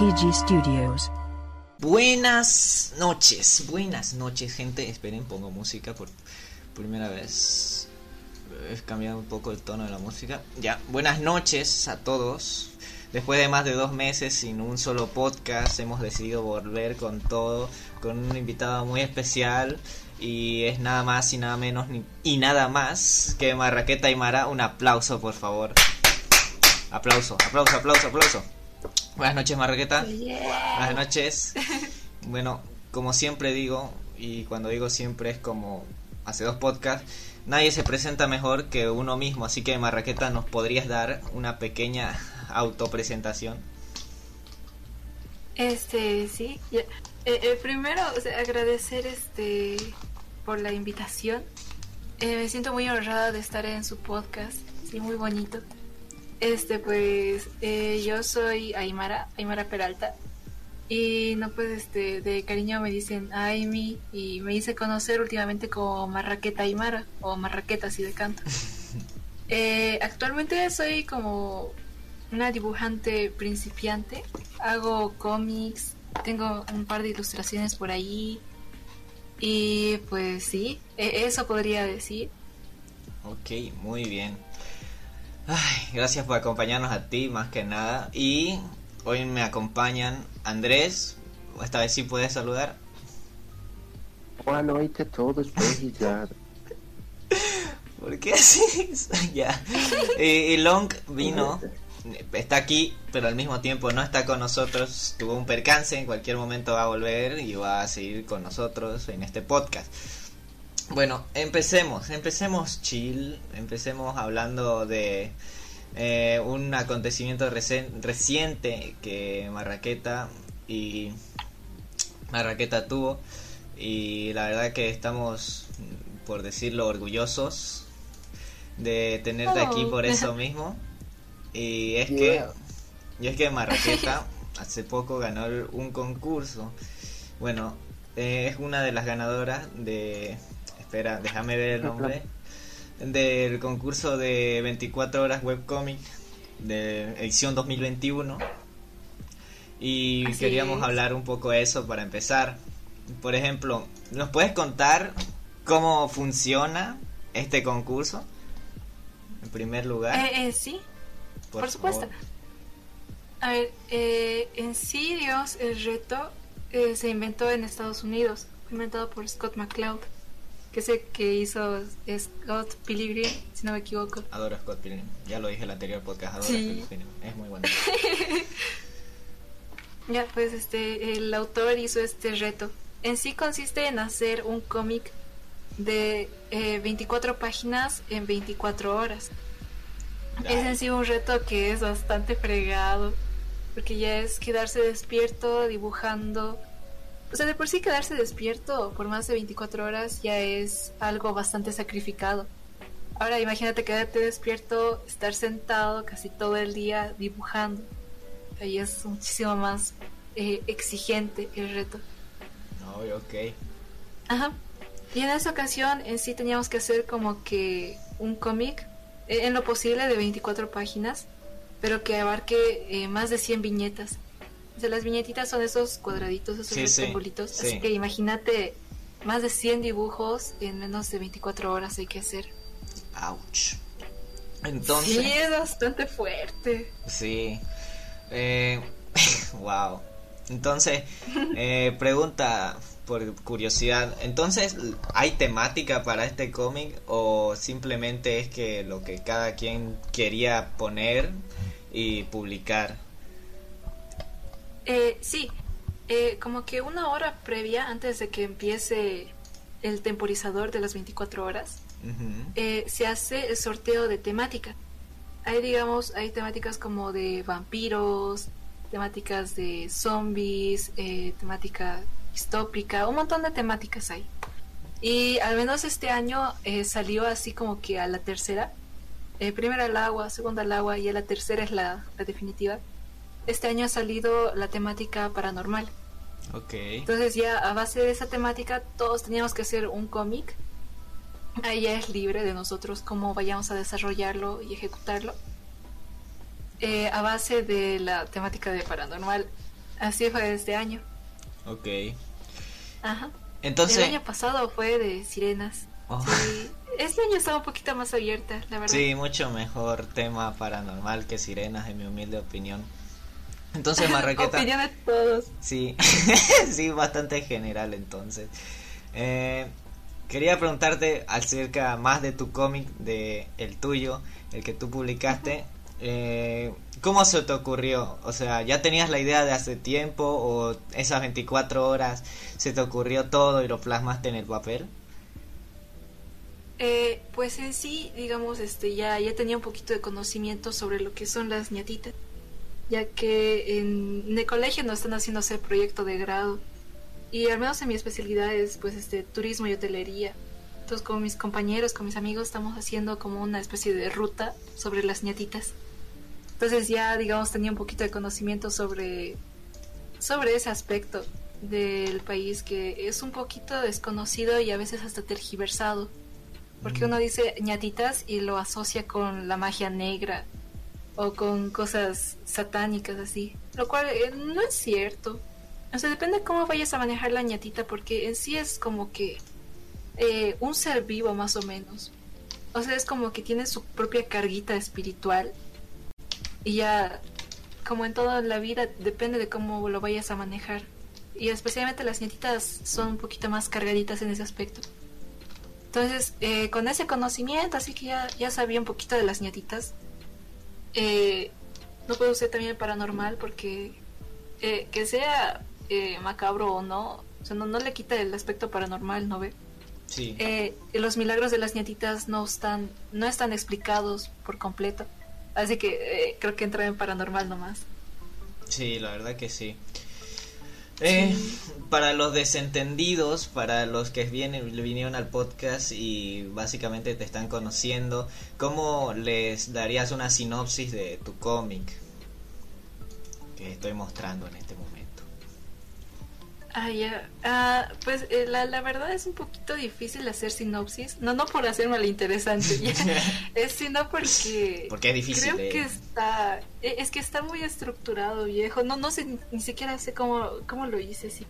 PG Studios. Buenas noches, buenas noches, gente. Esperen, pongo música por primera vez. He cambiado un poco el tono de la música. Ya, buenas noches a todos. Después de más de dos meses sin un solo podcast, hemos decidido volver con todo, con un invitado muy especial. Y es nada más y nada menos ni, y nada más que Marraqueta y Mara. Un aplauso, por favor. Aplauso, aplauso, aplauso, aplauso. Buenas noches, Marraqueta. Buenas noches. Bueno, como siempre digo, y cuando digo siempre es como hace dos podcasts, nadie se presenta mejor que uno mismo. Así que, Marraqueta, ¿nos podrías dar una pequeña autopresentación? Este, sí. Eh, eh, primero, o sea, agradecer este por la invitación. Eh, me siento muy honrada de estar en su podcast. Sí, muy bonito. Este, pues, eh, yo soy Aymara, Aymara Peralta. Y no, pues, este, de cariño me dicen Aimi y me hice conocer últimamente como Marraqueta Aymara o Marraqueta así de canto. Eh, actualmente soy como una dibujante principiante. Hago cómics, tengo un par de ilustraciones por ahí. Y pues sí, e- eso podría decir. Ok, muy bien. Ay, gracias por acompañarnos a ti, más que nada. Y hoy me acompañan Andrés. Esta vez sí puedes saludar. Boa noite a todos, beijar. ¿Por qué así? ya. Eh, y Long vino, está aquí, pero al mismo tiempo no está con nosotros. Tuvo un percance, en cualquier momento va a volver y va a seguir con nosotros en este podcast. Bueno, empecemos, empecemos chill, empecemos hablando de eh, un acontecimiento reciente que Marraqueta y Marraqueta tuvo y la verdad que estamos, por decirlo, orgullosos de tenerte aquí por eso mismo y es que Yeah. y es que Marraqueta hace poco ganó un concurso. Bueno, eh, es una de las ganadoras de. Espera, déjame ver el nombre. Del concurso de 24 horas webcomic de edición 2021. Y Así queríamos es. hablar un poco de eso para empezar. Por ejemplo, ¿nos puedes contar cómo funciona este concurso? En primer lugar. Eh, eh, sí, por, supuesto. A ver, eh, en sí, Dios, el reto eh, se inventó en Estados Unidos. Fue inventado por Scott McCloud, que el que hizo Scott Pilgrim, si no me equivoco. Adoro a Scott Pilgrim. Ya lo dije en el anterior podcast. Adoro Sí. Pilgrim. Es muy bueno. Ya, pues este, el autor hizo este reto. En sí consiste en hacer un cómic de eh, 24 páginas en 24 horas. Es en sí un reto que es bastante fregado, porque ya es quedarse despierto dibujando. O sea, de por sí quedarse despierto por más de 24 horas ya es algo bastante sacrificado. Ahora imagínate quedarte despierto, estar sentado casi todo el día dibujando. Ahí es muchísimo más eh, exigente el reto. No, ok. Ajá. Y en esa ocasión en sí teníamos que hacer como que un cómic, eh, en lo posible de 24 páginas, pero que abarque eh, más de 100 viñetas. O sea, las viñetitas son esos cuadraditos, esos Sí, rectangulitos. sí. Así que imagínate más de 100 dibujos en menos de 24 horas hay que hacer. Ouch. Entonces. Sí, es bastante fuerte. Sí. Eh, wow. Entonces, eh, pregunta por curiosidad. Entonces, ¿hay temática para este cómic o simplemente es que lo que cada quien quería poner y publicar? Eh, sí, eh, como que una hora previa, antes de que empiece el temporizador de las 24 horas, Ujú. eh, se hace el sorteo de temática. Hay, digamos, hay temáticas como de vampiros, temáticas de zombies, eh, temática distópica, un montón de temáticas hay. Y al menos este año eh, salió así como que a la tercera. Eh, primera al agua, segunda al agua y a la tercera es la, la definitiva. Este año ha salido la temática paranormal. Ok. Entonces ya a base de esa temática todos teníamos que hacer un cómic. Ahí ya es libre de nosotros cómo vayamos a desarrollarlo y ejecutarlo. Eh, a base de la temática de paranormal. Así fue este año. Ok. Ajá. Entonces... El año pasado fue de sirenas. Oh. Sí. Este año estaba un poquito más abierta, la verdad. Sí, mucho mejor tema paranormal que sirenas, en mi humilde opinión. Entonces, Marraqueta... Opinión de todos. Sí, sí, bastante general entonces. Eh, quería preguntarte acerca más de tu cómic, de el tuyo, el que tú publicaste. Eh, ¿Cómo se te ocurrió? O sea, ¿ya tenías la idea de hace tiempo o esas 24 horas se te ocurrió todo y lo plasmaste en el papel? Eh, pues en sí, digamos, este, ya, ya tenía un poquito de conocimiento sobre lo que son las ñatitas, ya que en, en el colegio nos están haciendo hacer proyecto de grado y al menos en mi especialidad es pues este turismo y hotelería. Entonces con mis compañeros, con mis amigos estamos haciendo como una especie de ruta sobre las ñatitas. Entonces ya digamos tenía un poquito de conocimiento sobre sobre ese aspecto del país que es un poquito desconocido y a veces hasta tergiversado. Porque uno dice ñatitas y lo asocia con la magia negra o con cosas satánicas así, lo cual eh, no es cierto. O sea, depende cómo vayas a manejar la ñatita, porque en sí es como que eh, un ser vivo más o menos. O sea, es como que tiene su propia carguita espiritual. Y ya, como en toda la vida, depende de cómo lo vayas a manejar. Y especialmente las ñatitas son un poquito más cargaditas en ese aspecto. Entonces, eh, con ese conocimiento, así que ya, ya sabía un poquito de las ñatitas. Eh, no puedo ser también paranormal porque eh, que sea eh, macabro o no, o sea, no, no le quita el aspecto paranormal, ¿no ve? Sí. Eh, los milagros de las nietitas no están, no están explicados por completo. Así que eh, creo que entra en paranormal nomás. Sí, la verdad que sí. Eh, Para los desentendidos, para los que vienen, vinieron al podcast y básicamente te están conociendo, ¿cómo les darías una sinopsis de tu cómic que estoy mostrando en este momento? Ah, ya. Ah, pues eh, la, la verdad es un poquito difícil hacer sinopsis. No, no por hacerme la interesante, ya. es sino porque. Porque es difícil. Creo eh. que está. eh, Es que está muy estructurado, viejo. No, no sé, ni, ni siquiera sé cómo, cómo lo hice. Sí.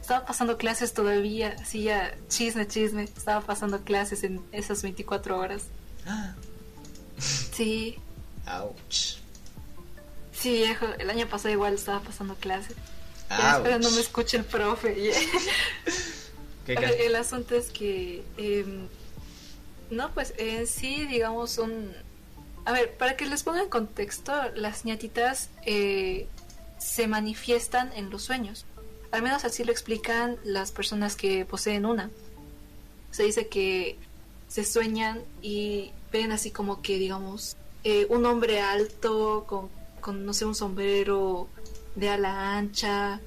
Estaba pasando clases todavía, así ya, chisme, chisme. Estaba pasando clases en esas 24 horas. Ah, Sí, ouch. sí, viejo. El año pasado igual estaba pasando clases. Ya espero no me escuche el profe. ya. ¿Qué El, asunto es que, em, no, pues en sí, digamos, son... A ver, para que les ponga en contexto, las ñatitas eh, se manifiestan en los sueños. Al menos así lo explican las personas que poseen una. Se dice que se sueñan y ven así como que, digamos, eh, un hombre alto con, con, no sé, un sombrero de ala ancha,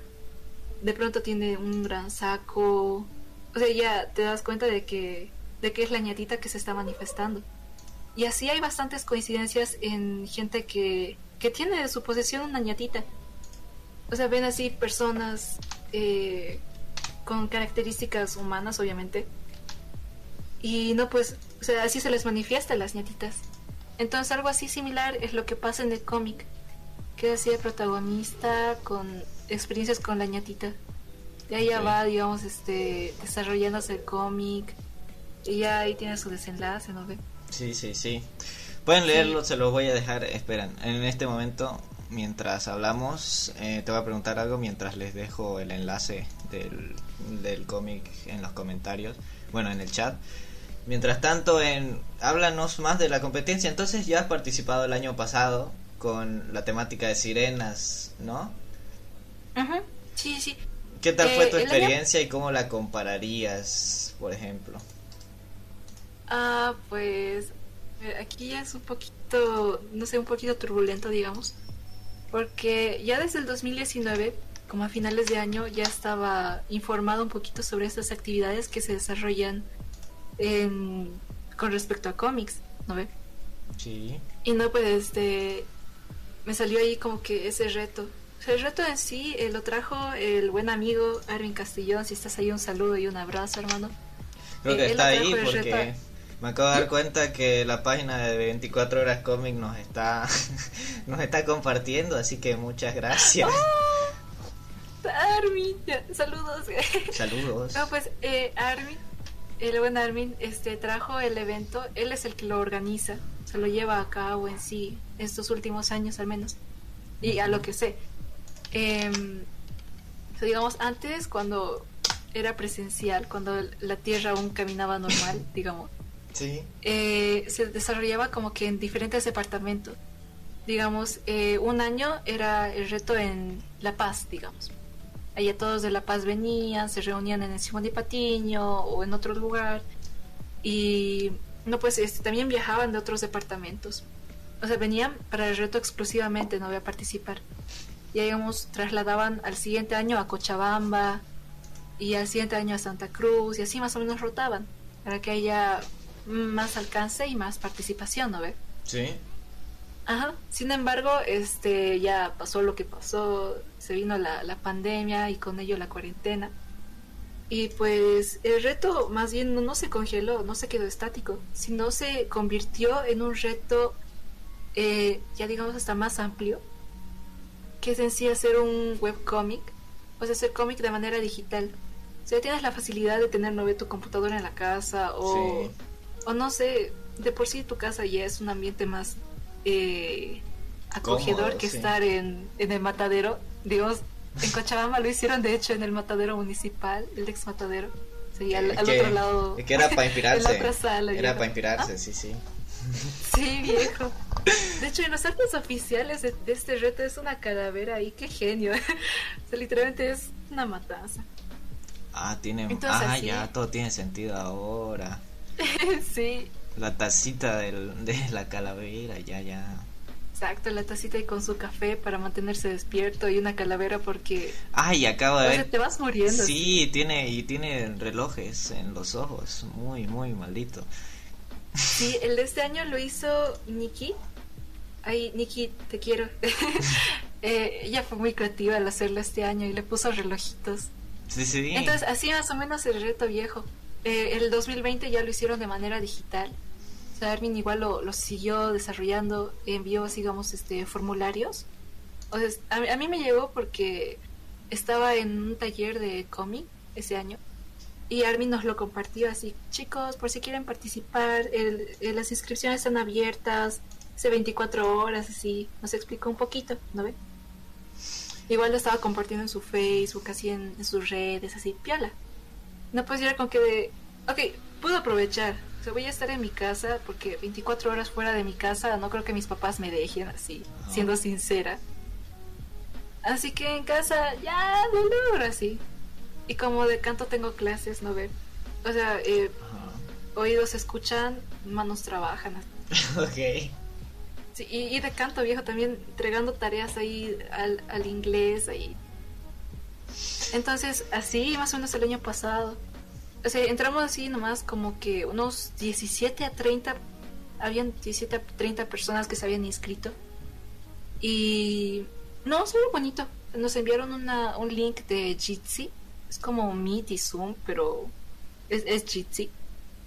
de pronto tiene un gran saco. O sea, ya te das cuenta de que, de que es la ñatita que se está manifestando. Y así hay bastantes coincidencias en gente que, que tiene de su posesión una ñatita. O sea, ven así personas eh, con características humanas, obviamente. Y no, pues, o sea, así se les manifiesta a las ñatitas. Entonces, algo así similar es lo que pasa en el cómic. Que el protagonista con experiencias con la ñatita. De ahí ya va, digamos, este, desarrollándose el cómic. Y ya ahí tiene su desenlace, ¿no ve? Sí, sí, sí. Pueden leerlo, se los voy a dejar. Esperan, en este momento, mientras hablamos, eh, te voy a preguntar algo mientras les dejo el enlace del, del cómic en los comentarios. Bueno, en el chat. Mientras tanto, en háblanos más de la competencia. Entonces, ya has participado el año pasado con la temática de sirenas, ¿no? Sí, sí. ¿Qué tal Eh, fue tu el año- experiencia y cómo la compararías, por ejemplo? Ah, pues eh, aquí ya es un poquito, no sé, un poquito turbulento, digamos, porque ya desde el 2019, como a finales de año, ya estaba informado un poquito sobre estas actividades que se desarrollan en- con respecto a cómics, ¿no ve? Sí. Y no, pues, este, me salió ahí como que ese reto. O sea, el reto en sí eh, lo trajo el buen amigo Arvin Castillón. Si estás ahí, un saludo y un abrazo, hermano. Creo Eh, que está ahí porque me acabo de dar cuenta que la página de 24 horas cómic nos está nos está compartiendo, así que muchas gracias. Armin, ya, saludos. Saludos. No, pues eh, Armin, el buen Armin, este, trajo el evento, él es el que lo organiza, se lo lleva a cabo en sí, estos últimos años al menos, y a lo que sé. Em, digamos, antes cuando era presencial, cuando la Tierra aún caminaba normal, digamos, Sí. eh, se desarrollaba como que en diferentes departamentos. Digamos, eh, un año era el reto en La Paz, digamos. Allá todos de La Paz venían, se reunían en el Simón de Patiño o en otro lugar. Y no, pues este, también viajaban de otros departamentos. O sea, venían para el reto exclusivamente, no voy a participar. Y digamos, trasladaban al siguiente año a Cochabamba y al siguiente año a Santa Cruz y así más o menos rotaban para que haya más alcance y más participación, ¿no ve? Sí. Ajá. Sin embargo, este ya pasó lo que pasó, se vino la, la pandemia y con ello la cuarentena. Y pues el reto más bien no, no se congeló, no se quedó estático, sino se convirtió en un reto eh, ya digamos hasta más amplio, que es en sí hacer un webcomic, o sea, hacer cómic de manera digital. O sea, tienes la facilidad de tener no ve, tu computadora en la casa o, Sí. o no sé, de por sí tu casa ya es un ambiente más eh, acogedor que sí. estar en, en el matadero. Digamos, en Cochabamba lo hicieron de hecho en el matadero municipal, el ex matadero. Sí, al, Es al que- otro lado. Que era para en inspirarse. la otra sala. Era para inspirarse, sí, sí. Sí, viejo. De hecho, en los artes oficiales de, de este reto es una calavera ahí, qué genio. o sea, literalmente es una matanza. Ah, tiene. Entonces, ah, ya, todo tiene sentido ahora. sí, La tacita del, de la calavera, ya, ya. exacto, la tacita y con su café para mantenerse despierto y una calavera porque Ay, acabo o de ver. te vas muriendo. Sí, tiene y tiene relojes en los ojos, muy muy maldito. Sí, el de este año lo hizo Nikki. Ay, Nikki, te quiero. Eh, ella fue muy creativa al hacerlo este año y le puso relojitos. Sí, sí. Entonces, así más o menos el reto viejo. Eh, el 2020 ya lo hicieron de manera digital. Armin igual lo, siguió desarrollando, envió, digamos, este, formularios. O sea, a, mí- me llegó porque estaba en un taller de cómic ese año y Armin nos lo compartió así, chicos, por si quieren participar, las inscripciones están abiertas, hace 24 horas, así, nos explicó un poquito, ¿no ve? Igual lo estaba compartiendo en su Facebook, así en, sus redes, así, piola. No puedes ir con que de, ok, puedo aprovechar, o sea, voy a estar en mi casa porque 24 horas fuera de mi casa no creo que mis papás me dejen así, Ah. siendo sincera. Así que en casa ya lo logro así. Y como de canto tengo clases, ¿no ve? O sea, eh, oídos escuchan, manos trabajan. ok. Sí, y, y de canto viejo también entregando tareas ahí al, al inglés ahí. Entonces, así más o menos el año pasado. O sea, entramos así nomás como que unos 17 a 30, habían 17 a 30 personas que se habían inscrito. Y no, se ve bonito. Nos enviaron una, un link de Jitsi. Es como Meet y Zoom, pero es, es Jitsi.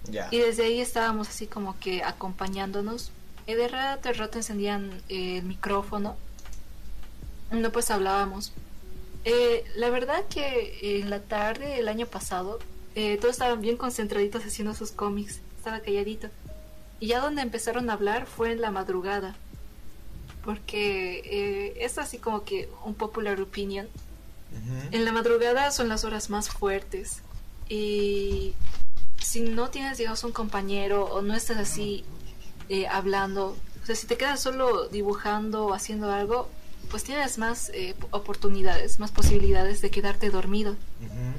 Ya. Y desde ahí estábamos así como que acompañándonos. Y de rato a rato encendían eh, el micrófono. No pues hablábamos. Eh, la verdad que en la tarde el año pasado eh, todos estaban bien concentraditos haciendo sus cómics. Estaba calladito. Y ya donde empezaron a hablar fue en la madrugada. Porque eh, es así como que un popular opinion. En la madrugada son las horas más fuertes. Y si no tienes, digamos, un compañero o no estás así eh, hablando, o sea, si te quedas solo dibujando o haciendo algo, pues tienes más eh, oportunidades, más posibilidades de quedarte dormido. Ujú.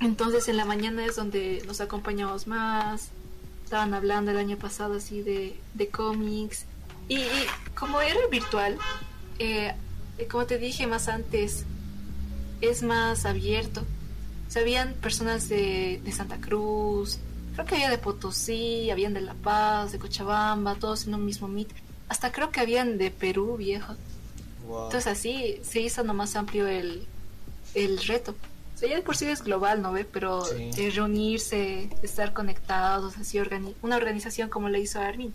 Entonces en la mañana es donde nos acompañamos más. Estaban hablando el año pasado así de, de cómics. Y, y como era virtual, eh, como te dije más antes, es más abierto. O sea, habían personas de, de Santa Cruz, creo que había de Potosí, habían de La Paz, de Cochabamba, todos en un mismo meet. Hasta creo que habían de Perú, viejo. Wow. Entonces así se hizo nomás amplio el, el reto. Sea, ya de por sí es global, ¿no ve? Pero Sí. eh, reunirse, estar conectados, así organi- una organización como le hizo Armin.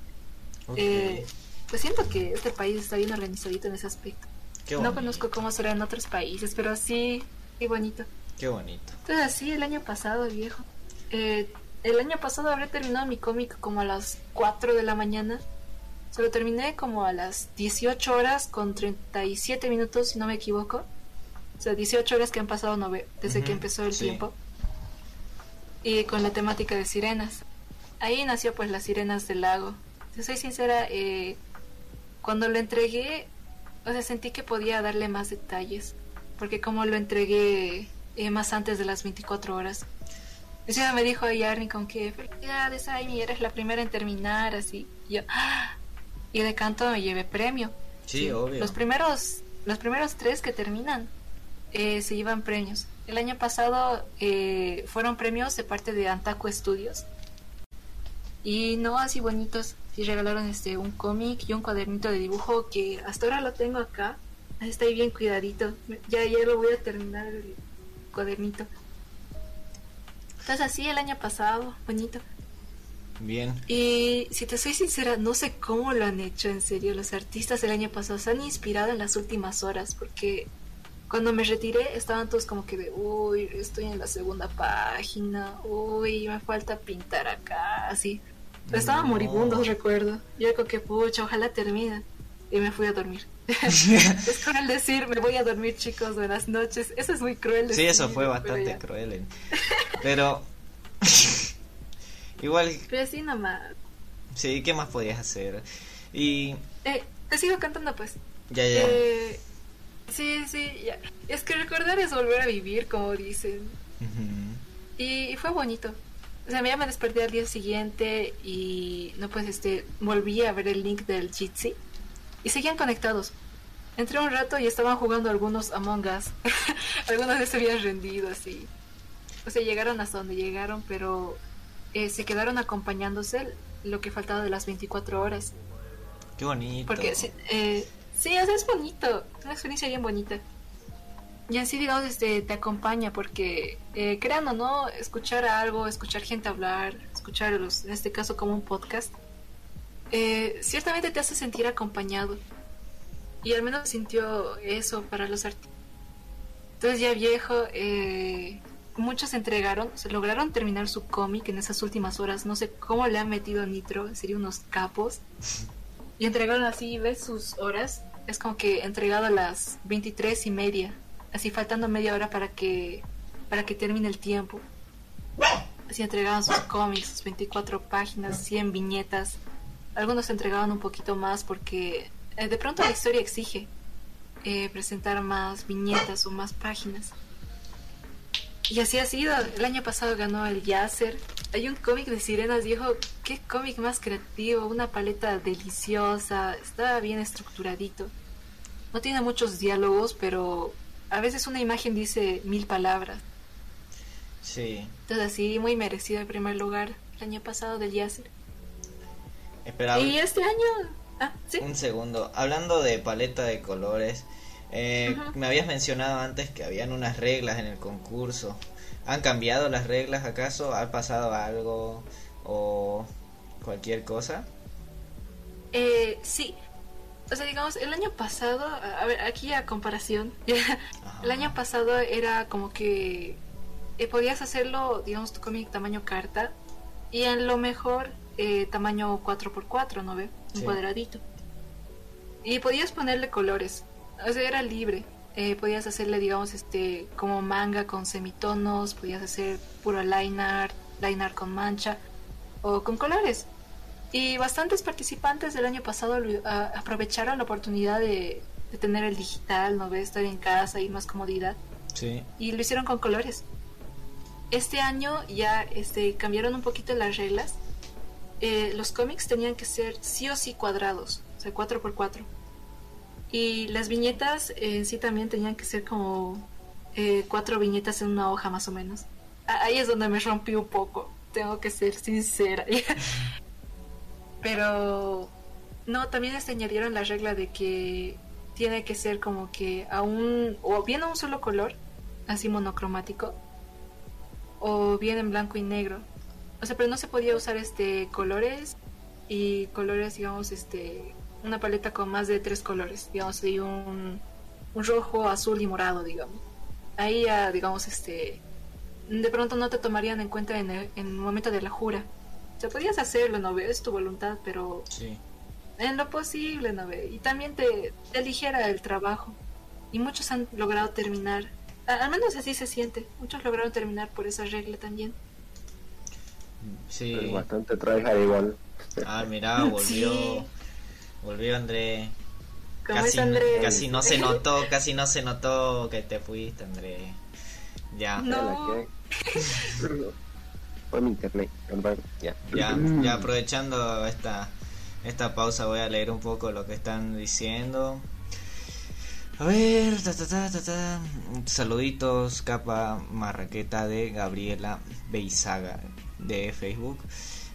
Ok. Eh, pues siento que este país está bien organizadito en ese aspecto. Qué No conozco cómo será en otros países, pero sí, qué bonito. Qué bonito. Entonces así el año pasado, viejo. Eh, el año pasado habré terminado mi cómic como a las 4 de la mañana. Se lo terminé como a las 18 horas con 37 minutos, si no me equivoco. O sea, 18 horas que han pasado nove- desde que Ujú, empezó el sí. tiempo. Y con la temática de sirenas. Ahí nació pues las sirenas del lago. Si soy sincera, eh, cuando lo entregué, o sea, sentí que podía darle más detalles. Porque como lo entregué eh, más antes de las 24 horas. Encima me dijo ahí Arnie con que felicidades, Amy, eres la primera en terminar, así. Y yo, ¡ah! Y de canto me llevé premio. Sí, obvio. Los primeros, los primeros tres que terminan eh, se llevan premios. El año pasado eh, fueron premios de parte de Antaco Studios. Y no así bonitos. Sí regalaron este un cómic y un cuadernito de dibujo que hasta ahora lo tengo acá. Está ahí bien cuidadito. Ya, ya lo voy a terminar el cuadernito. Entonces así el año pasado, bonito. Bien. Y si te soy sincera, no sé cómo lo han hecho, en serio. Los artistas del año pasado se han inspirado en las últimas horas, porque cuando me retiré estaban todos como que de, uy, estoy en la segunda página, uy, me falta pintar acá, así. Pero estaban No. moribundos, recuerdo. Yo como que, pucha, ojalá termine. Y me fui a dormir. es cruel decir, me voy a dormir, chicos, buenas noches. Eso es muy cruel Sí, eso fue bastante cruel. en- Pero. Igual, Pero así nomás. sí, ¿qué más podías hacer? Y. Eh, te sigo cantando, pues. Ya, ya. Eh, sí, sí, ya. Es que recordar es volver a vivir, como dicen. Y, y fue bonito. O sea, ya me desperté al día siguiente y no pues este volví a ver el link del Jitsi y seguían conectados. Entré un rato y estaban jugando algunos Among Us. algunos ya se habían rendido así. O sea, llegaron hasta donde llegaron, pero eh, se quedaron acompañándose lo que faltaba de las 24 horas. Qué bonito. Porque eh, sí, o sea, es bonito, es una experiencia bien bonita. Y así, digamos, este, te acompaña porque, eh, crean o no, escuchar algo, escuchar gente hablar, escuchar, los, en este caso como un podcast, eh, ciertamente te hace sentir acompañado. Y al menos sintió eso para los artistas. Entonces ya viejo, eh, muchos entregaron, se lograron terminar su cómic en esas últimas horas. No sé cómo le han metido Nitro, serían unos capos. Y entregaron así, ves sus horas. Es como que entregado a las 23 y media. Así faltando media hora para que para que termine el tiempo. Así entregaban sus cómics, sus 24 páginas, 100 viñetas. Algunos entregaban un poquito más porque eh, de pronto la historia exige eh, presentar más viñetas o más páginas. Y así ha sido. El año pasado ganó el Yasser. Hay un cómic de sirenas, viejo. Qué cómic más creativo. Una paleta deliciosa. Está bien estructuradito. No tiene muchos diálogos, pero a veces una imagen dice mil palabras. Sí. Entonces así, muy merecido el primer lugar el año pasado del Yasser. Espera, Y este año... Ah, sí. un segundo. Hablando de paleta de colores, eh, me habías mencionado antes que habían unas reglas en el concurso. ¿Han cambiado las reglas acaso? ¿Ha pasado algo? ¿O cualquier cosa? Eh, sí. O sea, digamos, el año pasado, a ver, aquí a comparación, el año pasado era como que eh, podías hacerlo, digamos, tu cómic tamaño carta y en lo mejor eh, tamaño 4x4, ¿no ve? Un Sí. cuadradito. Y podías ponerle colores, o sea, era libre. Eh, podías hacerle, digamos, este, como manga con semitonos, podías hacer puro line art, line art con mancha o con colores. Y bastantes participantes del año pasado a- aprovecharon la oportunidad de, de tener el digital, ¿no ves? Estar en casa y más comodidad. Sí. Y lo hicieron con colores. Este año ya este, cambiaron un poquito las reglas. Eh, los cómics tenían que ser sí o sí cuadrados, o sea, 4x4. Y las viñetas en sí también tenían que ser como eh, cuatro viñetas en una hoja más o menos. Ahí es donde me rompí un poco, tengo que ser sincera. Pero no, también este añadieron la regla de que tiene que ser como que a un, o bien a un solo color, así monocromático, o bien en blanco y negro. O sea, pero no se podía usar este colores y colores, digamos, este, una paleta con más de tres colores, digamos, y un, un rojo, azul y morado, digamos. Ahí ya, digamos, este, de pronto no te tomarían en cuenta en el, en el momento de la jura. O sea, podías hacerlo, ¿no ves? Tu voluntad, pero Sí. en lo posible, ¿no ve? Y también te, te aligera el trabajo. Y muchos han logrado terminar, a- al menos así se siente, muchos lograron terminar por esa regla también. Sí. Es bastante tryhard igual. Ah, mira, volvió. Sí. Volvió André. ¿Cómo Casi, casi no se notó, casi no se notó que te fuiste, André. Ya, No. La que- Fue mi internet. Ya. ya, ya aprovechando esta, esta pausa voy a leer un poco lo que están diciendo. A ver, ta, ta, ta, ta, ta. saluditos, capa marraqueta de Gabriela Beizaga de Facebook.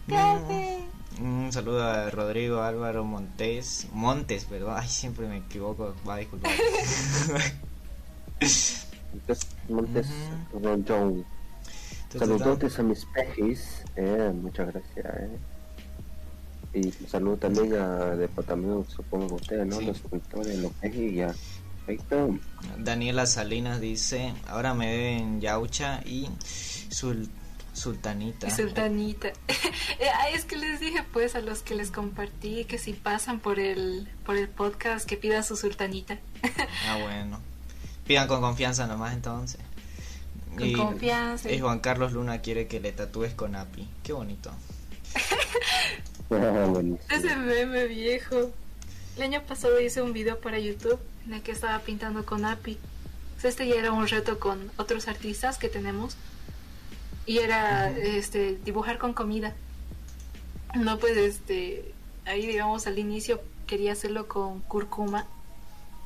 Mm, Un saludo a Rodrigo Álvaro Montes, Montes, perdón, ay siempre me equivoco, va a disculpar. Entonces, Montes ta, ta. Saludotes a mis pejis. Eh, muchas gracias. Eh. Y saludo también a Departamento, supongo ustedes, ¿no? Sí. Los cultores, los pejis, ya. Perfecto. Daniela Salinas dice, ahora me deben Yaucha y sul- Sultanita. Y Sultanita. Eh, ay, es que les dije pues a los que les compartí que si pasan por el, por el podcast que pidan su sultanita. Ah, bueno. Pidan con confianza nomás entonces. Con confianza. Y Juan Carlos Luna quiere que le tatúes con API. Qué bonito. Ah. Ese meme viejo. El año pasado hice un video para YouTube en el que estaba pintando con API. Este ya era un reto con otros artistas que tenemos. Y era este dibujar con comida. No, pues este. Ahí, digamos, al inicio quería hacerlo con cúrcuma.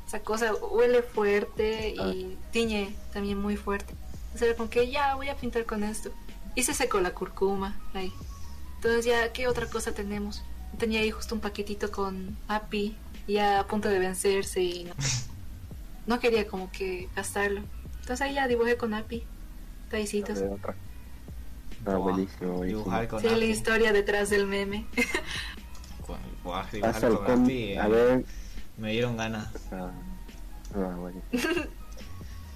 Esa cosa huele fuerte y tiñe también muy fuerte. O sea, con que ya voy a pintar con esto. Y se secó la cúrcuma ahí. Entonces ya, ¿qué otra cosa tenemos? Tenía ahí justo un paquetito con API, ya a punto de vencerse y no, no quería como que gastarlo. Entonces ahí ya dibujé con API, Ah, Buah, buenísimo, buenísimo. Dibujar con Sí, la API. historia detrás del meme. Dibujar con API. eh, A ver. Me dieron ganas. Ah, ah,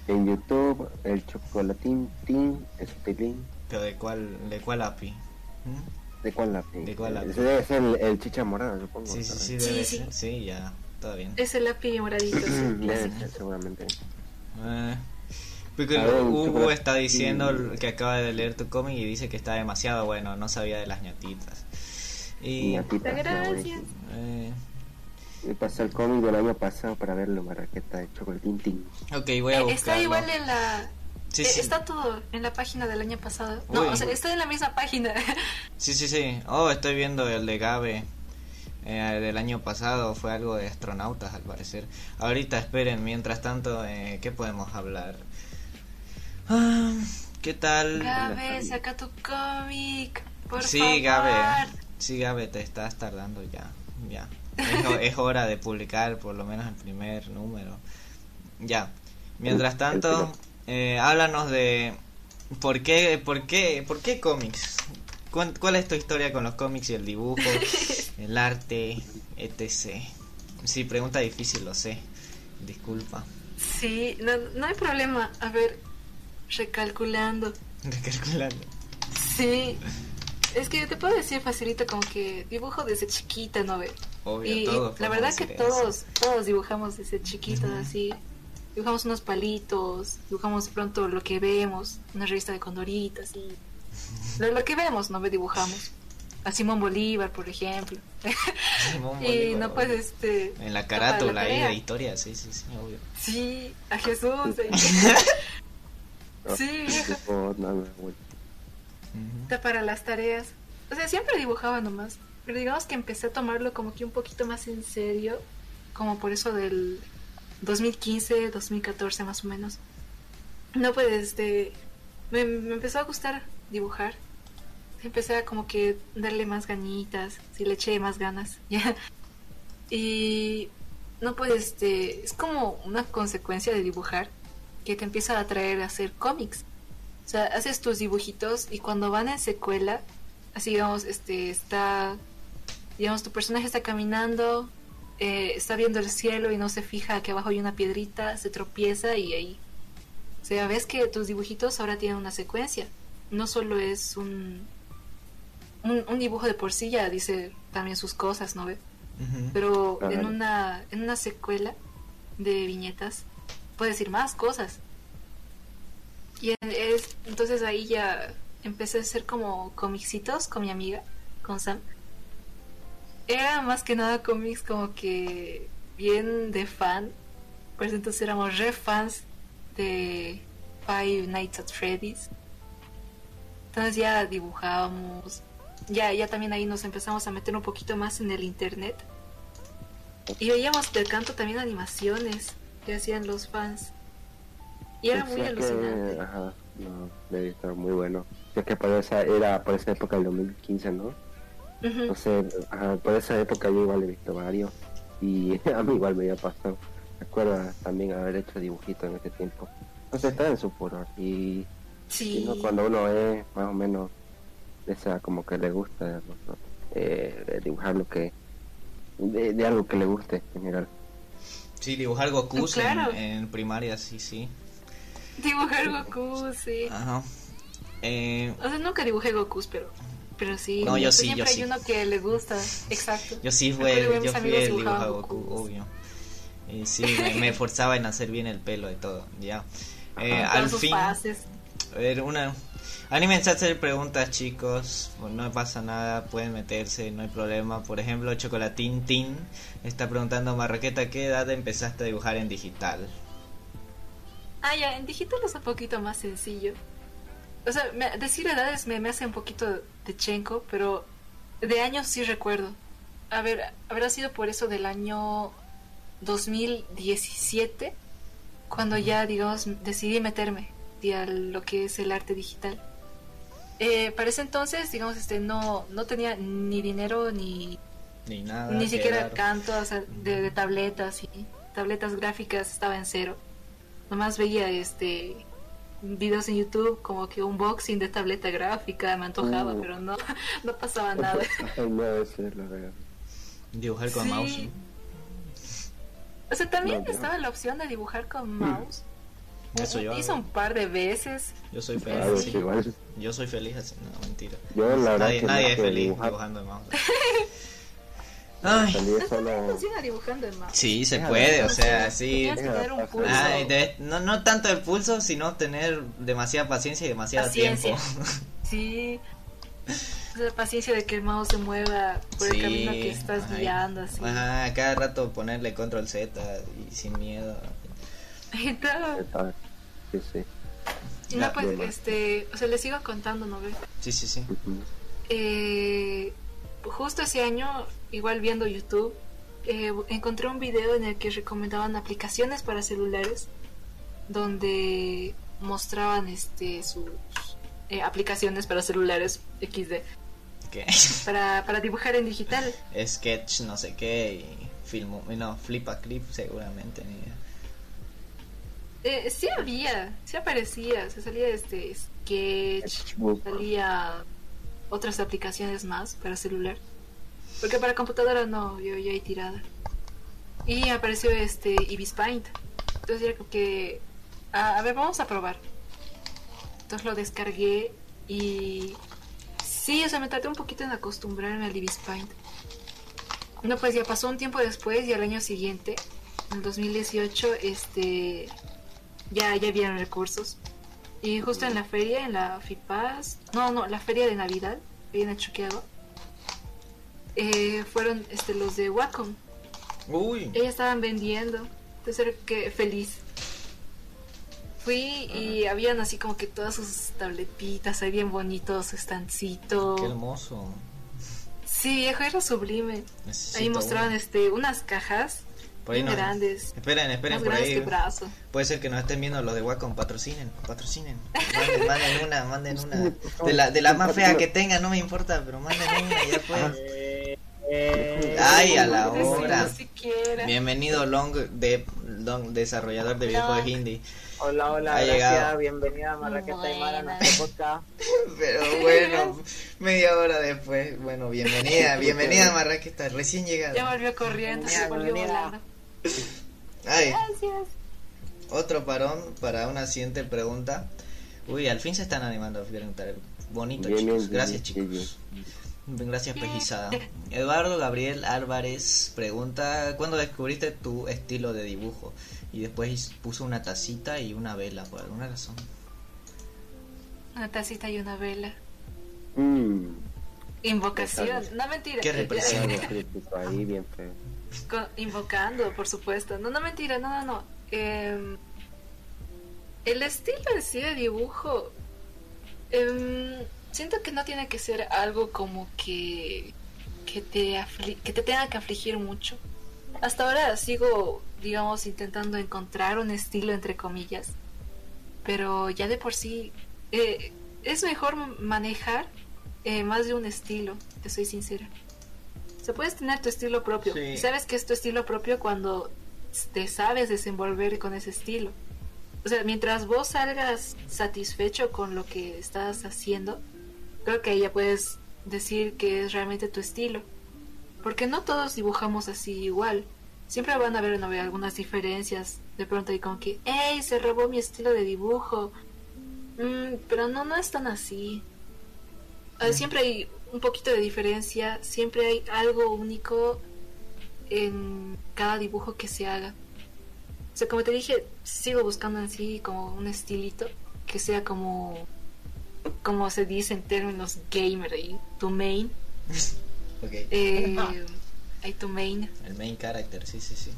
en YouTube, el chocolatín, tin, estilín. Pero de cuál, de cuál API. ¿Mm? ¿De cuál lápiz? ¿De cuál lápiz? Ese debe ser el, el chicha morada, supongo. Sí, sí, sí, debe Sí, ser. Sí, ya, todo bien. Es el API moradito, sí, Debe clásico. ser, seguramente. Eh, porque ver, Hugo está diciendo que acaba de leer tu cómic y dice que está demasiado bueno, no sabía de las ñatitas. Y Ñatita, Muchas ah, gracias. eh, Y pasé el cómic del año pasado para verlo, Marraqueta de chocolatín, tin. ok, voy a Eh, buscarlo. está igual en la... Sí, eh, sí. Está todo en la página del año pasado. No, Uy. o sea, está en la misma página. Sí, sí, sí. Oh, estoy viendo el de Gabe eh, del año pasado. Fue algo de astronautas, al parecer. Ahorita esperen, mientras tanto, eh, ¿qué podemos hablar? Ah, ¿Qué tal? Gabe, saca tu cómic, por sí, favor. Gabe. Sí, Gabe, te estás tardando ya. Ya. Es, ho- es hora de publicar por lo menos el primer número. Ya. Mientras tanto, eh, háblanos de por qué, por qué, por qué cómics. ¿Cuál, cuál es tu historia con los cómics y el dibujo, el arte, etc? Sí, pregunta difícil, lo sé. Disculpa. Sí, no, no hay problema. A ver, recalculando. Recalculando. Sí. Es que te puedo decir facilito como que dibujo desde chiquita, ¿no ve? Obvio, Y la verdad que eso. todos, todos dibujamos desde chiquitos así. Dibujamos unos palitos, dibujamos de pronto lo que vemos, una revista de condoritas y lo, lo que vemos, no ve dibujamos. A Simón Bolívar, por ejemplo. Simón y Bolívar, no pues este En la carátula ahí de historia, sí, sí, sí, obvio. Sí, a Jesús. Sí, nada, güey. Está para las tareas. O sea, siempre dibujaba nomás. Pero digamos que empecé a tomarlo como que un poquito más en serio. Como por eso del 2015, 2014 más o menos. No, pues este. Me, me empezó a gustar dibujar. Empecé a como que darle más ganitas. Si le eché más ganas. Ya. Y. No, pues este. Es como una consecuencia de dibujar. Que te empieza a atraer a hacer cómics. O sea, haces tus dibujitos y cuando van en secuela, así digamos, este está, digamos, tu personaje está caminando eh, está viendo el cielo y no se fija que abajo hay una piedrita, se tropieza y ahí. O sea, ves que tus dibujitos ahora tienen una secuencia. No solo es un, un, un dibujo de por sí, ya dice también sus cosas, ¿no ve? Pero en una, en una secuela de viñetas puedes decir más cosas. Y en- es, entonces ahí ya empecé a hacer como comicitos con mi amiga, con Sam. Era más que nada cómics como que bien de fan. Pues entonces éramos re fans de Five Nights at Freddy's. Entonces ya dibujábamos. Ya, ya también ahí nos empezamos a meter un poquito más en el internet. Y veíamos del canto también animaciones que hacían los fans. Y era muy que, alucinante. ajá, no, debe estar muy bueno. Es que para esa, era por esa época del 2015, ¿no? No sé, ajá, por esa época yo igual he visto varios. Y a mí igual me había pasado. Me acuerdo también haber hecho dibujitos en ese tiempo. No sé, está en su furor. Y, Sí. y no, cuando uno es más o menos esa, como que le gusta ¿no? eh, dibujar lo que. De, de algo que le guste en general. Sí, dibujar Goku Claro. en, en primaria, sí, sí. Dibujar Goku, sí. Ajá. Eh, O sea, nunca dibujé Goku, pero, pero sí. No, yo sí, Siempre yo hay sí. uno que le gusta. Exacto. yo sí fue, yo fui el dibujar Goku, obvio. Y sí, me, me esforzaba en hacer bien el pelo y todo, ya. Eh, al fin, fases. a ver, una... Anímense a hacer preguntas, chicos. No pasa nada, pueden meterse, no hay problema. Por ejemplo, Chocolatín Tin está preguntando, Marraqueta, ¿qué edad empezaste a dibujar en digital? Ah, ya, en digital es un poquito más sencillo. O sea, me- decir edades me, me hace un poquito de chenco, pero de años sí recuerdo. A ver, habrá sido por eso del año 2017, cuando ya, digamos, decidí meterme sí, a lo que es el arte digital. Eh, para ese entonces, digamos, este, no, no tenía ni dinero ni, Ni nada. ni siquiera dar. canto o sea, de, de tabletas y tabletas gráficas estaba en cero. Nomás veía este videos en YouTube como que unboxing de tableta gráfica, me antojaba, Mm. pero no, no pasaba nada. Dibujar con Sí. mouse. O sea, también No, estaba la opción de dibujar con mouse. Eso yo Hice hago. un par de veces. Yo soy Claro, feliz. sí. que igual. Yo soy feliz así, no, mentira. Yo la verdad Nadie, que nadie es que feliz dibujar, dibujando de mouse. Ay, solo. Dibujando en mouse. sí, se puede, o sea, sí. Tienes que tener un pulso. Ay, de- no, no tanto el pulso, sino tener demasiada paciencia y demasiado Paciencia. tiempo. Sí. Sea, paciencia de que el mouse se mueva por el Sí, camino que estás ay. guiando, así. Ajá, cada rato ponerle control Z y sin miedo. Y todo. Está- Sí, sí. No, pues, este, o sea, les sigo contando, ¿no ves? Sí, sí, sí. Eh, justo ese año, igual viendo YouTube, eh, encontré un video en el que recomendaban aplicaciones para celulares, donde mostraban este sus eh, aplicaciones para celulares XD, ¿Qué? para, para dibujar en digital. Sketch, no sé qué, y filmo, no, flipa clip seguramente. ni idea. Eh, sí había, sí aparecía, se salía este Sketch, salía otras aplicaciones más para celular. Porque para computadora no, yo ya hay tirada. Y apareció este Ibis Paint. Entonces era como que, a, a ver, vamos a probar. Entonces lo descargué y sí, o sea, me tardé un poquito en acostumbrarme al Ibis Paint. No, pues ya pasó un tiempo después y al año siguiente, en 2018, este, ya, ya habían recursos. Y justo en la feria, en la FIPAS, no, no, la feria de Navidad, ahí en Chuqueado, eh, fueron este, los de Wacom. Uy, Ellos estaban vendiendo, entonces era que feliz. Fui y habían así como que todas sus tabletitas, ahí bien bonitos, su estancito. qué hermoso. Sí, viejo, era sublime. Necesito Ahí mostraban este unas cajas Por ahí bien no- grandes, Esperen, esperen, más por grandes ahí. que brazo. Puede ser que nos estén viendo los de Wacom, patrocinen, patrocinen. Manden, manden una, manden una. De la, de la más fea que tengan, no me importa, pero manden una, ya pues. Eh, Ay, a la hora. siquiera. Bienvenido Long, de, Long desarrollador de videojuegos indie. Hola, hola, Ha gracias. llegado. Bienvenida a Marraqueta Aymara a Buenas. nuestro podcast. Pero bueno, media hora después, bueno, bienvenida, bienvenida Marraqueta, recién llegada. Ya volvió corriendo, se volvió volando. Ay, Gracias. otro parón para una siguiente pregunta. Uy, al fin se están animando a preguntar. Bonito, Bien, chicos. bien, Gracias, bien, chicos. Gracias, Pejizada. Eduardo Gabriel Álvarez pregunta: ¿Cuándo descubriste tu estilo de dibujo? Y después puso una tacita y una vela por alguna razón. Una tacita y una vela. Mm, Invocación. No mentira. ¿Qué crítico ahí, bien feo. Invocando, por supuesto. No, no mentira, no, no, no. Em, el estilo en sí de dibujo, em, siento que no tiene que ser algo como que que te que te tenga que afligir mucho. Hasta ahora sigo, digamos, intentando encontrar un estilo entre comillas, pero ya de por sí eh, es mejor manejar eh, más de un estilo, te soy sincera. O sea, puedes tener tu estilo propio. Sí. Y sabes que es tu estilo propio cuando te sabes desenvolver con ese estilo. O sea, mientras vos salgas satisfecho con lo que estás haciendo, creo que ahí ya puedes decir que es realmente tu estilo. Porque no todos dibujamos así igual. Siempre van a haber no, algunas diferencias. De pronto hay como que, ¡Ey! Se robó mi estilo de dibujo. Mm, pero no, no es tan así. Siempre hay un poquito de diferencia. Siempre hay algo único en cada dibujo que se haga. O sea, como te dije, sigo buscando en sí como un estilito que sea como como se dice en términos gamer ahí, tu main. Ok, Eh, hay tu main, el main character, sí, sí, sí.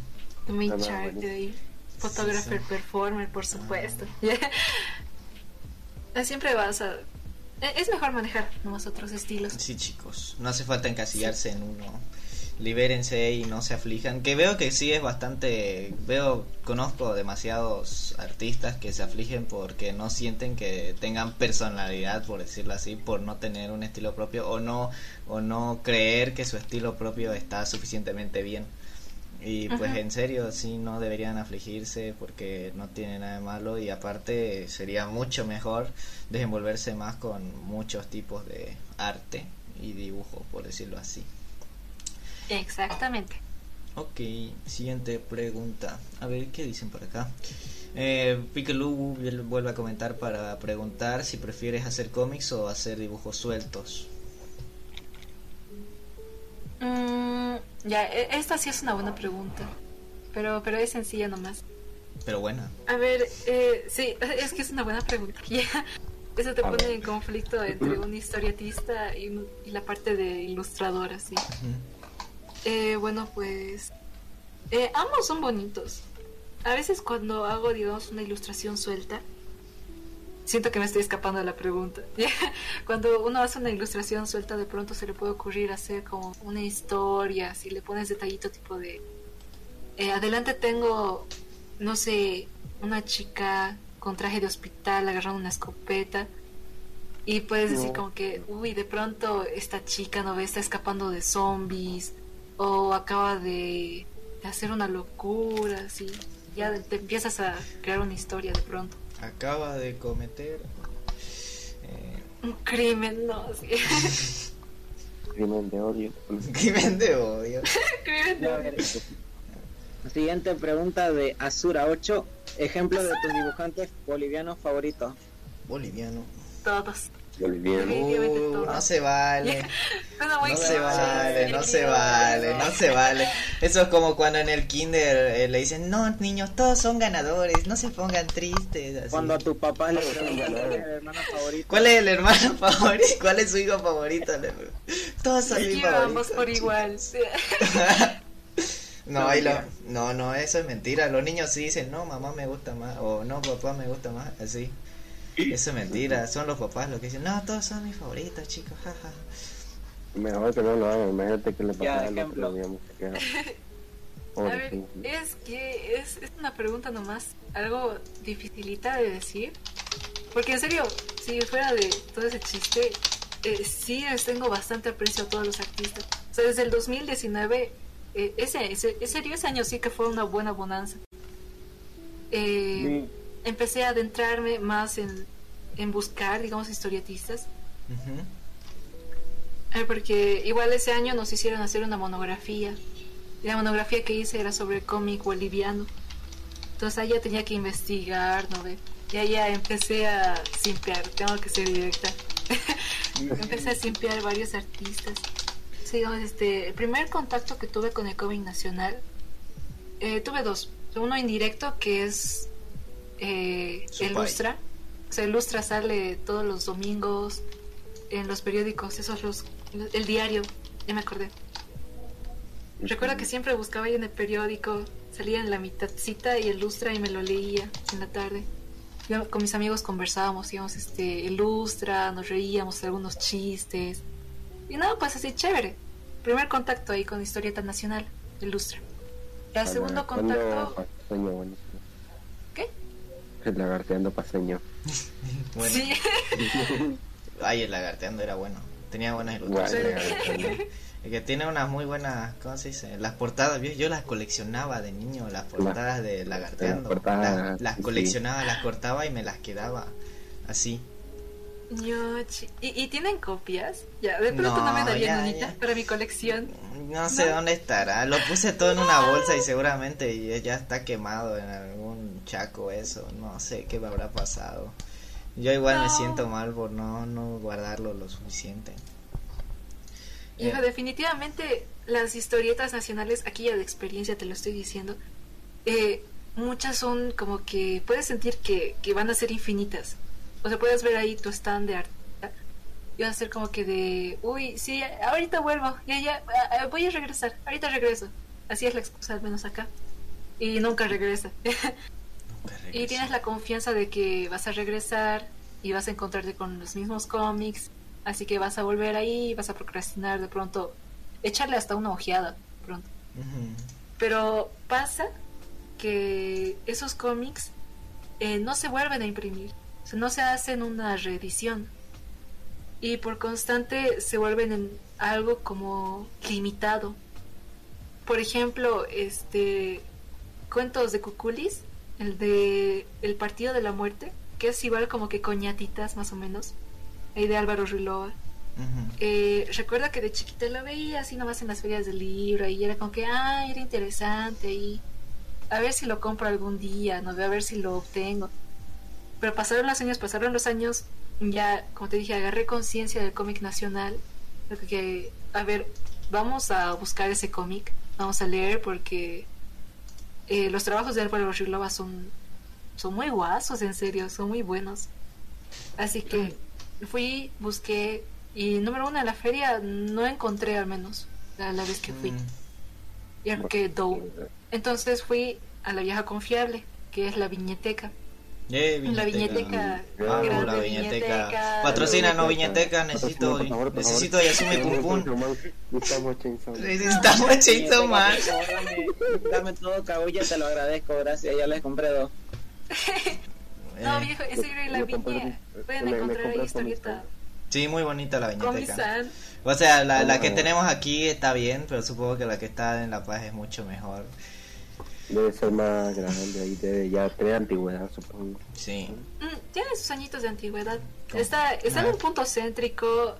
tu main Ah, no, character buenísimo. ahí. Photographer, sí. performer, por supuesto. Ah, Siempre vas a... eh, Es mejor manejar nomás otros estilos. Sí, chicos, no hace falta encasillarse en uno. Libérense y no se aflijan. Que veo que sí es bastante. Veo, conozco demasiados artistas que se afligen porque no sienten que tengan personalidad, por decirlo así, por no tener un estilo propio o no o no creer que su estilo propio está suficientemente bien. Y pues Ajá. en serio, sí, no deberían afligirse porque no tiene nada de malo y aparte sería mucho mejor desenvolverse más con muchos tipos de arte y dibujo, por decirlo así. Exactamente. Ok, siguiente pregunta. A ver, ¿qué dicen por acá? Eh, Pikelú vuelve a comentar para preguntar si prefieres hacer cómics o hacer dibujos sueltos. Mm, ya, e- esta sí es una buena pregunta. Pero, pero es sencilla nomás. Pero bueno, A ver, eh, sí, es que es una buena pregunta. Ya, Eso te A pone en conflicto entre un historietista y, y la parte de ilustrador, así. Eh, bueno, pues eh, ambos son bonitos. A veces cuando hago, digamos, una ilustración suelta, siento que me estoy escapando de la pregunta. cuando uno hace una ilustración suelta, de pronto se le puede ocurrir hacer como una historia, si le pones detallito tipo de... eh, adelante tengo, no sé, una chica con traje de hospital agarrando una escopeta. Y puedes decir como que, uy, de pronto esta chica no ve, está escapando de zombies o acaba de, de hacer una locura, así. Ya te empiezas a crear una historia de pronto. Acaba de cometer eh, Un crimen, no, sí. Crimen de odio. un crimen de odio. crimen de... ver. Siguiente pregunta de Azura 8. Ejemplo de tus dibujantes bolivianos favoritos. Boliviano. Todos. Uh, no se vale. No se vale, no se vale, no se vale. Eso es como cuando en el kinder eh, le dicen, no, niños, todos son ganadores, no se pongan tristes. así. Cuando a tu papá le cuál es el hermano favorito. ¿Cuál es el hermano favorito? ¿Cuál es su hijo favorito? Todos son mis favoritos. por chicos. igual. No, ahí lo- no, no, eso es mentira. Los niños sí dicen, no, mamá me gusta más, o no, papá me gusta más, así. Eso es mentira, son los papás los que dicen, no, todos son mis favoritos, chicos, jaja. Mejor que no lo hagan. Imagínate que le pasa ejemplo. digamos. que- A ver, es que es, es una pregunta nomás algo dificilita de decir. Porque en serio, si fuera de todo ese chiste, eh, sí les tengo bastante aprecio a todos los artistas. O sea, desde el 2019, eh, ese, ese, ese, ese año sí que fue una buena bonanza. Eh, Empecé a adentrarme más en, en buscar, digamos, historietistas. Eh, porque igual ese año nos hicieron hacer una monografía. Y la monografía que hice era sobre cómic boliviano. Entonces ahí ya tenía que investigar, ¿no ve? Y ahí ya empecé a simpear, tengo que ser directa. empecé a simpear varios artistas. Sí, digamos, este, el primer contacto que tuve con el cómic nacional, eh, tuve dos. Uno indirecto que es eh, Ilustra. O sea, Ilustra sale todos los domingos en los periódicos, esos los, el diario, ya me acordé. Recuerdo que siempre buscaba ahí en el periódico, salía en la mitadcita y ilustra y me lo leía en la tarde. Yo con mis amigos conversábamos, íbamos este, ilustra, nos reíamos algunos chistes. Y nada, pues así chévere. Primer contacto ahí con historieta nacional, ilustra. El segundo contacto. ¿Qué? El lagarteando paseño. bueno. Sí. Ay, el lagarteando era bueno. Tenía buenas ilustraciones. que tiene unas muy buenas, ¿cómo se dice? Las portadas, yo las coleccionaba de niño, las portadas de Lagarteando. Las, coleccionaba, las cortaba y me las quedaba así. ¿Y, tienen copias? Ya, de pronto no, me darían unita para mi colección. No sé dónde estará. Lo puse todo en una bolsa y seguramente ya está quemado en algún chaco eso. No sé qué me habrá pasado. Yo igual me siento mal por no, no guardarlo lo suficiente. Hijo, definitivamente las historietas nacionales, aquí ya de experiencia te lo estoy diciendo, eh, muchas son como que puedes sentir que, que, van a ser infinitas. O sea, puedes ver ahí tu stand de artista y va a ser como que de, uy, sí, ahorita vuelvo, ya, ya, voy a regresar, ahorita regreso. Así es la excusa, al menos acá. Y nunca regresa. nunca regresa. y tienes la confianza de que vas a regresar y vas a encontrarte con los mismos cómics Así que vas a volver ahí, vas a procrastinar de pronto, echarle hasta una ojeada pronto. Pero pasa que esos cómics eh, no se vuelven a imprimir, no se hacen una reedición y por constante se vuelven en algo como limitado. Por ejemplo, este cuentos de Cuculis, el de El Partido de la Muerte, que es igual como que coñatitas más o menos ahí de Álvaro Ruiloa. eh, recuerda que de chiquita lo veía así nomás en las ferias del libro y era como que, ah, era interesante y a ver si lo compro algún día, no a ver si lo obtengo. Pero pasaron los años, pasaron los años, ya, como te dije, agarré conciencia del cómic nacional, que, a ver, vamos a buscar ese cómic, vamos a leer porque eh, los trabajos de Álvaro Ruiloa son, son muy guasos, en serio, son muy buenos. Así que fui, busqué y número uno en la feria no encontré al menos la, vez que fui. Mm. Y que Entonces fui a la vieja confiable, que es la viñeteca. Eh, La viñeteca. Ah, la viñeteca. Patrocina, no viñeteca, necesito, necesito y asume pum pum. Necesitamos Chainsaw Man. Dame, dame todo, cabulla, te lo agradezco, gracias, ya les compré dos. No, eh, viejo, ese era la viñeta. Pueden encontrar ahí historieta. Sí, muy bonita la viñeta. O sea, la, la que tenemos aquí está bien, pero supongo que la que está en La Paz es mucho mejor. Debe ser más grande, ahí debe ya tener antigüedad, supongo. Sí. Mm, tiene sus añitos de antigüedad. Está, está en un punto céntrico.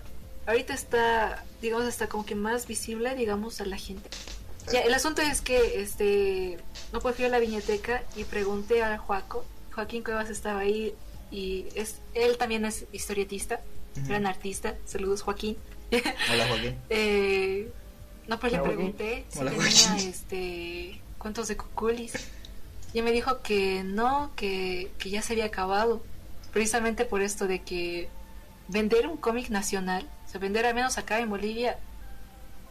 Ahorita está, digamos, está como que más visible, digamos, a la gente. Ya, el asunto es que este no pues fui a la viñeteca y pregunté al Juaco Joaquín Cuevas estaba ahí y es él también es historietista, gran artista. Saludos, Joaquín. Hola, Joaquín. eh, no, pues le pregunté si tenía este, cuentos de cuculis. Y me dijo que no, que, que ya se había acabado. Precisamente por esto de que vender un cómic nacional, o sea, vender al menos acá en Bolivia,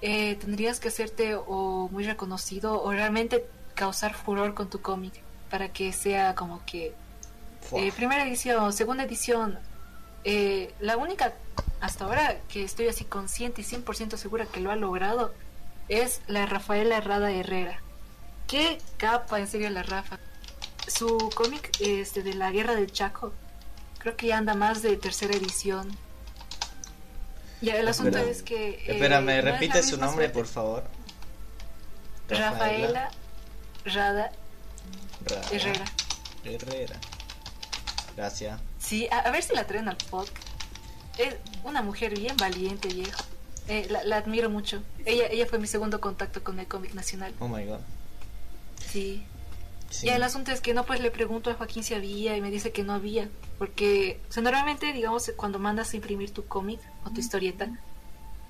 eh, tendrías que hacerte o muy reconocido o realmente causar furor con tu cómic para que sea como que eh, primera edición, segunda edición. Eh, la única hasta ahora que estoy así consciente y 100% segura que lo ha logrado es la Rafaela Herrada Herrera. Qué capa, en serio, la Rafa. Su cómic este, de la Guerra del Chaco, creo que ya anda más de tercera edición. Ya, el asunto Espera. es que... eh, Espera, ¿me no repite su nombre, suerte. por favor? Rafaela Rada Ra- Herrera. Herrera. Gracias. Sí, a, a ver si la traen al podcast. Es una mujer bien valiente, viejo. Eh, la, la admiro mucho. Ella, ella fue mi segundo contacto con el cómic nacional. Oh my god. Sí. Sí. Y el asunto es que no, pues le pregunto a Joaquín si había y me dice que no había. Porque, o sea, normalmente, digamos, cuando mandas a imprimir tu cómic o tu historieta,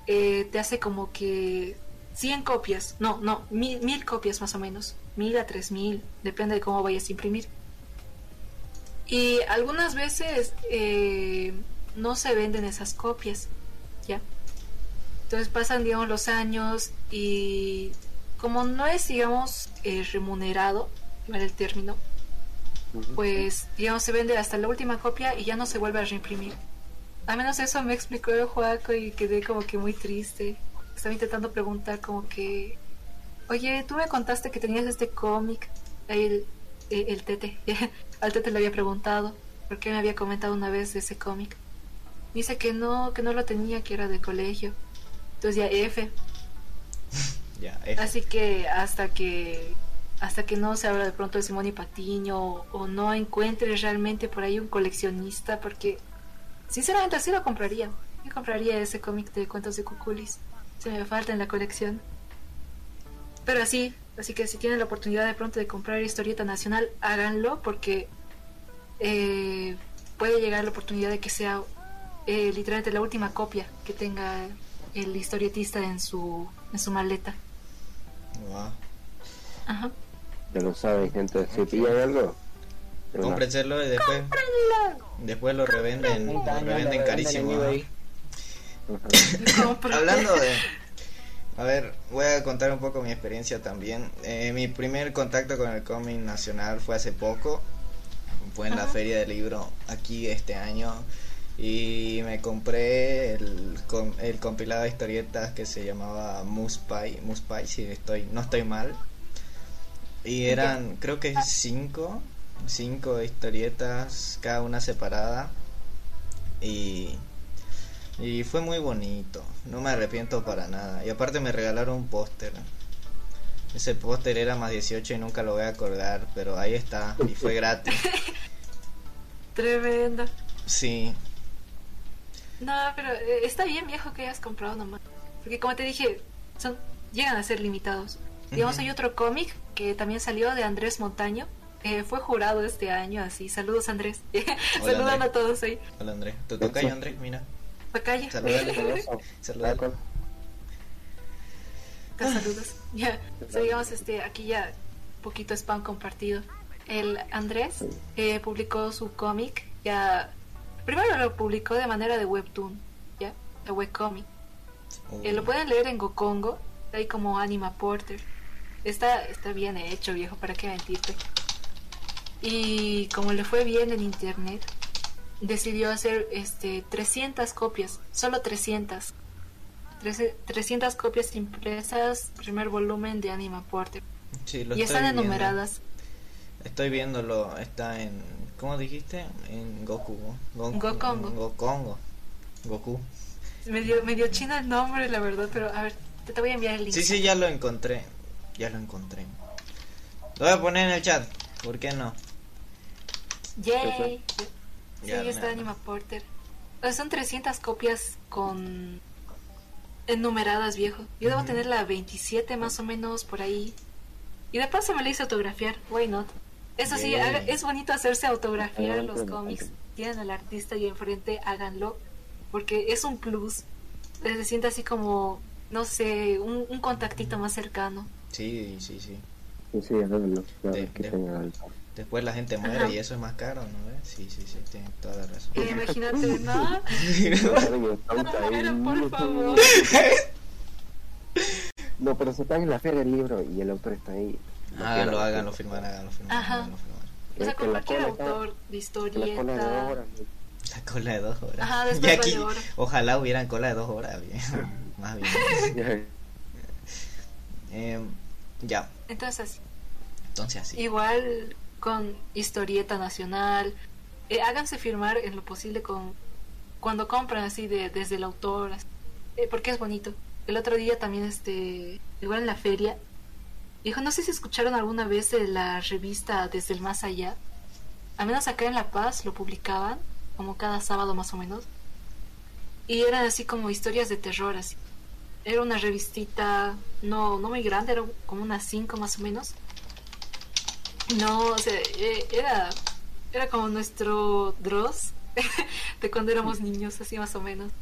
eh, te hace como que 100 copias. No, no, mil, mil copias más o menos. Mil a tres mil, depende de cómo vayas a imprimir. Y algunas veces eh, no se venden esas copias, ¿ya? Entonces pasan, digamos, los años y como no es, digamos, eh, remunerado, vale el término, pues, digamos, se vende hasta la última copia y ya no se vuelve a reimprimir. Al menos eso me explicó el Joaco y quedé como que muy triste. Estaba intentando preguntar como que, oye, tú me contaste que tenías este cómic, ahí el, el, el Tete, al Tete le había preguntado, porque me había comentado una vez de ese cómic. Dice que no, que no lo tenía, que era de colegio. Entonces ya F, Así que hasta que hasta que no se habla de pronto de Simón y Patiño o, no encuentre realmente por ahí un coleccionista, porque sinceramente así lo compraría. Yo compraría ese cómic de cuentos de Cuculis. Se me falta en la colección. Pero así, así que si tienen la oportunidad de pronto de comprar historieta nacional, háganlo porque eh, puede llegar la oportunidad de que sea eh, literalmente la última copia que tenga el historietista en su en su maleta. Wow. Ajá. Ya lo saben, gente. Si pillan algo, Cómprenselo y después, después lo revenden, lo 30 años revenden carísimo. Hablando de... A ver, voy a contar un poco mi experiencia también. Eh, mi primer contacto con el cómic nacional fue hace poco. Fue en la feria del libro aquí este año. Y me compré el, com- el compilado de historietas que se llamaba Moose Pie. Moose Pie, si estoy, no estoy mal. Y eran, creo que cinco, cinco historietas, cada una separada. Y y fue muy bonito, no me arrepiento para nada. Y aparte me regalaron un póster. Ese póster era más 18 y nunca lo voy a colgar, pero ahí está, y fue gratis. Tremendo. Sí, No, pero eh, está bien viejo que hayas comprado nomás. Porque como te dije, son llegan a ser limitados. Digamos, hay otro cómic que también salió de Andrés Montaño. eh, fue jurado este año, así. Saludos, Andrés. Saludando Andrés. a todos ahí. hola Andrés. ¿Te toca yo, Andrés? Mira, Pacaya. saludale, saludale. Taco. Saludos. Ya, so, digamos, este, aquí ya poquito spam compartido. El Andrés eh, publicó su cómic, ya, primero lo publicó de manera de webtoon, ya, de webcomic. Eh, lo pueden leer en Gokongo, ahí como Anima Porter. Está, está bien hecho, viejo, para qué mentirte. Y como le fue bien en internet, decidió hacer este 300 copias, solo 300. Trece- 300 copias impresas, primer volumen de Anima Porter. sí, lo Y están viendo. enumeradas. Estoy viéndolo, está en. ¿Cómo dijiste? En Goku. Go- Gokongo. Gokongo. Goku. Medio, medio chino el nombre, la verdad, pero a ver, te, te voy a enviar el link. Sí, sí, ya lo encontré. Ya lo encontré. Lo voy a poner en el chat. ¿Por qué no? Yay. Sí, Ya, está. Anima Porter. Son 300 copias con enumeradas, viejo. Yo debo tener la 27 más o menos por ahí. Y de paso me la hice autografiar. Why not? Eso sí, es bonito hacerse autografiar los cómics. Tienen al artista ahí enfrente, háganlo. Porque es un plus. Se siente así como, no sé, un, un contactito más cercano. Sí, sí, sí. Sí, sí, háganlo. De- que de-. Después la gente muere Ajá. y eso es más caro, ¿no ves? Sí, sí, sí, tienes toda la razón. Eh, imagínate, ¿no? No por favor. No, pero si están en la feria del libro y el autor está ahí. No háganlo, háganlo firmar, háganlo firmar, Ajá. háganlo firmar. O sea, con cualquier autor de La cola de dos historieta. horas. La cola de dos horas. Ajá, y después aquí, vale oro. ojalá hubieran cola de dos horas, bien. más bien. Ya. Em, ya, Entonces, entonces así. igual con historieta nacional, eh, háganse firmar en lo posible con cuando compran así de, desde el autor. así. eh, porque es bonito. El otro día también, este, igual en la feria, dijo, no sé si escucharon alguna vez de la revista Desde el Más Allá. Al menos acá en La Paz lo publicaban, como cada sábado más o menos. Y eran así como historias de terror, así. Era una revistita, no, no muy grande, era como unas cinco más o menos. No, o sea, eh, era, era como nuestro Dross de cuando éramos niños, así más o menos.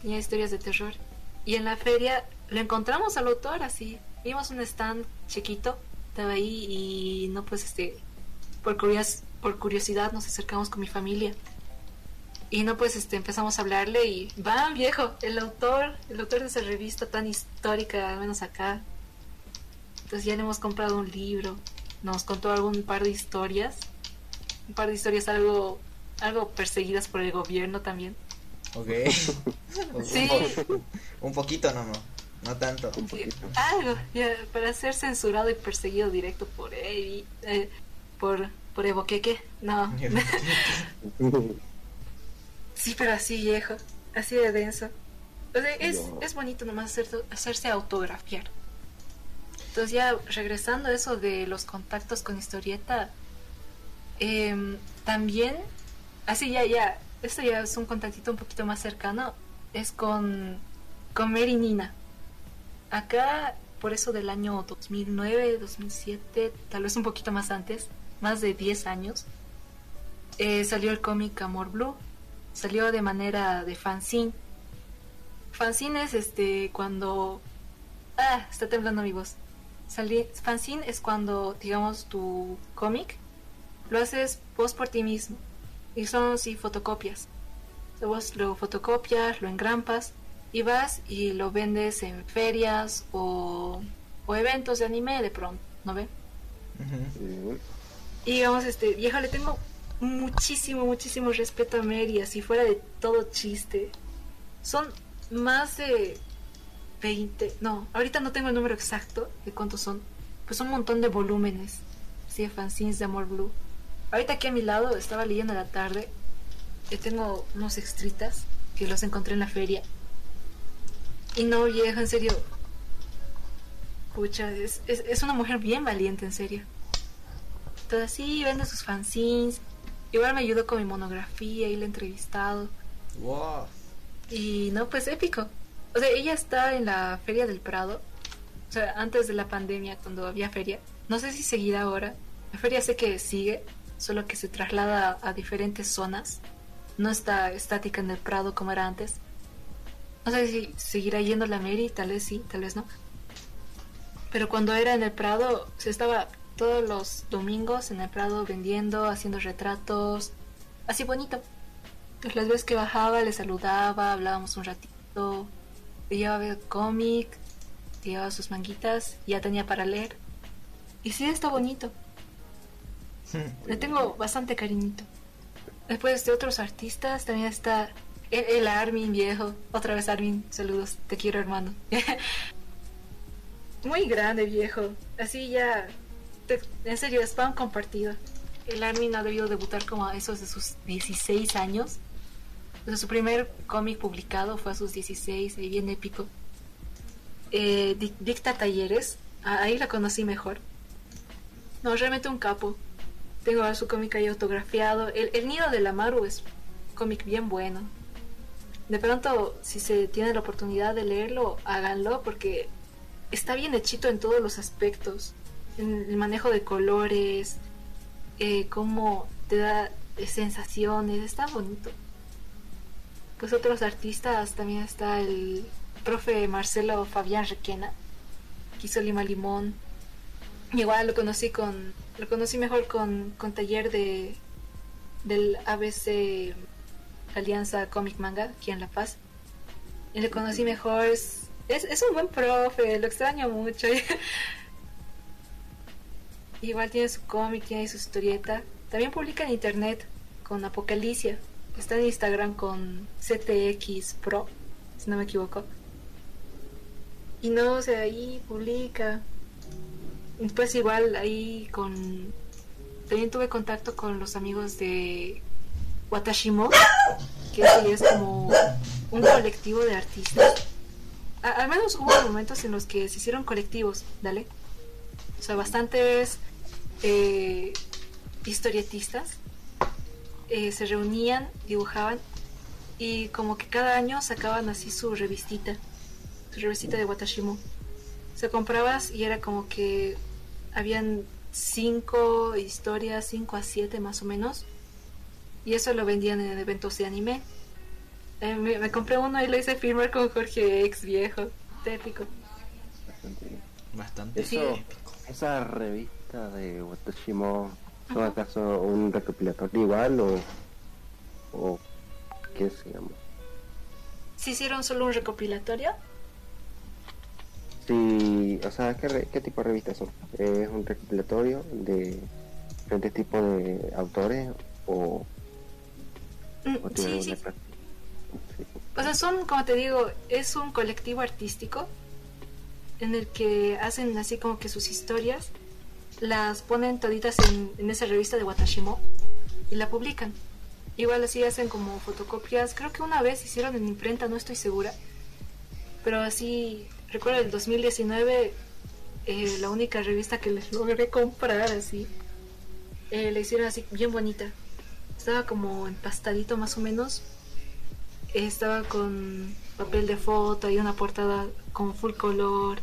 Tenía historias de terror. Y en la feria lo encontramos al autor así. Vimos un stand chiquito, estaba ahí y no pues este, por, curios, por curiosidad nos acercamos con mi familia. Y no pues este, empezamos a hablarle y, van viejo, el autor, el autor de esa revista tan histórica, al menos acá. Entonces ya le hemos comprado un libro, nos contó algún par de historias, un par de historias algo, algo perseguidas por el gobierno también. Ok. Sí. Un, un poquito nomás, no tanto. Algo, ya, para ser censurado y perseguido directo por él, eh, por, por Evoqueque, no. Sí, pero así viejo, así de denso. O sea, es, No. es bonito nomás hacer- hacerse autografiar. Entonces ya regresando a eso de los contactos con historieta, em, también, así ya, ya, esto ya es un contactito un poquito más cercano, es con, con Mary Nina. Acá, por eso del año 2009, 2007, tal vez un poquito más antes, más de 10 años, eh, salió el cómic Amor Blue. Salió de manera de fanzine. Fanzine es este cuando... Ah, está temblando mi voz. Sali- fanzine es cuando, digamos, tu cómic lo haces vos por ti mismo. Y son sí fotocopias. Vos lo fotocopias, lo engrampas y vas y lo vendes en ferias o, o eventos de anime de pronto, ¿no ve? Ujú. Y digamos, este, viejo, le tengo muchísimo, muchísimo respeto a Mary, así fuera de todo chiste. Son más de 20, no, ahorita no tengo el número exacto de cuántos son, pues un montón de volúmenes, así de fanzines de Amor Blue. Ahorita aquí a mi lado estaba leyendo a la tarde, yo tengo unos extritas que los encontré en la feria. Y no, viejo, en serio. Pucha, es, es, es una mujer bien valiente, en serio. Entonces sí, vende sus fanzines. Igual me ayudó con mi monografía y la he entrevistado. Wow. Y no, pues épico. O sea, ella está en la Feria del Prado. O sea, antes de la pandemia, cuando había feria. No sé si seguirá ahora. La feria sé que sigue, solo que se traslada a diferentes zonas. No está estática en el Prado como era antes. No sé si seguirá yendo la Mary, tal vez sí, tal vez no. Pero cuando era en el Prado, se estaba todos los domingos en el Prado vendiendo, haciendo retratos, así bonito. Pues las veces que bajaba, le saludaba, hablábamos un ratito, le llevaba el cómic, le llevaba sus manguitas, ya tenía para leer. Y sí, está bonito. Le tengo bastante cariñito. Después de otros artistas también está el, Armin viejo. Otra vez Armin, saludos, te quiero hermano. Muy grande viejo. Así ya, te- en serio, spam compartido. El Armin ha debido debutar como a esos de sus 16 años. Su primer cómic publicado fue a sus 16, ahí bien épico. Eh, Dic- Dicta Talleres, ah, ahí la conocí mejor. No, realmente un capo. Tengo su cómic ahí autografiado. El, el Nido de la Maru es cómic bien bueno. De pronto, si se tiene la oportunidad de leerlo, háganlo porque está bien hechito en todos los aspectos. En el manejo de colores, eh, cómo te da sensaciones, está bonito. Pues otros artistas, también está el profe Marcelo Fabián Requena, que hizo Lima Limón. Igual lo conocí con, lo conocí mejor con, con taller de del ABC Alianza Comic Manga aquí en La Paz. Y lo conocí mejor, es, es, un buen profe, lo extraño mucho. Igual tiene su cómic, tiene su historieta. También publica en internet con Apocalicia. Está en Instagram con CTX Pro, si no me equivoco. Y no, o sea, ahí publica. Pues igual ahí con... También tuve contacto con los amigos de Watashimo, que ese es como un colectivo de artistas al menos hubo momentos en los que se hicieron colectivos, ¿dale? O sea, bastantes eh, historietistas eh, se reunían, dibujaban y como que cada año sacaban así su revistita, su revistita de Watashimo. Se comprabas y era como que habían cinco historias, cinco a siete más o menos, y eso lo vendían en eventos de anime. Eh, me, me compré uno y lo hice firmar con Jorge X viejo, épico. Bastante bien. Bastante Eso, Sí. épico. esa revista de Watashimo, ¿son acaso un recopilatorio igual o, o qué se llama? ¿Se hicieron solo un recopilatorio? Sí, o sea, ¿qué, re- qué tipo de revistas son? ¿Es un recopilatorio de diferentes tipos de autores o, o tiene sí, sí. O sea, son, como te digo, es un colectivo artístico en el que hacen así como que sus historias, las ponen toditas en, en esa revista de Watashimo y la publican. Igual así hacen como fotocopias. Creo que una vez hicieron en imprenta, no estoy segura. Pero así, recuerdo el 2019, eh, la única revista que les logré comprar así, eh, la hicieron así bien bonita. Estaba como empastadito más o menos estaba con papel de foto y una portada con full color.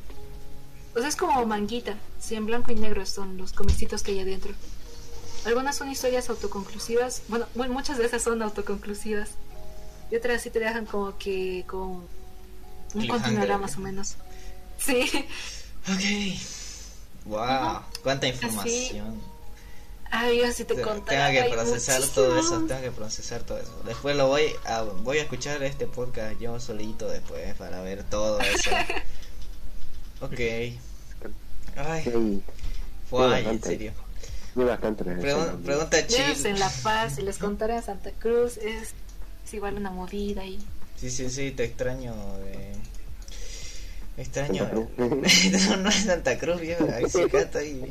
O sea, es como manguita. Sí, en blanco y negro son los comicitos que hay adentro. Algunas son historias autoconclusivas. Bueno, mu- muchas de esas son autoconclusivas. Y otras sí te dejan como que con un continuará más o menos. Sí. Ok. Wow, cuánta información. Ay, yo sí te Tengo contaba. que procesar todo eso, tengo que procesar todo eso. Después lo voy a voy a escuchar este podcast yo solito después para ver todo eso. Ok. Ay, Sí, fue en serio. bastante Pregun- pregunta chill. en La Paz y les contaré a Santa Cruz. Es, es igual una movida y Sí, sí, sí, te extraño de... Me extraño... Santa Cruz. no, no es Santa Cruz, viejo. Ahí sí, acá estoy...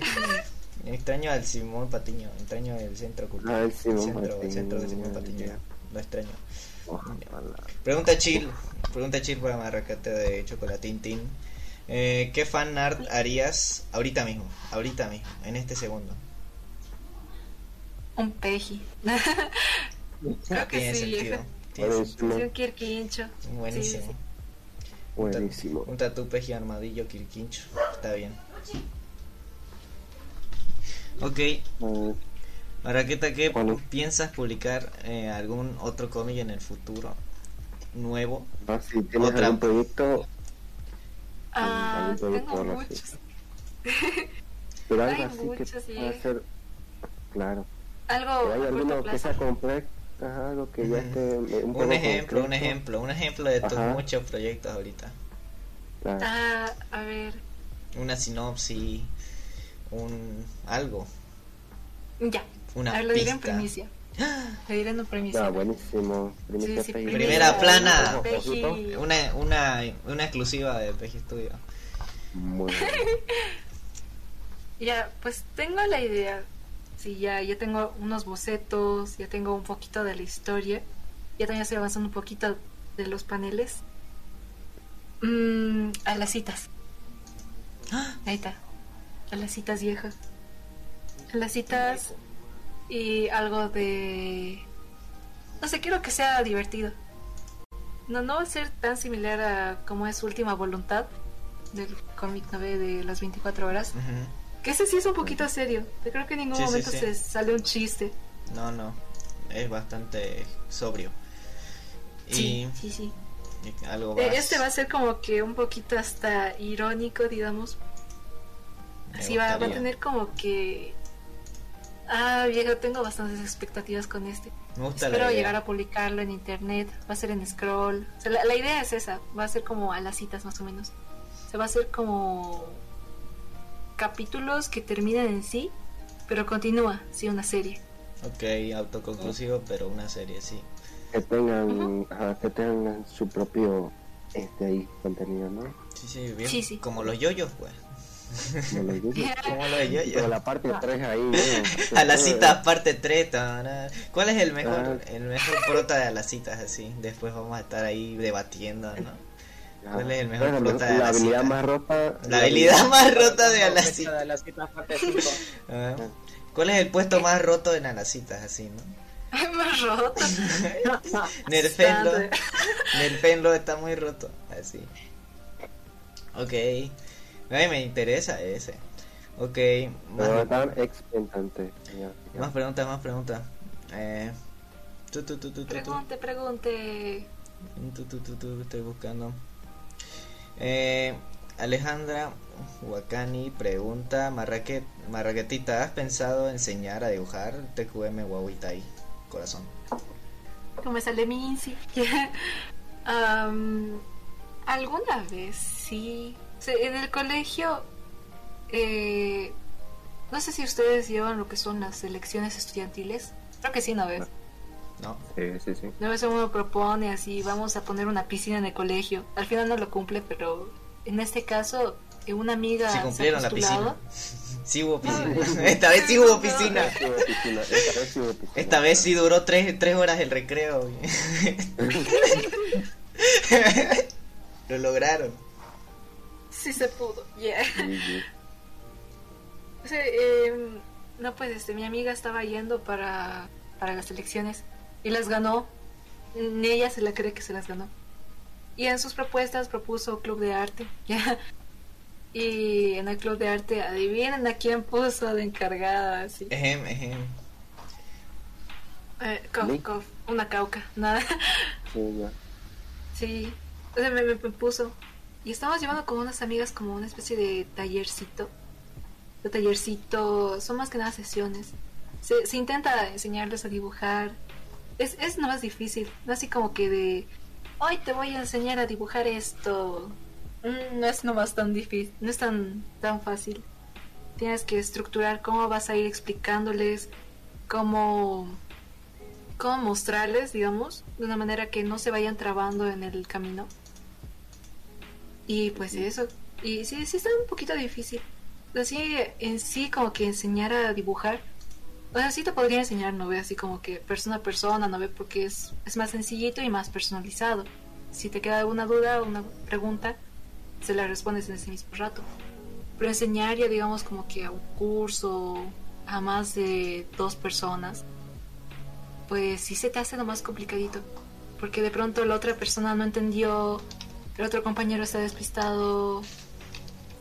Extraño al Simón Patiño, extraño el centro Ah, cultural. el Simón centro, el Patiño, centro de Simón Patiño. ya. Lo extraño. Ojalá. Pregunta chill, pregunta chill para marracate de chocolatín tin. Eh, ¿Qué fan art harías ahorita mismo? Ahorita mismo, en este segundo. un peji. Creo que Tiene sí, sentido. Buenísimo. un quirquincho. Buenísimo. Sí, sí. Buenísimo. Un tatu peji armadillo quirquincho. Está bien. Ok, Ah, Marraqueta, ¿qué Bueno. piensas publicar eh, algún otro cómic en el futuro? Nuevo. no, si tienes Otra. algún proyecto, Ah, algún producto tengo muchos. pero algo así muchos, que sí. pueda ser, claro. Algo Pero hay alguno que sea complejo, ajá, algo que ya esté un, Un ejemplo, un concreto, ejemplo, un ejemplo de tus Ajá. muchos proyectos ahorita. claro. Ah, a ver. Una sinopsis, un algo, Ya. una a ver, lo diré en pista. primicia. Lo diré en primicia. Ah, buenísimo. Primicia Sí, sí, Peggy. Primera plana. Una, una, una exclusiva de PG Studio. Muy bien. Ya, pues tengo la idea. Sí, ya, ya tengo unos bocetos, ya tengo un poquito de la historia. Ya también estoy avanzando un poquito de los paneles. Mm, a las citas. Ahí está. A las citas viejas. A las citas y algo de... No sé, quiero que sea divertido. No, no va a ser tan similar a como es Última Voluntad del cómic 9 de las 24 horas. Que ese sí es un poquito serio. Yo creo que en ningún Sí, momento sí. se sale un chiste. No, no. Es bastante sobrio. Y, Sí, sí, algo más. Este va a ser como que un poquito hasta irónico, digamos. Así va, va a tener como que... Ah, viejo, tengo bastantes expectativas con este. Me gusta Espero la idea. llegar a publicarlo en internet. Va a ser en scroll. O sea, la, la idea es esa. Va a ser como a las citas más o menos. Se va a hacer como capítulos que terminan en sí, pero continúa, sí, una serie. Ok, autoconclusivo, pero una serie, sí. Que tengan, ajá, que tengan su propio este ahí contenido, ¿no? Sí, sí, bien. Sí, sí. Como los yoyos, pues. Como los Pero yoyos. la parte 3 ahí, ¿no? A las citas parte 3. tarán. ¿Cuál es el mejor Ah. el mejor prota de a las citas así? Después vamos a estar ahí debatiendo, ¿no? ¿Cuál es el mejor ¿Cuál es la, prota de la habilidad Alacita? más rota? La habilidad más rota de Fecha Alacita. de Alacita parte 5. Ah. ¿Cuál es el puesto más roto en Alacitas? Así, ¿no? Más roto. Nerfenlo. Nerfenlo está muy roto. Así. Ok. Ay, me interesa ese. Ok. Más, tan expectante. Ya, ya. más preguntas, más preguntas. Eh. Tu, tu, tu, tu, tu, tu. Pregunte, pregunte. Tu, tu, tu, tu, estoy buscando. Eh, Alejandra Wakani pregunta, Marraquet, Marraquetita, ¿has pensado enseñar a dibujar TQM Wawitai? Corazón. ¿Cómo me sale mi Insi? Am, Alguna vez sí. En el colegio, eh, no sé si ustedes llevan lo que son las elecciones estudiantiles. Creo que sí, ¿no ves? ¿No? Sí, sí, sí. No ves uno propone así, vamos a poner una piscina en el colegio. Al final no lo cumple, pero en este caso, eh, una amiga Sí se cumplieron la postulado. piscina. Sí hubo piscina. Esta vez sí hubo piscina. Sí hubo piscina, Esta vez sí hubo piscina. Esta vez sí duró tres, tres horas el recreo. Lo lograron. Sí se pudo, yeah. Sí, sí. O sea, eh, no, pues este, mi amiga estaba yendo para, para las elecciones y las ganó. Ni ella se la cree que se las ganó. Y en sus propuestas propuso club de arte. ¿ya? Y en el club de arte, adivinen a quién puso de encargada. Así. Ejem, ejem. Eh, cof, ¿Mí? cof, una cauca, nada. Sí, ya. Sí, o sea, me, me- me puso. Y estábamos llevando con unas amigas como una especie de tallercito. De tallercito, son más que nada sesiones. Se, se intenta enseñarles a dibujar. Es, es no más difícil, no así como que de, hoy te voy a enseñar a dibujar esto. Mm, no es nomás tan difícil, no es tan, tan fácil. Tienes que estructurar cómo vas a ir explicándoles, cómo cómo mostrarles, digamos, de una manera que no se vayan trabando en el camino. Y pues eso. Y sí, sí está un poquito difícil. Así en sí como que enseñar a dibujar. O sea, sí te podría enseñar, ¿no ve? Así como que persona a persona, ¿no ve? Porque es, es más sencillito y más personalizado. Si te queda alguna duda o una pregunta, se la respondes en ese mismo rato. Pero enseñar ya digamos como que a un curso, a más de dos personas, pues sí se te hace lo más complicadito. Porque de pronto la otra persona no entendió, el otro compañero está despistado. O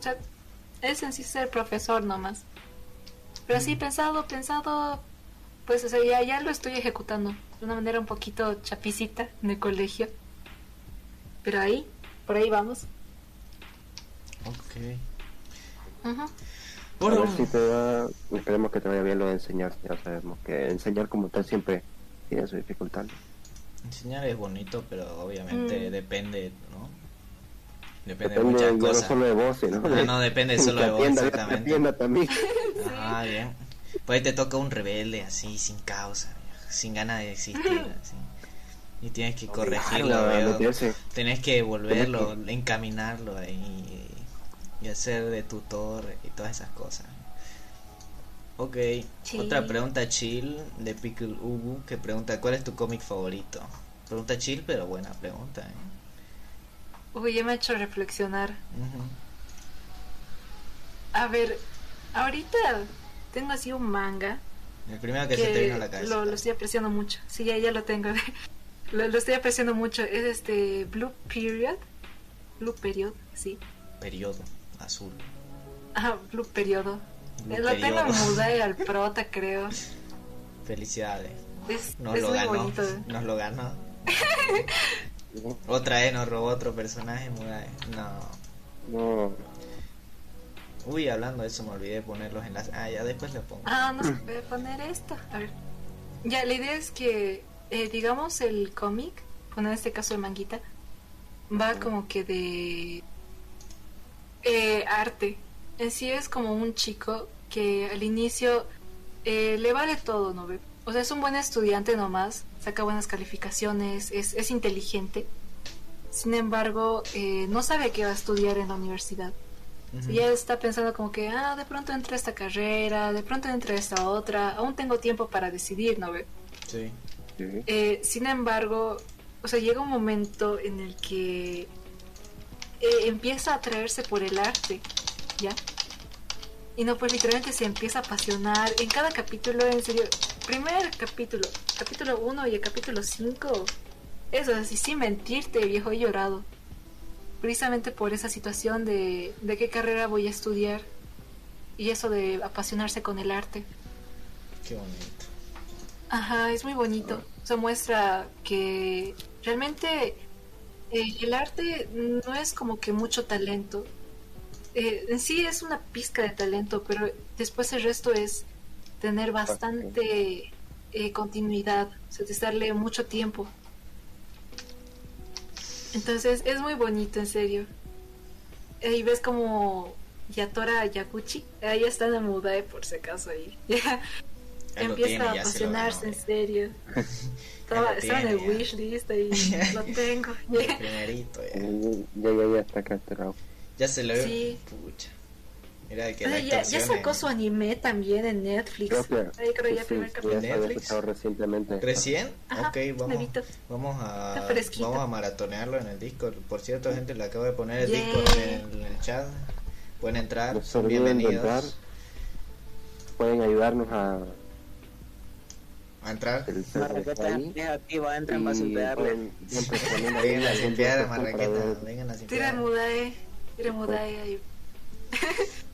sea, es en sí ser profesor nomás. Pero sí, pensado, pensado, pues o sea, ya, ya lo estoy ejecutando de una manera un poquito chapicita en el colegio. Pero ahí, por ahí vamos. Ok. A Bueno, ver si te va, esperemos que te vaya bien lo de enseñar, ya sabemos que enseñar como tal siempre tiene su dificultad. enseñar es bonito, pero obviamente Mm. depende, ¿no? Depende, de muchas ya no cosas. solo de vos, sino Ah, no, depende solo de vos, exactamente. también. Ah, bien. Pues te toca un rebelde así, sin causa, sin ganas de existir, así. Y tienes que corregirlo, veo. Tenés que volverlo, encaminarlo ahí y hacer de tutor y todas esas cosas. Ok, otra pregunta chill de Pickle Ubu que pregunta ¿cuál es tu cómic favorito? Pregunta chill pero buena pregunta. ¿eh? Uy, ya me ha hecho reflexionar. A ver, ahorita tengo así un manga El primero que, se te vino a la cabeza. lo, lo estoy apreciando mucho. Sí, ya, ya lo tengo. lo, lo estoy apreciando mucho. Es este Blue Period. Blue Period, sí. Periodo azul. Ah, Blue Periodo. Blue lo tengo mudé al prota, creo. Felicidades. Es, Nos es lo muy ganó. bonito. Nos lo ganó. Otra vez nos robó otro personaje. No. No, Uy, hablando de eso me olvidé de poner los enlaces. Ah, ya después le pongo. Ah, no se puede poner esto. A ver. Ya, la idea es que, eh, digamos, el cómic, bueno, en este caso el manguita, va como que de eh, arte. En sí es como un chico que al inicio eh, le vale todo, ¿no ve? O sea, es un buen estudiante nomás, saca buenas calificaciones, es, es inteligente. Sin embargo, eh, no sabe qué va a estudiar en la universidad. Ujú. Ya está pensando como que, ah, de pronto entra esta carrera, de pronto entra esta otra, aún tengo tiempo para decidir, ¿no ve? Sí. sí. Eh, sin embargo, o sea, llega un momento en el que eh, empieza a atraerse por el arte, ¿ya? Y no, pues literalmente se empieza a apasionar. En cada capítulo, en serio, primer capítulo, capítulo 1 y el capítulo 5, eso, así sin mentirte, viejo, he llorado. Precisamente por esa situación de, de qué carrera voy a estudiar y eso de apasionarse con el arte. Qué bonito. Ajá, es muy bonito. Se muestra que realmente eh, el arte no es como que mucho talento. Eh, en sí es una pizca de talento, pero después el resto es tener bastante eh, continuidad, o sea, de darle mucho tiempo. Entonces es muy bonito, en serio. Eh, y ves como Yatora Yaguchi, ahí está en Mudae por si acaso ahí. Ahí Empieza tiene, a apasionarse, en serio. Estaba, estaba en el wishlist y lo tengo. Primerito, ya. Ya, ya, ya está capturado. Ya se lo Sí. Pucha. Mira que la ya, ya sacó en- su anime también en Netflix. Creo que Ahí creo ya sí, primer sí, capítulo. ya Netflix. recientemente. ¿Recién? Ajá, ok, vamos, vamos a vamos a maratonearlo en el Discord. Por cierto, gente, le acabo de poner el Yay. Discord en, el chat. Pueden entrar, son bienvenidos entrar. Pueden ayudarnos a a entrar. el Marraqueta es activa, entren para ahí Vengan a para Marraqueta, vengan a. Mudae, tira Mudae ahí.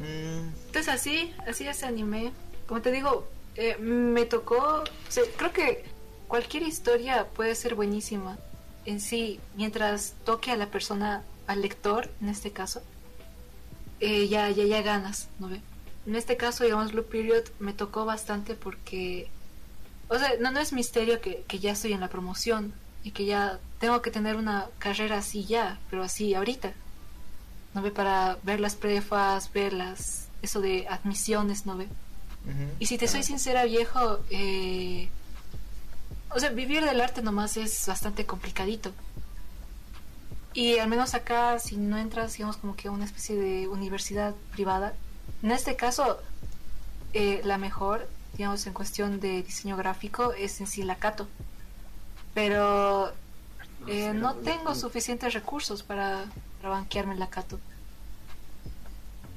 Mm, Entonces así, así ese anime. Como te digo, eh, me tocó, o sea, creo que cualquier historia puede ser buenísima en sí, mientras toque a la persona, al lector, en este caso, eh, ya, ya, ya ganas, ¿no ve? En este caso, digamos, Blue Period me tocó bastante porque, o sea, no, no es misterio que, que ya estoy en la promoción y que ya tengo que tener una carrera así ya, pero así ahorita, ¿no ve? Para ver las prefas, ver las, eso de admisiones, ¿no ve? Y si te soy sincera, viejo, eh, o sea, vivir del arte nomás es bastante complicadito. Y al menos acá, si no entras, digamos, como que a una especie de universidad privada, en este caso, eh, la mejor, digamos, en cuestión de diseño gráfico es en sí la Cato. Pero eh, no tengo suficientes recursos para, para banquearme la Cato.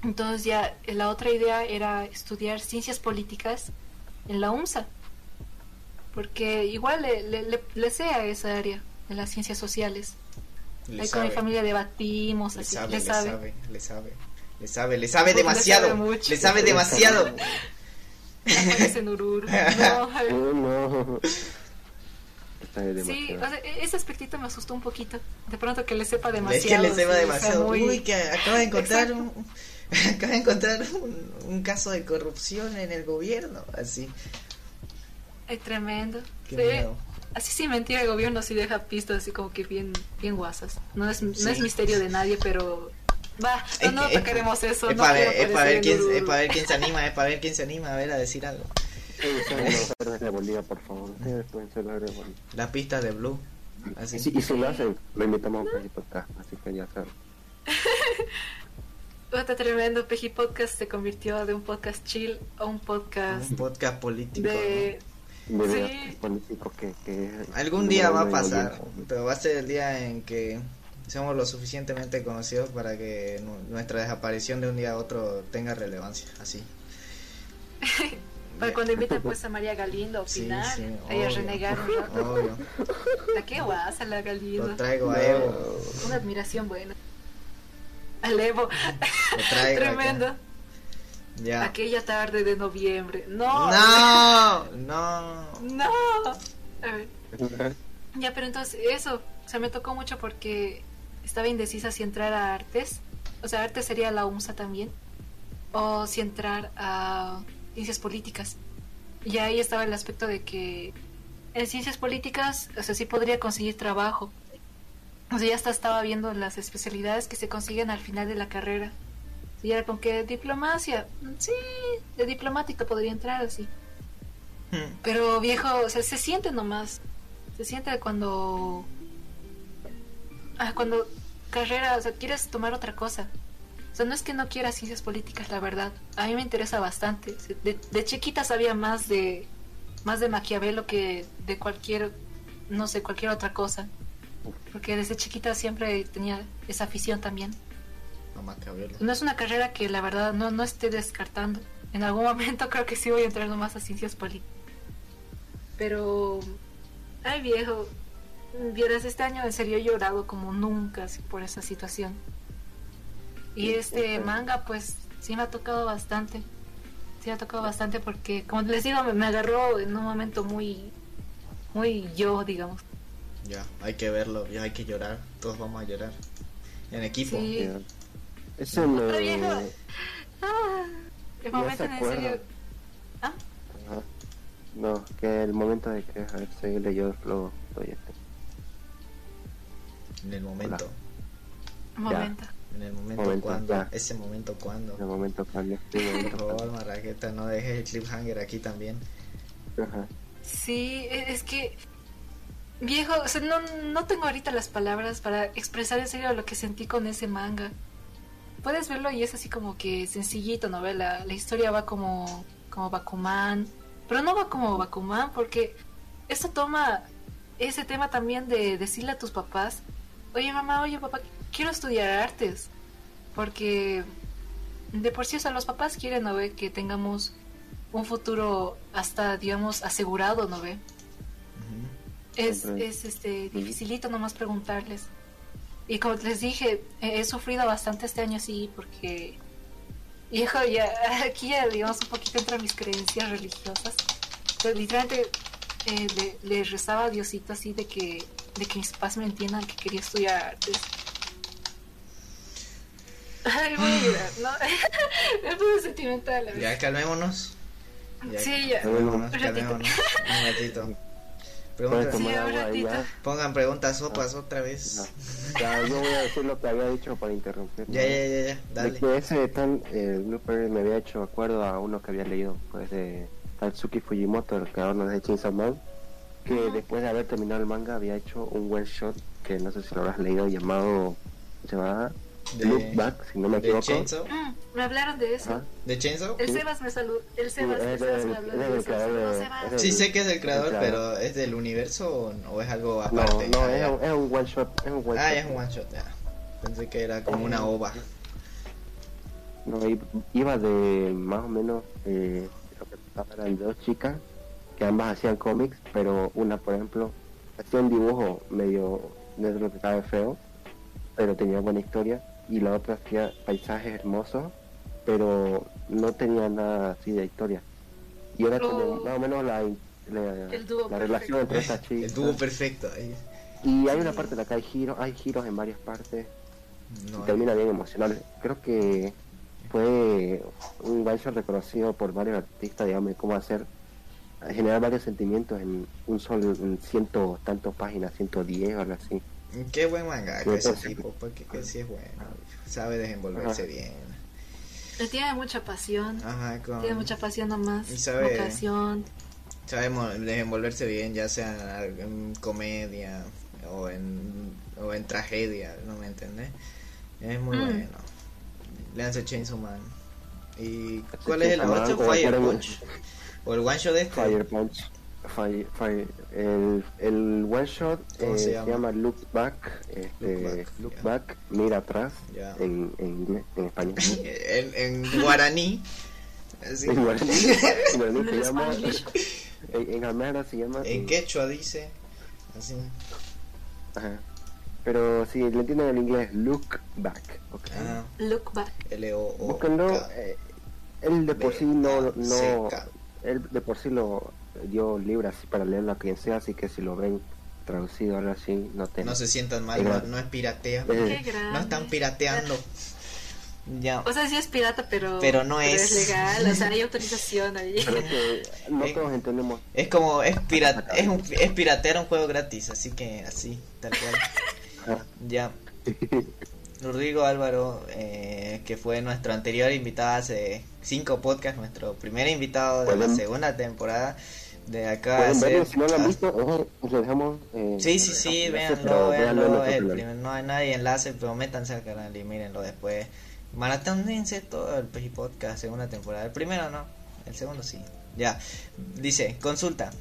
Entonces ya la otra idea era estudiar ciencias políticas en la UMSA. Porque igual le, le, le- le sé a esa área de las ciencias sociales. Le Ahí con mi familia debatimos, le así, sabe, le le sabe. sabe, le sabe, le sabe, le sabe le demasiado, sabe mucho. le sabe demasiado. En. No, Oh, no. Está sí, o sea, e- ese aspectito me asustó un poquito. De pronto que le sepa Es demasiado. que le sepa demasiado. muy- Uy, que acaba de encontrar un, acaba de encontrar un, un caso de corrupción en el gobierno, así. Ay, tremendo. Qué Sí, miedo. Así sí, mentira, el gobierno sí deja pistas así como que bien, bien guasas. No es, no es misterio de nadie, pero... Va, no, no Es- es- atacaremos eso. Es no para ver, es quién, es Ururu. pa' ver quién se anima, es para ver quién se anima a ver a decir algo. Ustedes son los héroes de Bolivia, por favor. Ustedes pueden ser los héroes de Bolivia. Las pistas de Blue. Así. Y si, y si lo hacen, lo invitamos a un Casi Podcast. Así que ya saben. Está tremendo, Peji Podcast se convirtió de un podcast chill a un podcast Un podcast político. de... Sí. político que. Algún día va a pasar, pero va a ser el día en que seamos lo suficientemente conocidos para que nu- nuestra desaparición de un día a otro tenga relevancia. Así. Cuando inviten pues a María Galindo a Sí, opinar, sí, a ella obvio. renegar un rato. Obvio. ¿A qué guasa la Galindo? Lo traigo a Evo. Una admiración buena. Al Evo. Lo traigo acá. Tremendo. Ya. Aquella tarde de noviembre. No. No, no. No. A ver. Ya, pero entonces eso, o sea, me tocó mucho porque estaba indecisa si entrar a artes, o sea, artes sería la UMSA también, o si entrar a ciencias políticas. Y ahí estaba el aspecto de que en ciencias políticas, o sea, sí podría conseguir trabajo. O sea, ya hasta estaba viendo las especialidades que se consiguen al final de la carrera. Y era con que diplomacia, mm, sí, de diplomático podría entrar así. Hmm. Pero viejo, o sea, se siente nomás. Se siente cuando. Ah, cuando carrera, o sea, quieres tomar otra cosa. O sea, no es que no quieras ciencias políticas, la verdad. A mí me interesa bastante. De, de chiquita sabía más de más de Maquiavelo que de cualquier, no sé, cualquier otra cosa. porque desde chiquita siempre tenía esa afición también. Mamá que verlo. No es una carrera que la verdad no, no esté descartando. En algún momento creo que sí voy a entrar nomás a ciencias políticas. Pero, ay viejo, vieras, este año en serio he llorado como nunca por esa situación. Y este manga pues sí me ha tocado bastante. Sí me ha tocado bastante porque, como les digo, me, me agarró en un momento muy, muy yo, digamos. Ya, hay que verlo, ya hay que llorar. Todos vamos a llorar. En equipo. Sí. Otra vieja. Ah, el momento en acuerda. serio. Ah, Ajá. No, que el momento de que a ver, seguirle yo lo este. En el momento. momento. En el momento, Momento, cuando. ya. Ese momento cuando. El momento cuando Por favor. Marraqueta, no dejes el cliffhanger aquí también. Ajá. Sí, e- es que viejo, o sea, no, no tengo ahorita las palabras para expresar en serio lo que sentí con ese manga. Puedes verlo y es así como que sencillito, novela. La historia va como, como Bakuman, pero no va como Bakuman porque esto toma ese tema también de decirle a tus papás, oye mamá, oye papá, quiero estudiar artes, porque de por sí, o sea, los papás quieren, ¿no ve? Que tengamos un futuro hasta, digamos, asegurado, ¿no ve? Es, es este, dificilito nomás preguntarles. Y como les dije, he, he sufrido bastante este año así porque, hijo, ya aquí ya, digamos, un poquito entre mis creencias religiosas. Pero literalmente eh, le, le rezaba a Diosito así de que, de que mis papás me entiendan que quería estudiar artes. Ay, voy a llorar, ¿no? Me puse sentimental. a. Ya, calmémonos. Ya, Sí, ya. Calmémonos, calmémonos. Un ratito. Preguntas. Sí, un ratito. Pongan preguntas sopas otra Ya. vez. Ya, yo voy a decir lo que había dicho para interrumpir. Ya, ya, ya, ya. De Dale. que ese tan, el blooper me había hecho acuerdo a uno que había leído, pues de Tatsuki Fujimoto, el creador de Chainsaw Man, que Ajá. después de haber terminado el manga había hecho un one shot que no sé si lo habrás leído llamado se llama De- Look Back, si no me ¿De equivoco. Chainsaw? Mm, me hablaron de eso. Ajá. ¿De Chainsaw? El Sí. Sebas me saludó. El Sebas, Sí, el Sebas me habló de eso. creador No, Sí, sé que es del creador, Claro. pero ¿es del universo o, o es algo No, aparte? no, Ah, es, un- es un one shot, es un one Ah, shot. ya es un one shot, ya. Pensé que era como una ova. No, iba de más o menos, eh, lo que pasaba eran dos chicas que ambas hacían cómics, pero una, por ejemplo, hacía un dibujo medio dentro de lo que cabe feo, pero tenía buena historia, y la otra hacía paisajes hermosos, pero no tenía nada así de historia. Y era como Oh. más o menos la, la, El dúo la relación entre estas chicas. El tubo perfecto. ahí. Y hay una parte en la que hay giros, hay giros en varias partes, No, y termina bien emocional. Creo que fue un one shot reconocido por varios artistas, digamos, de cómo hacer generar varios sentimientos en un solo, en ciento tantos páginas, 110 o algo así. Qué buen manga ese tipo, porque que sí es bueno. Sabe desenvolverse Ajá. bien. Tiene mucha pasión. Ajá, con... Tiene mucha pasión nomás. Y sabe- Vocación. sabe desenvolverse bien, ya sea en comedia o en, o en tragedia, ¿no me entendés? Es muy Mm. bueno. Lance Chainsaw Man. ¿Y cuál es el otro? Fire Punch. O el one shot este. Fire Punch. Fire, Fire. El, el one shot ¿Cómo eh, se se, llama? llama Look Back. Este, Look Back, Look ya. Back, mira atrás Ya. en, en, inglés, en español. En, en guaraní. Así. En guaraní, en guaraní se llama. En, en Amara se llama. En quechua dice. Así. Ajá. Pero si le entienden en inglés, Look Back. ¿ok? Ajá. Look back. L-O-O. Búsquenlo. eh, él de por sí no, no él de por sí lo dio libre así para leerlo a quien sea, así que si lo ven traducido ahora sí, no te No se sientan mal, no, no es piratea. Eh. No están pirateando. Ya. O sea, sí es pirata, pero. Pero no es. legal, o sea, hay autorización ahí. no Eh, todos entendemos Es como, es, pira- es, un, es piratear un juego gratis, así que así, tal cual. Ya. Rodrigo Álvaro, eh, que fue nuestro anterior invitado hace cinco podcasts, nuestro primer invitado de la segunda temporada. De acá pueden hacer- verlo si no lo han visto eh, les dejamos eh, Sí, sí, sí, véanlo, véanlo el primer- no hay nadie enlace, pero métanse al canal y mírenlo después. Maratónense todo el PG Podcast, segunda temporada. El primero no, el segundo sí. Ya, dice, consulta.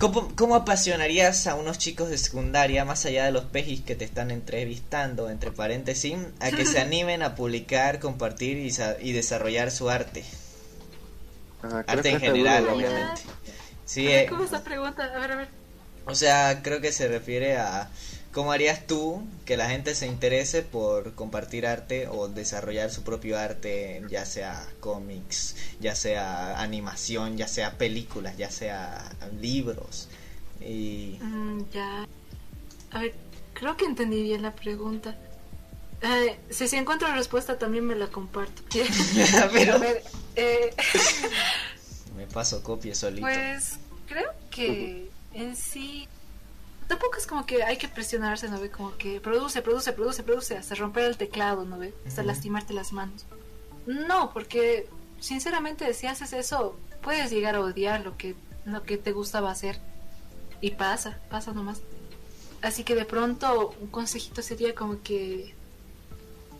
¿Cómo, ¿Cómo apasionarías a unos chicos de secundaria, más allá de los pejis que te están entrevistando, entre paréntesis, a que se animen a publicar, compartir y, sa- y desarrollar su arte? Ah, Arte en general, obviamente. Sí, A ver, eh, ¿Cómo es la pregunta? A ver, a ver. o sea, creo que se refiere a cómo harías tú que la gente se interese por compartir arte o desarrollar su propio arte, ya sea cómics, ya sea animación, ya sea películas, ya sea libros. Y Mm, ya. A ver, creo que entendí bien la pregunta. Eh, si, si encuentro la respuesta, también me la comparto. Pero- A ver, eh, me paso copia solito. pues creo que en sí. Tampoco es como que hay que presionarse, ¿no ve? Como que produce, produce, produce, produce, hasta romper el teclado, ¿no ve? Hasta lastimarte las manos. No, porque sinceramente si haces eso, puedes llegar a odiar lo que, lo que te gustaba hacer. Y pasa, pasa nomás. Así que de pronto un consejito sería como que...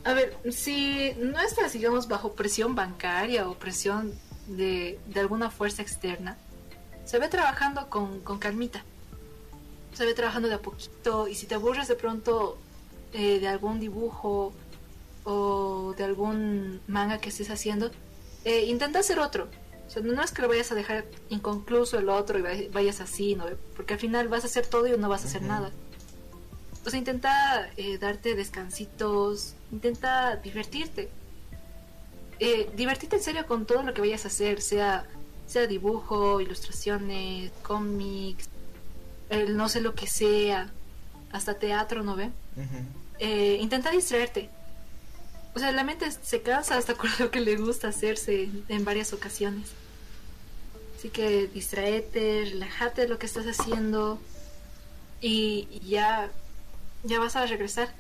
A ver, si no estás, digamos, bajo presión bancaria o presión de, de alguna fuerza externa, se ve trabajando con, con calmita. Se ve trabajando de a poquito y si te aburres de pronto eh, de algún dibujo o de algún manga que estés haciendo, eh, intenta hacer otro. O sea, no es que lo vayas a dejar inconcluso el otro y vay- vayas así, ¿no? Porque al final vas a hacer todo y no vas a hacer nada. O sea, intenta eh, darte descansitos, intenta divertirte. Eh, divertirte en serio con todo lo que vayas a hacer, sea, sea dibujo, ilustraciones, cómics, el no sé lo que sea, hasta teatro, ¿no ve? Eh, intenta distraerte. O sea, la mente se cansa hasta con lo que le gusta hacerse en, varias ocasiones. Así que distraete, relájate de lo que estás haciendo y ya, ya vas a regresar.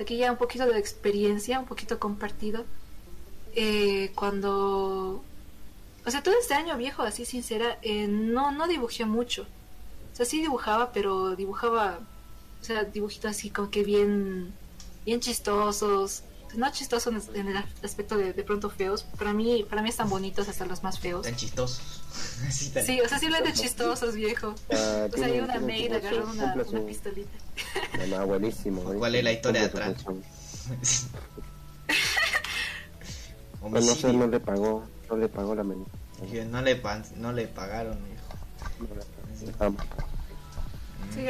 Aquí ya un poquito de experiencia, un poquito compartido. Eh, cuando... O sea, todo este año viejo, así sincera, eh, no, no dibujé mucho. O sea, sí dibujaba, pero dibujaba o sea, dibujitos así como que bien, bien chistosos. No chistosos en el aspecto de, de pronto feos. Para mí, para mí están bonitos hasta los más feos. Tan chistosos. Así tan- Sí, o sea, simplemente chistosos, viejo. Ah, O sea, hay una su- agarrando una, una su- pistolita. No, no, buenísimo, buenísimo. ¿Cuál es la historia de Cumple su atrás? función. Pues no sé, no le pagó, no le pagó la menina. Dije, no le, no le pagaron, hijo. No. Ah, Sí,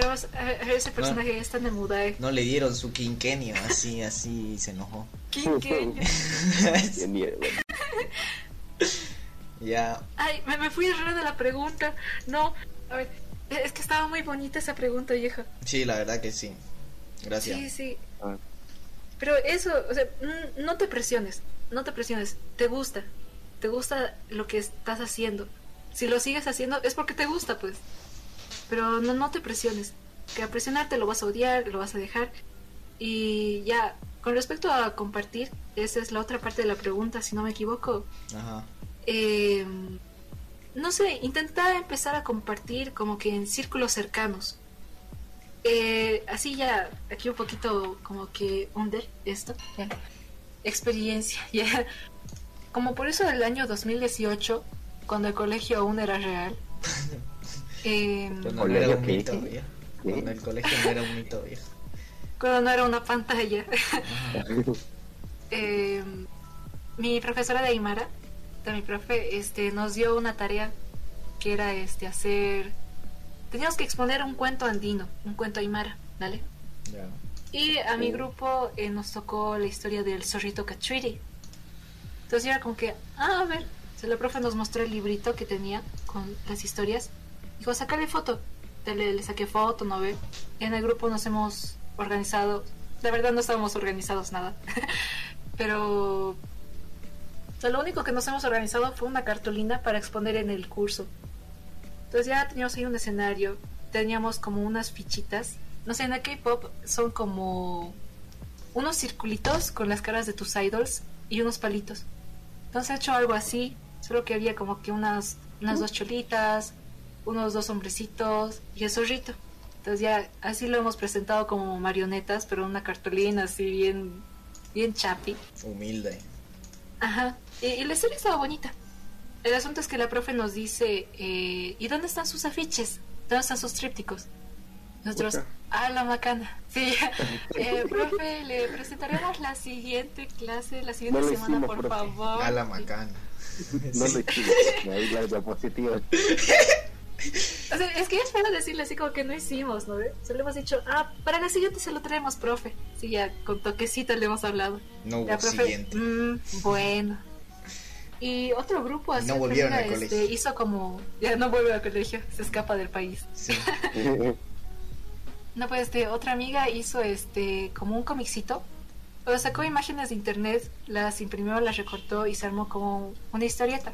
ese personaje está en el Mudae. No le dieron su quinquenio, así, así, se enojó. Miedo. ya, Ay, me, me fui errada de la pregunta. No, a ver, es que estaba muy bonita esa pregunta, vieja. sí, la verdad que sí. Gracias. Sí, sí. Ah, Pero eso, o sea, no te presiones, no te presiones, te gusta, te gusta lo que estás haciendo. Si lo sigues haciendo es porque te gusta, pues. Pero no, no te presiones, que a presionarte lo vas a odiar, lo vas a dejar. Y ya, con respecto a compartir, esa es la otra parte de la pregunta, si no me equivoco. Ajá. Eh, no sé, intenta empezar a compartir como que en círculos cercanos. Eh, así ya, aquí un poquito como que under esto. ya. Experiencia, ya. Como por eso del año 2018, cuando el colegio aún era real. eh, Cuando no ¿Colegio era un qué? mito, viejo. Cuando el colegio no era un mito, viejo. cuando no era una pantalla. Eh, mi profesora de Aymara, de mi profe, este, nos dio una tarea que era este hacer. Teníamos que exponer un cuento andino, un cuento Aymara, ¿vale? Ya. Y a mi grupo eh, nos tocó la historia del zorrito Catriri. Entonces era como que, ah, a ver, o sea, la profe nos mostró el librito que tenía con las historias. Dijo, sácale foto. Le, le saqué foto, ¿no ve? En el grupo nos hemos organizado. La verdad no estábamos organizados nada. Pero lo único que nos hemos organizado fue una cartulina para exponer en el curso. Entonces ya teníamos ahí un escenario, teníamos como unas fichitas. No sé, en el K-pop son como unos circulitos con las caras de tus idols y unos palitos. Entonces he hecho algo así, solo que había como que unas, unas dos cholitas, unos dos hombrecitos y el zorrito. Entonces ya así lo hemos presentado como marionetas, pero una cartulina así bien, bien chapi. Humilde. Ajá. Y, y la historia estaba bonita. El asunto es que la profe nos dice, eh, ¿y dónde están sus afiches? ¿dónde están sus trípticos? Nosotros, Pucha. ah, la macana. Sí, eh, profe, le presentaremos la siguiente clase, la siguiente No semana, hicimos, por profe. favor. A la macana. No Sí. lo hicimos. Ahí la diapositiva. O sea, es que es feo decirle así como que no hicimos, ¿no? ve? Solo hemos dicho, ah, para la siguiente se lo traemos, profe. Sí, ya con toquecito le hemos hablado. No hubo Ya, profe, siguiente. mm, bueno. Y otro grupo así, No volvieron al este, colegio. hizo como, ya no vuelve al colegio, se escapa del país. Sí. No, pues este, otra amiga hizo este como un comicito. O sacó imágenes de internet, las imprimió, las recortó y se armó como una historieta.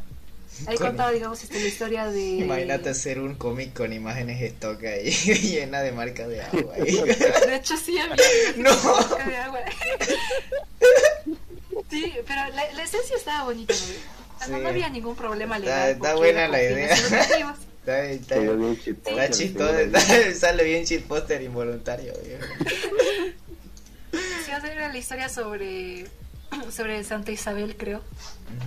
Ahí Con- contaba, digamos, la historia de. Imagínate hacer un cómic con imágenes stock ahí, llena de marca de agua. ahí. De hecho, sí había. No. marca de agua. Sí, pero la, la esencia estaba bonita, ¿no? No, Sí. no había ningún problema legal. está buena la idea. Está, bien chistoso. está chistoso, está- sale bien cheat poster involuntario. viejo. Sí, era la historia sobre sobre Santa Isabel, creo.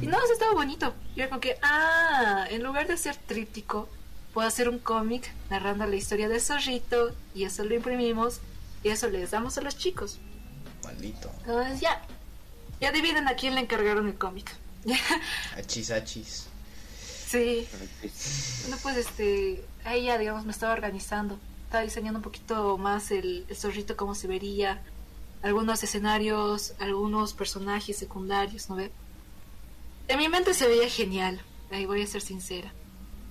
Y no, o sea, estaba bonito. Y era como que, ah, en lugar de hacer tríptico, puedo hacer un cómic narrando la historia del zorrito y eso lo imprimimos y eso les damos a los chicos. Maldito. Entonces ya, ya dividen a quién le encargaron el cómic. Achis, achis. sí, no pues este, ahí ya digamos me estaba organizando. Estaba diseñando un poquito más el, el zorrito, cómo se vería, algunos escenarios, algunos personajes secundarios, ¿no ve? En mi mente se veía genial, ahí voy a ser sincera.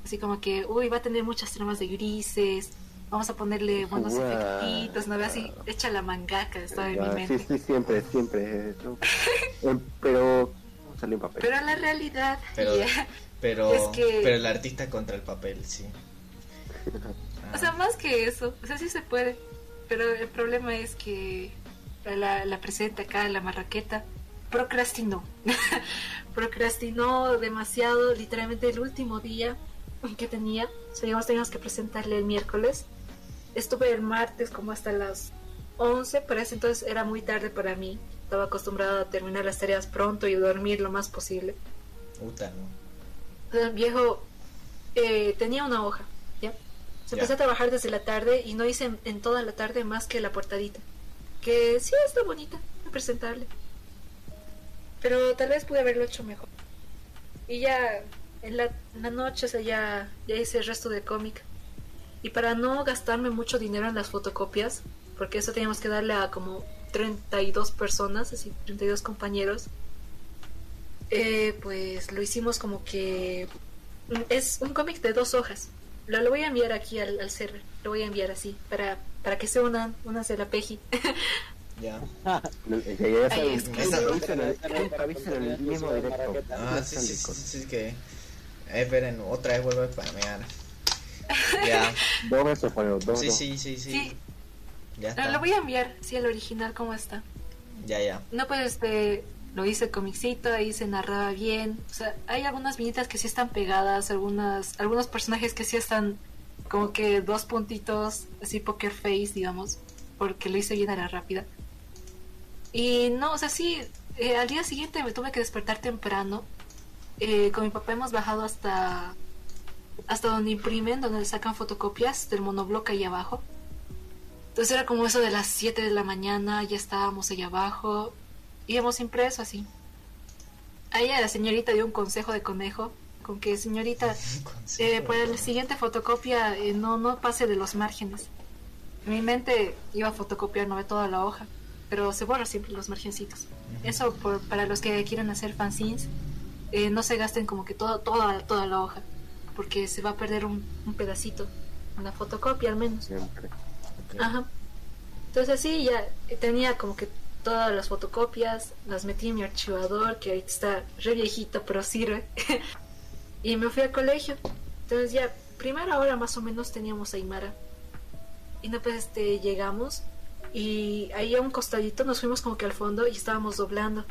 Así como que, uy, va a tener muchas tramas de grises, vamos a ponerle buenos Guau. efectitos, ¿no ve? Así, echa la mangaca, estaba en mi Ah, mente. sí, sí, siempre, siempre. Em, pero salió en papel. Pero la realidad, Pero, ya, pero, Es que- pero el artista contra el papel, sí. O sea, más que eso, o sea, sí se puede, pero el problema es que la, la presenta acá, la marraqueta, procrastinó. procrastinó demasiado, literalmente el último día que tenía, o sea, digamos, teníamos que presentarle el miércoles. Estuve el martes como hasta las 11, pero ese entonces era muy tarde para mí. Estaba acostumbrada a terminar las tareas pronto y dormir lo más posible. Puta, ¿no? El viejo eh, tenía una hoja, ¿ya? Se Ya. empecé a trabajar desde la tarde y no hice en, en toda la tarde más que la portadita. Que sí está bonita, presentable. Pero tal vez pude haberlo hecho mejor. Y ya en la, noche, o sea, ya, ya hice el resto del cómic. Y para no gastarme mucho dinero en las fotocopias, porque eso teníamos que darle a como 32 personas, así 32 compañeros, eh, pues lo hicimos como que es un cómic de dos hojas. Lo, lo voy a enviar aquí al, al server, lo voy a enviar así, para, para que se unan, unas de la peji. Ya. Avisen en- el mismo directo. Ah, sí, sí, sí, que. Eh, esperen, otra vez vuelvo a spamear. Ya. Dos veces dos, Sí, dos. sí, sí, sí. Ya lo, está. lo voy a enviar, sí, al original, ¿cómo está? Ya, ya. No, pues este, lo hice comicito, ahí se narraba bien. O sea, hay algunas viñetas que sí están pegadas, algunas, algunos personajes que sí están como que dos puntitos, así poker face, digamos, porque lo hice bien a la rápida. Y no, o sea, sí, eh, al día siguiente me tuve que despertar temprano. Eh, con mi papá hemos bajado hasta hasta donde imprimen, donde sacan fotocopias del monobloque ahí abajo. Entonces era como eso de las 7 de la mañana, ya estábamos allá abajo y hemos impreso así. A ella la señorita dio un consejo de conejo, con que señorita, eh, para la siguiente fotocopia eh, no, no pase de los márgenes. En mi mente iba a fotocopiar no ve toda la hoja, pero se borra siempre los margencitos. Eso por, para los que quieren hacer fanzines, eh, no se gasten como que todo, toda, toda la hoja, porque se va a perder un, un pedacito, una fotocopia al menos. Siempre. Ok. Ajá. Entonces sí, ya tenía como que todas las fotocopias, las metí en mi archivador, que ahorita está re viejito, pero sirve. y me fui al colegio. Entonces ya, primera hora más o menos teníamos Aymara. Y no pues este llegamos y ahí a un costadito nos fuimos como que al fondo y estábamos doblando.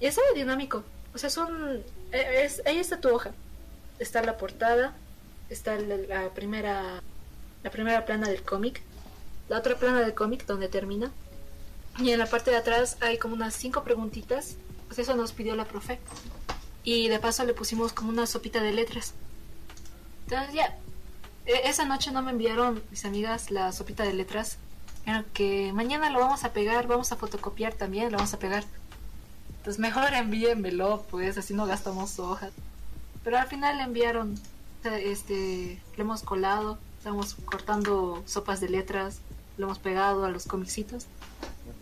Y estaba dinámico. O sea, son... eh, Es, ahí está tu hoja. Está la portada, está la, la primera la primera plana del cómic, la otra plana del cómic donde termina, y en la parte de atrás hay como unas cinco preguntitas, pues eso nos pidió la profe, y de paso le pusimos como una sopita de letras. Entonces ya, e- esa noche no me enviaron mis amigas la sopita de letras. Era que mañana lo vamos a pegar, vamos a fotocopiar también, lo vamos a pegar. Entonces mejor envíenmelo, pues así no gastamos hojas. Pero al final le enviaron, este, le hemos colado, estamos cortando sopas de letras, lo hemos pegado a los comicitos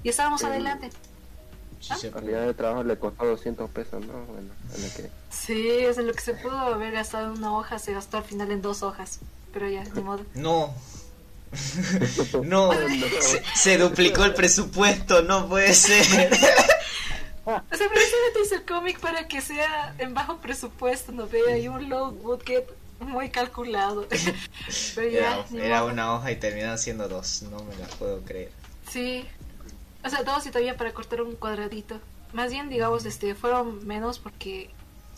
y estábamos adelante. En puede. realidad de trabajo le costó 200 pesos, ¿no? Bueno, en lo que... Sí, sea, lo que se pudo haber gastado en una hoja se gastó al final en dos hojas. Pero ya, de modo. No. no, se, se duplicó el presupuesto, no puede ser. O sea, precisamente hice el cómic para que sea en bajo presupuesto, ¿no ve? Hay un low budget muy calculado. Pero ya, Era, una hoja y terminaron siendo dos, no me la puedo creer. Sí. O sea, dos y todavía para cortar un cuadradito. Más bien, digamos, este, fueron menos porque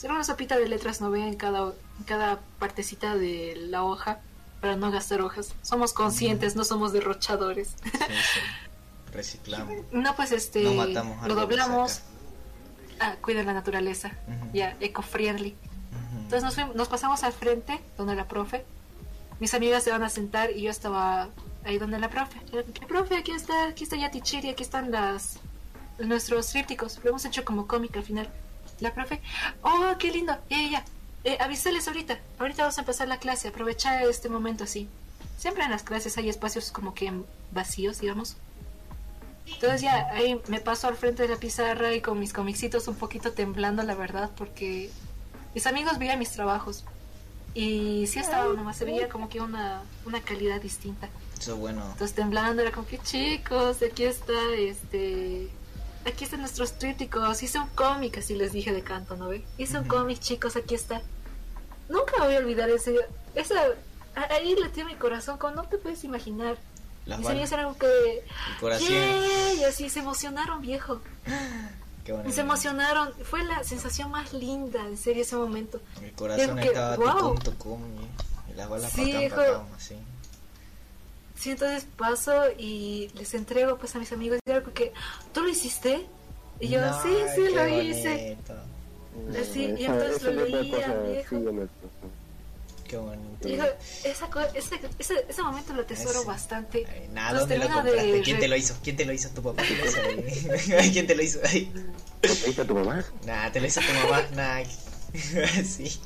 era una sopita de letras, ¿no? En cada, en cada partecita de la hoja para no gastar hojas. Somos conscientes, no somos derrochadores. Sí, sí. Reciclamos. No, pues este, No matamos lo doblamos. Ah, cuida la naturaleza. Ya, eco-friendly. Entonces nos, fuimos- nos pasamos al frente, donde la profe. Mis amigas se van a sentar y yo estaba ahí donde la profe. La profe, aquí está, aquí está ya Tichiri, aquí están las nuestros trípticos. Lo hemos hecho como cómic al final. La profe, oh, qué lindo. Ya, ya. Eh, avísales ahorita. Ahorita vamos a empezar la clase. Aprovechar este momento así. Siempre en las clases hay espacios como que vacíos, digamos. Entonces ya ahí me paso al frente de la pizarra y con mis comicitos un poquito temblando, la verdad, porque mis amigos veían mis trabajos. Y sí estaba nomás, se veía como que una, una calidad distinta. Eso es bueno. Entonces temblando era como que chicos, aquí está este aquí están nuestros trípticos, hice un cómic, así les dije de canto, ¿no ve? Hice un Ujú. cómic, chicos, aquí está. Nunca voy a olvidar ese esa ahí latió mi corazón, como no te puedes imaginar. Las Mis amigos eran como que el corazón. ¡Yay! Y así se emocionaron, viejo. Se emocionaron. Fue la sensación más linda, en serio, ese momento. Mi corazón que- estaba wow. tucum, y, y las balas Sí, para acá, hijo. para acá, así. Sí, entonces paso y les entrego pues a mis amigos y algo que ¿tú lo hiciste? Y yo, No, sí, sí, lo hice. bonito, Así, y entonces lo leía, Qué bonito. Digo, esa ese, ese, ese momento lo atesoro Ese. bastante. Ay, nada, ¿dónde lo termino de compraste? ¿Quién te lo hizo? ¿Quién te lo hizo? ¿Tu papá te lo hizo? Ay, ¿Quién te lo hizo? Ay. ¿Lo a tu mamá? Nah, te lo hizo tu mamá. Nah. sí.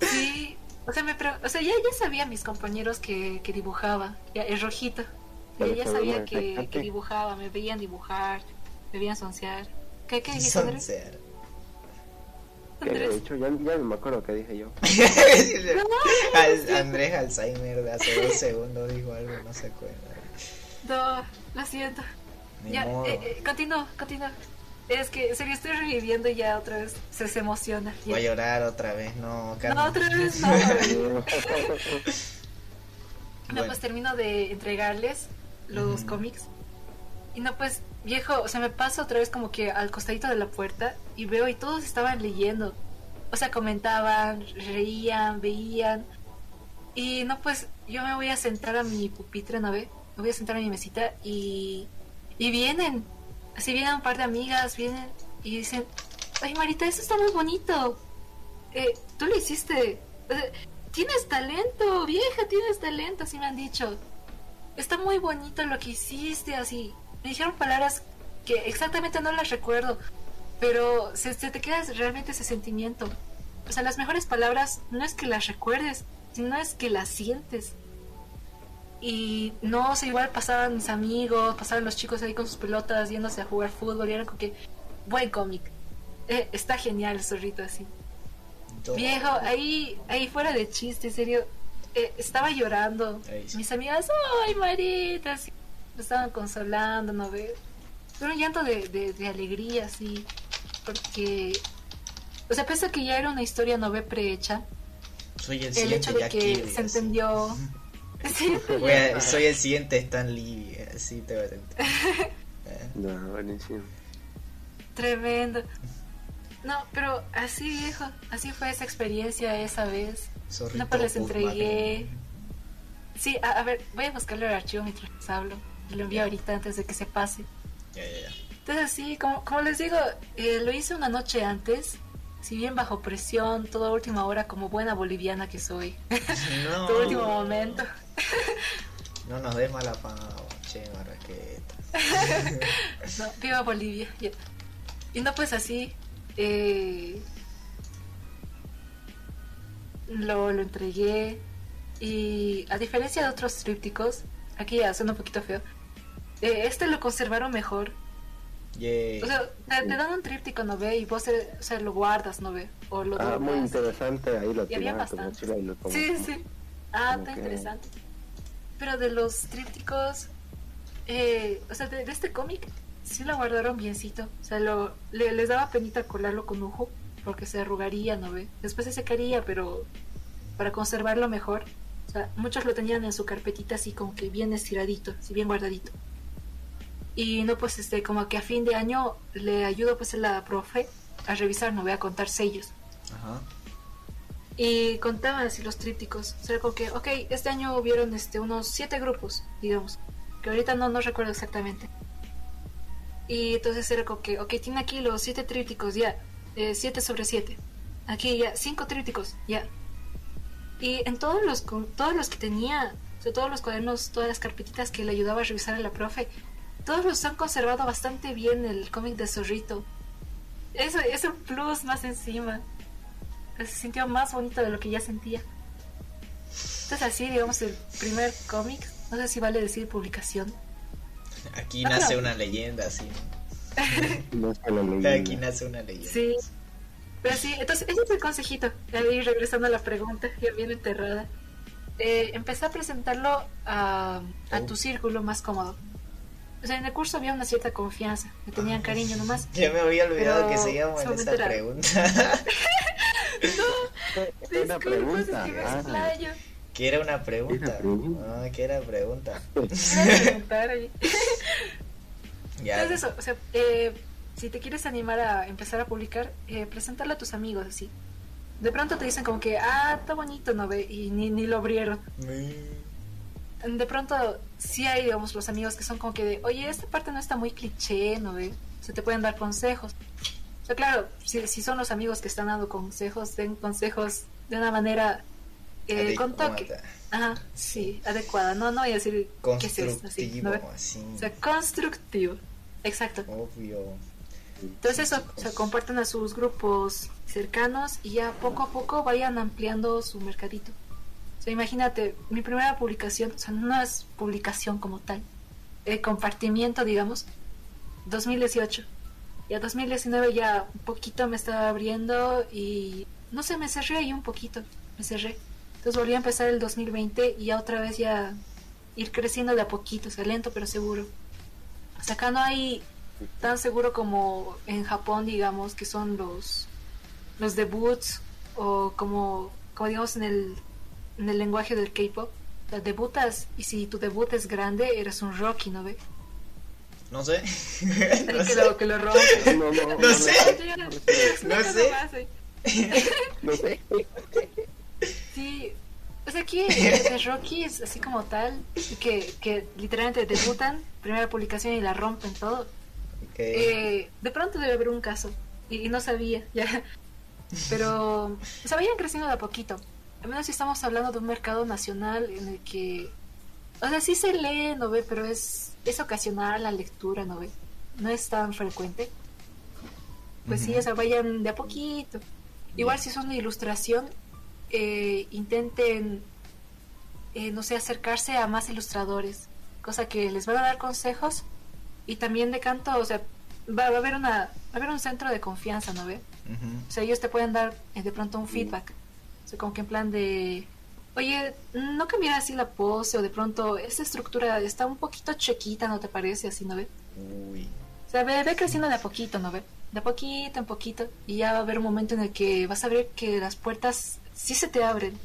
Sí, o sea, me pre- o sea ya, ya sabía mis compañeros que, que dibujaba, ya es rojito. Ya, Pero ya fue sabía que, que dibujaba, me veían dibujar, me veían soncear. ¿Qué, qué dijiste, Andrés? Dicho? Ya, ya no me acuerdo qué dije yo. Al- Andrés Alzheimer de hace dos segundos dijo algo, no se acuerda. No, lo siento. Ni Ya, modo. eh, eh, continúo, continúo. Es que, en serio, estoy reviviendo y ya otra vez se, se emociona. Ya. Voy a llorar otra vez, no, No, Carmen. otra vez no. No, Bueno. pues termino de entregarles los cómics. Y no, pues, viejo, o sea, me paso otra vez como que al costadito de la puerta y veo y todos estaban leyendo. O sea, comentaban, reían, veían. Y no, pues, yo me voy a sentar a mi pupitre, ¿no ve? Me voy a sentar a mi mesita y... Y vienen. Así vienen un par de amigas, vienen y dicen, ay, Marita, eso está muy bonito. Eh, tú lo hiciste. Tienes talento, vieja, tienes talento, así me han dicho. Está muy bonito lo que hiciste, así. Me dijeron palabras que exactamente no las recuerdo, pero se, se te queda realmente ese sentimiento. O sea, las mejores palabras no es que las recuerdes, sino es que las sientes. Y no, o sea, igual pasaban mis amigos, pasaban los chicos ahí con sus pelotas yéndose a jugar fútbol y eran como que, buen cómic. Eh, está genial el zorrito así. Viejo, ahí, ahí fuera de chiste, en serio, eh, estaba llorando. Sí. Mis amigas, ay, Marita, así, me estaban consolando, ¿no ves? Pero un llanto de, de, de alegría, así, porque, o sea, pese a que ya era una historia no ve prehecha, Soy el el siguiente hecho de que se así. entendió. Sí, Voy a- soy el siguiente Stan Lee, así te voy a tentar. No, buenísimo. tremendo. No, pero así, viejo, así fue esa experiencia esa vez. zorrito No, pues les entregué. Sí, a, a ver, voy a buscarle el archivo mientras les hablo. Y lo envío ahorita antes de que se pase. Ya, ya, ya. Entonces, sí, como, como les digo, eh, lo hice una noche antes si bien bajo presión, toda última hora como buena boliviana que soy. No, todo último momento. no nos des mala fama, che, Marraqueta. No, viva Bolivia. ya. Y no pues así. eh, lo, lo entregué. Y a diferencia de otros trípticos, aquí ya suena un poquito feo. Eh, este lo conservaron mejor. Yay. O sea, te, te dan un tríptico, ¿no ve? Y vos eh, o sea, lo guardas, ¿no ve? O lo Ah, muy interesante, ahí lo Y había tiras a tu bastante. mochila y lo tomas. Sí, sí. Ah, está interesante. Pero de los trípticos, eh, o sea, de, de este cómic, sí lo guardaron biencito. O sea, lo, le- les daba penita colarlo con ujo, porque se arrugaría, ¿no ve? Después se secaría, pero para conservarlo mejor. O sea, muchos lo tenían en su carpetita así como que bien estiradito, así bien guardadito. Y no, pues, este, como que a fin de año le ayudo pues a la profe a revisar, no voy a contar sellos. Ajá. Y contaban así los trípticos. O sea, como que, ok, este año hubieron este, unos siete grupos, digamos. Que ahorita no, no recuerdo exactamente. Y entonces era como que, ok, tiene aquí los siete trípticos, ya. eh, siete sobre siete. Aquí ya, cinco trípticos, ya. Y en todos los, con todos los que tenía, o sea, todos los cuadernos, todas las carpetitas que le ayudaba a revisar a la profe, todos los han conservado bastante bien el cómic de Zorrito. Eso es un plus más encima se sintió más bonito de lo que ya sentía. Entonces así, digamos, el primer cómic, no sé si vale decir publicación. Aquí Ah, nace pero- una leyenda, sí. Aquí nace una leyenda. Sí. Pero sí, entonces ese es el consejito. Ahí regresando a la pregunta, ya bien enterrada. Eh, empecé a presentarlo a, a Oh. tu círculo más cómodo. O sea, en el curso había una cierta confianza, me tenían cariño nomás. Ya me había olvidado que seguíamos en solamente esa era- pregunta. Una Disculpa, pregunta. es que ah, era una pregunta. Ah, que era pregunta. Quiero preguntar ahí. Ya. Entonces eso, o sea, eh, si te quieres animar a empezar a publicar, eh, presentarlo a tus amigos así. De pronto te dicen como que, ah, está bonito, ¿no ve? Y ni, ni lo abrieron. Mm, De pronto sí hay, digamos, los amigos que son como que de, oye, esta parte no está muy cliché, ¿no ve? Se te pueden dar consejos. O sea, claro, si, si son los amigos que están dando consejos, den consejos de una manera eh, con toque. Ajá, sí, adecuada. No, no voy a decir qué es esto, así. O sea, constructivo. Exacto. Obvio. Entonces eso, o sea, compartan a sus grupos cercanos y ya poco a poco vayan ampliando su mercadito. O sea, imagínate, mi primera publicación, o sea, no es publicación como tal, eh, compartimiento, digamos, 2018. Y a 2019 ya un poquito me estaba abriendo y no sé, me cerré ahí un poquito, me cerré. Entonces volví a empezar el 2020 y ya otra vez ya ir creciendo de a poquito, o sea, lento pero seguro. O sea, acá no hay tan seguro como en Japón, digamos, que son los, los debuts o como, como digamos en el, en el lenguaje del K-pop. Debutas y si tu debut es grande, eres un Rocky, ¿no ve? No sé. No que, sé. lo, que lo rompe. No, no, No sé. no sé. No sé. Sí, pues aquí el de Rocky es así como tal, que, que literalmente debutan, primera publicación y la rompen todo. Eh, de pronto debe haber un caso y, y no sabía ya pero o sea vayan creciendo de a poquito al menos si estamos hablando de un mercado nacional en el que o sea sí se lee no ve pero es es ocasional la lectura no ve no es tan frecuente pues sí Ujú. o sea vayan de a poquito igual si son de ilustración eh, intenten eh, no sé acercarse a más ilustradores cosa que les van a dar consejos y también de canto, o sea, va, va a haber una va a haber un centro de confianza, ¿no ve? Ujú. O sea, ellos te pueden dar eh, de pronto un feedback. Sea, como que en plan de, oye, no cambiar así la pose o de pronto esta estructura está un poquito chequita, ¿no te parece? Así, ¿no ve? Uy. O sea, ve, ve creciendo de a poquito, ¿no ve? De a poquito en poquito y ya va a haber un momento en el que vas a ver que las puertas sí se te abren.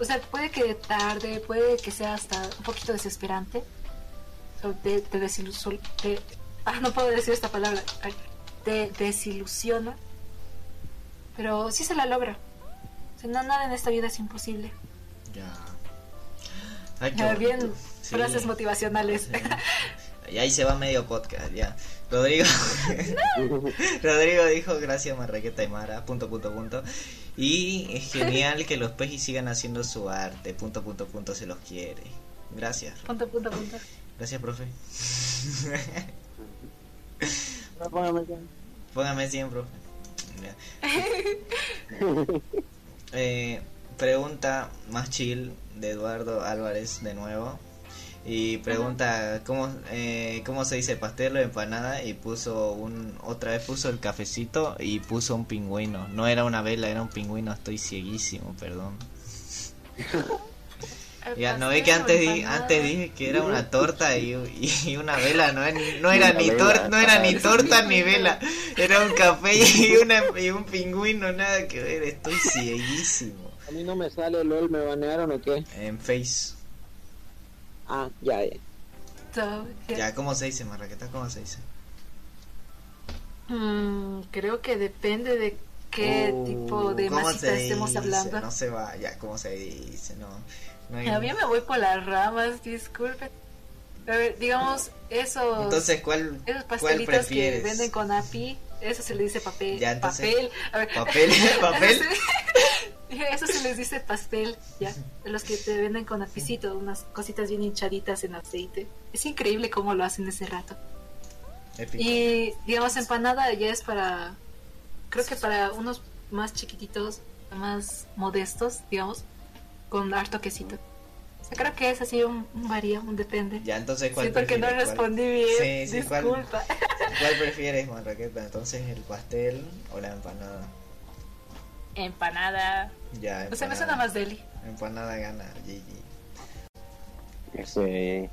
O sea, puede que tarde, puede que sea hasta un poquito desesperante. O te, te desilusiona. ah, no puedo decir esta palabra. Te desilusiona. Pero sí se la logra. Sea, no, nada en esta vida es imposible. Ya. Ay, qué Ya, bien, bonito. Sí. frases motivacionales. Sí. Y ahí se va medio podcast, ya. Rodrigo, Rodrigo dijo gracias Marraqueta y Mara, punto, punto, punto. Y es genial que los pejis sigan haciendo su arte, punto, punto, punto, se los quiere. Gracias. Punto, punto, punto. Gracias, profe. No, póngame acá. Póngame 100, profe. Ya. Eh, pregunta más chill de Eduardo Álvarez de nuevo. Y pregunta cómo, eh, cómo se dice pastel o empanada y puso un otra vez puso el cafecito y puso un pingüino. No era una vela, era un pingüino. Estoy cieguísimo, perdón. Ya, no ve que antes di- antes dije que era una torta y, y una vela, no, era- no era ni torta, no era ni torta ni vela, era un café y, una, y un pingüino, nada que ver, estoy cieguísimo. A mí no me sale LOL, ¿me banearon o qué? En Face, Ah, ya, ya. Ya, ¿cómo se dice, Marraqueta? ¿Cómo se dice? mm, creo que depende de qué Uh, tipo de ¿cómo masita estemos hablando. No se va, ya, ¿cómo se dice? No, A mí me voy por las ramas, disculpen. A ver, digamos, esos, Entonces, ¿cuál, esos cuál pastelitos que prefieres? venden con API, eso se le dice papel. Ya, entonces, papel. A ver, ¿Papel? ¿Papel? Eso se les dice pastel, ya. Los que te venden con apicito, unas cositas bien hinchaditas en aceite. Es increíble cómo lo hacen ese rato. Épico. Y digamos empanada ya es para, creo que para unos más chiquititos, más modestos, digamos, con harto quesito. O sea, creo que es así un, un varía, un depende. Ya, entonces, ¿cuál Siento que no prefieres? ¿Cuál- respondí bien, Sí, sí, ¿cuál- disculpa. ¿Cuál prefieres, Marraqueta? Entonces, ¿el pastel o la empanada? Empanada. Ya, O sea, me empanada. suena más deli. Empanada gana, GG. Ese.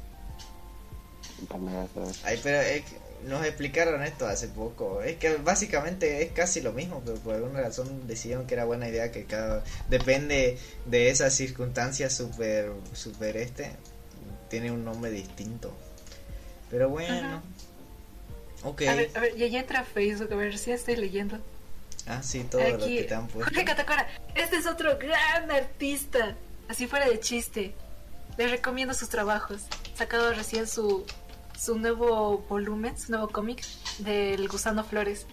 Empanadas, ¿sabes? Ay, pero es que nos explicaron esto hace poco. Es que básicamente es casi lo mismo, pero por alguna razón decidieron que era buena idea que cada... Depende de esas circunstancias super, super este, tiene un nombre distinto. Pero bueno. Ok. A ver, a ver, ya, ya entra a Facebook, a ver si estoy leyendo. Ah, sí, todo lo Aquí, que te han puesto. Jorge Catacora, este es otro gran artista. Así fuera de chiste. Les recomiendo sus trabajos. Sacado recién su, su nuevo volumen, su nuevo cómic del Gusano Flores.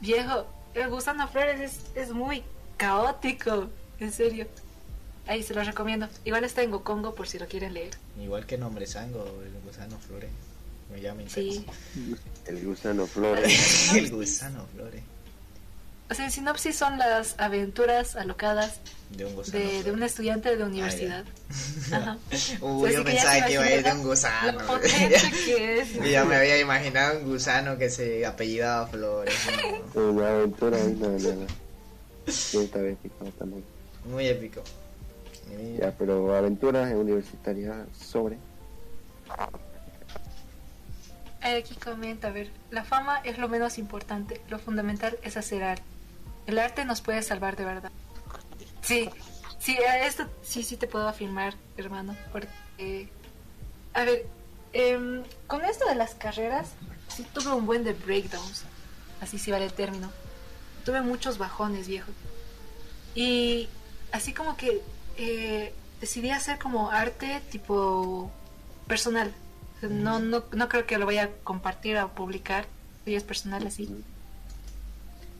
Viejo, el Gusano Flores es, es muy caótico, en serio. Ahí se los recomiendo. Igual está en Gokongo por si lo quieren leer. Igual que nombre sango, el gusano flores. Me llama Sí. El gusano flores. el gusano flores. O sea, en sinopsis son las aventuras alocadas De un gusano. de, de flores. un estudiante de universidad. Ajá. Uy, yo pensaba que iba a ir de un gusano. Lo que es. Yo ya me había imaginado un gusano que se apellidaba Flores. ¿no? Una aventura ahí, no, no, no. Sí, esta vez picado también. Muy épico. Y- Ya, pero aventuras universitarias sobre. Aquí comenta, a ver, la fama es lo menos importante, lo fundamental es hacer arte. El arte nos puede salvar de verdad. Sí, sí, esto sí, sí te puedo afirmar, hermano, porque, a ver, em, con esto de las carreras, sí tuve un buen de breakdowns, así sí vale el término. Tuve muchos bajones, viejo. Y así como que eh, decidí hacer como arte tipo personal. No, no, no creo que lo vaya a compartir o publicar. Es personal así.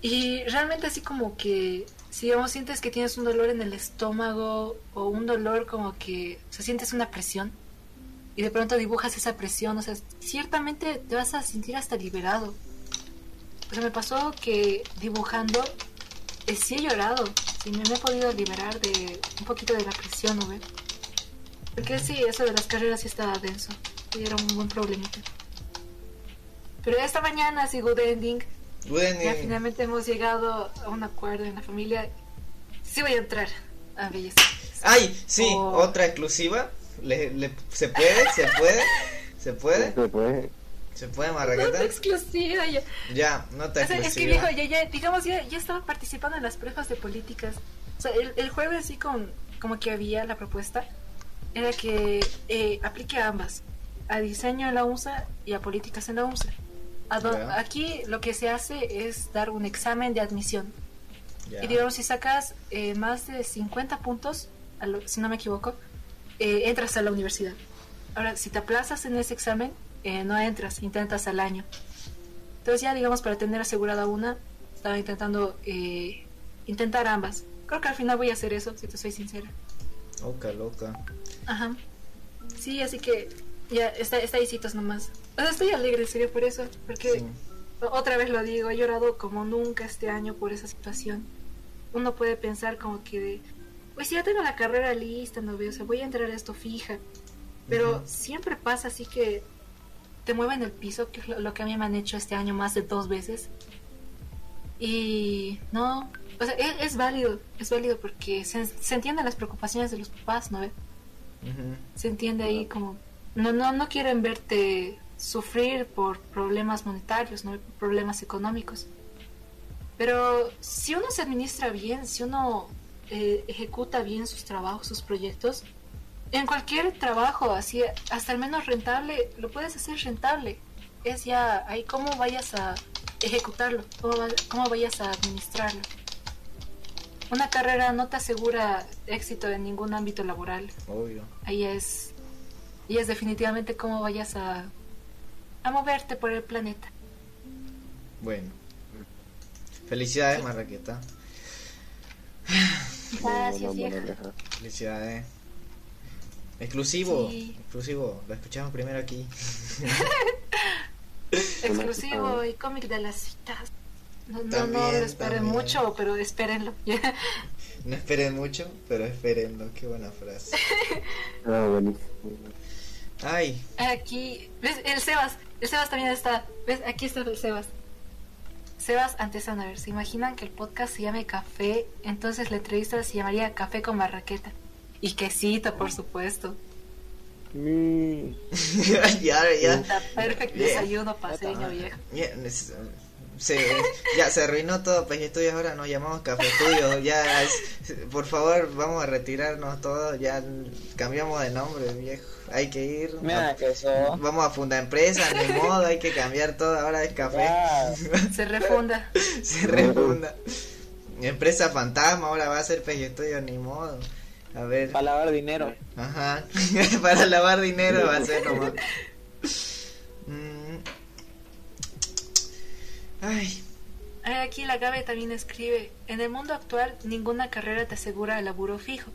Y realmente así como que, si digamos sientes que tienes un dolor en el estómago o un dolor como que, o sientes una presión y de pronto dibujas esa presión, o sea, ciertamente te vas a sentir hasta liberado. O me pasó que dibujando eh, sí he llorado, sí me, he podido liberar de un poquito de la presión, ¿no? Porque sí, eso de las carreras sí estaba denso, y era un buen problemita. Pero esta mañana, sí, good ending, Ya finalmente hemos llegado a un acuerdo en la familia. Sí voy a entrar a belleza. Ay, sí, Oh. otra exclusiva. Le, le- ¿Se puede? ¿Se puede? ¿Se puede? Se puede. ¿Se puede, No, Marraqueta? exclusiva ya. Ya, nota O sea, es que exclusiva. viejo, ya, ya, digamos, ya, ya estaba participando en las pruebas de políticas. O sea, el, el jueves sí con, como que había la propuesta, era que eh, aplique a ambas, a diseño en la UNSA y a políticas en la UNSA. Ya. Aquí lo que se hace es dar un examen de admisión. Ya. Y digamos, si sacas eh, más de 50 puntos, si no me equivoco, eh, entras a la universidad. Ahora, si te aplazas en ese examen, eh, no entras, intentas al año. Entonces ya, digamos, para tener asegurada una, estaba intentando eh, intentar ambas. Creo que al final voy a hacer eso, si te soy sincera. Loca, loca. Ajá. Sí, así que ya, está, estadicitos nomás. O sea, estoy alegre, en serio, por eso. Porque, Sí. otra vez lo digo, he llorado como nunca este año por esa situación. Uno puede pensar como que, de, pues ya tengo la carrera lista, no veo, o sea, voy a entrar a esto fija. Pero Ujú. siempre pasa así que te mueven el piso, que es lo, lo que a mí me han hecho este año más de dos veces. Y no, o sea, es, es válido, es válido porque se, se entienden las preocupaciones de los papás, ¿no ve? Ujú. se entiende ahí como no no no quieren verte sufrir por problemas monetarios no por problemas económicos. Pero si uno se administra bien si uno eh, ejecuta bien sus trabajos sus proyectos en cualquier trabajo así hasta el menos rentable lo puedes hacer rentable. Es ya ahí cómo vayas a ejecutarlo cómo, cómo vayas a administrarlo una carrera no te asegura éxito en ningún ámbito laboral. Obvio. ahí es y es definitivamente cómo vayas a a moverte por el planeta Bueno. Felicidades, Marraqueta. gracias vieja Felicidades. Exclusivo. Sí. Exclusivo. Lo escuchamos primero aquí. exclusivo y cómic de las citas no no, no lo esperen también. mucho pero espérenlo No esperen mucho, pero espérenlo. Qué buena frase. Ah, buenísimo. Ay, aquí ves el Sebas el Sebas también está ves aquí está el Sebas Sebas Antesana, a ver, ¿se imaginan que el podcast se llame Café? Entonces la entrevista se llamaría Café con Marraqueta. Y quesito, por supuesto. Mm, ya, ya. Está perfecto Bien. desayuno paseño, viejo. Ya, es- se, ya se arruinó todo Peje Estudios, ahora nos llamamos Café Estudios, ya, es- por favor, vamos a retirarnos todos, ya cambiamos de nombre, viejo, hay que ir, Mira a- que eso. vamos a fundar empresa, ni modo, hay que cambiar todo, ahora es Café, Se refunda. se refunda, empresa fantasma, ahora va a ser Peje Estudios, ni modo, a ver, para lavar dinero. ajá, para lavar dinero va a ser nomás. Mm. Ay, Aquí la Gabe también escribe, en el mundo actual ninguna carrera te asegura el laburo fijo.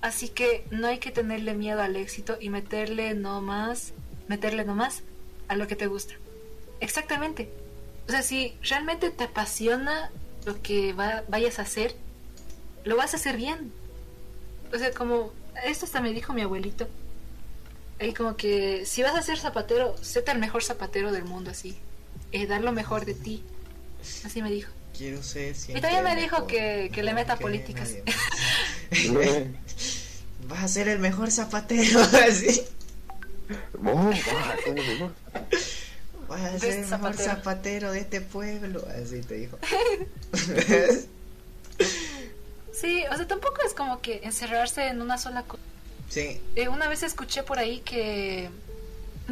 Así que no hay que tenerle miedo al éxito y meterle no más, meterle nomás a lo que te gusta. Exactamente. O sea, si realmente te apasiona lo que va- vayas a hacer, lo vas a hacer bien. O sea, como esto hasta me dijo mi abuelito. Ahí como que si vas a ser zapatero, séte el mejor zapatero del mundo así. Eh, dar lo mejor de ti. Así me dijo. quiero ser siempre Y también me dijo que- que le meta que políticas. Vas a ser el mejor zapatero, así. vos vas a ser el mejor zapatero. zapatero de este pueblo, así te dijo. Sí, o sea, tampoco es como que encerrarse en una sola cosa. sí, Eh, una vez escuché por ahí que,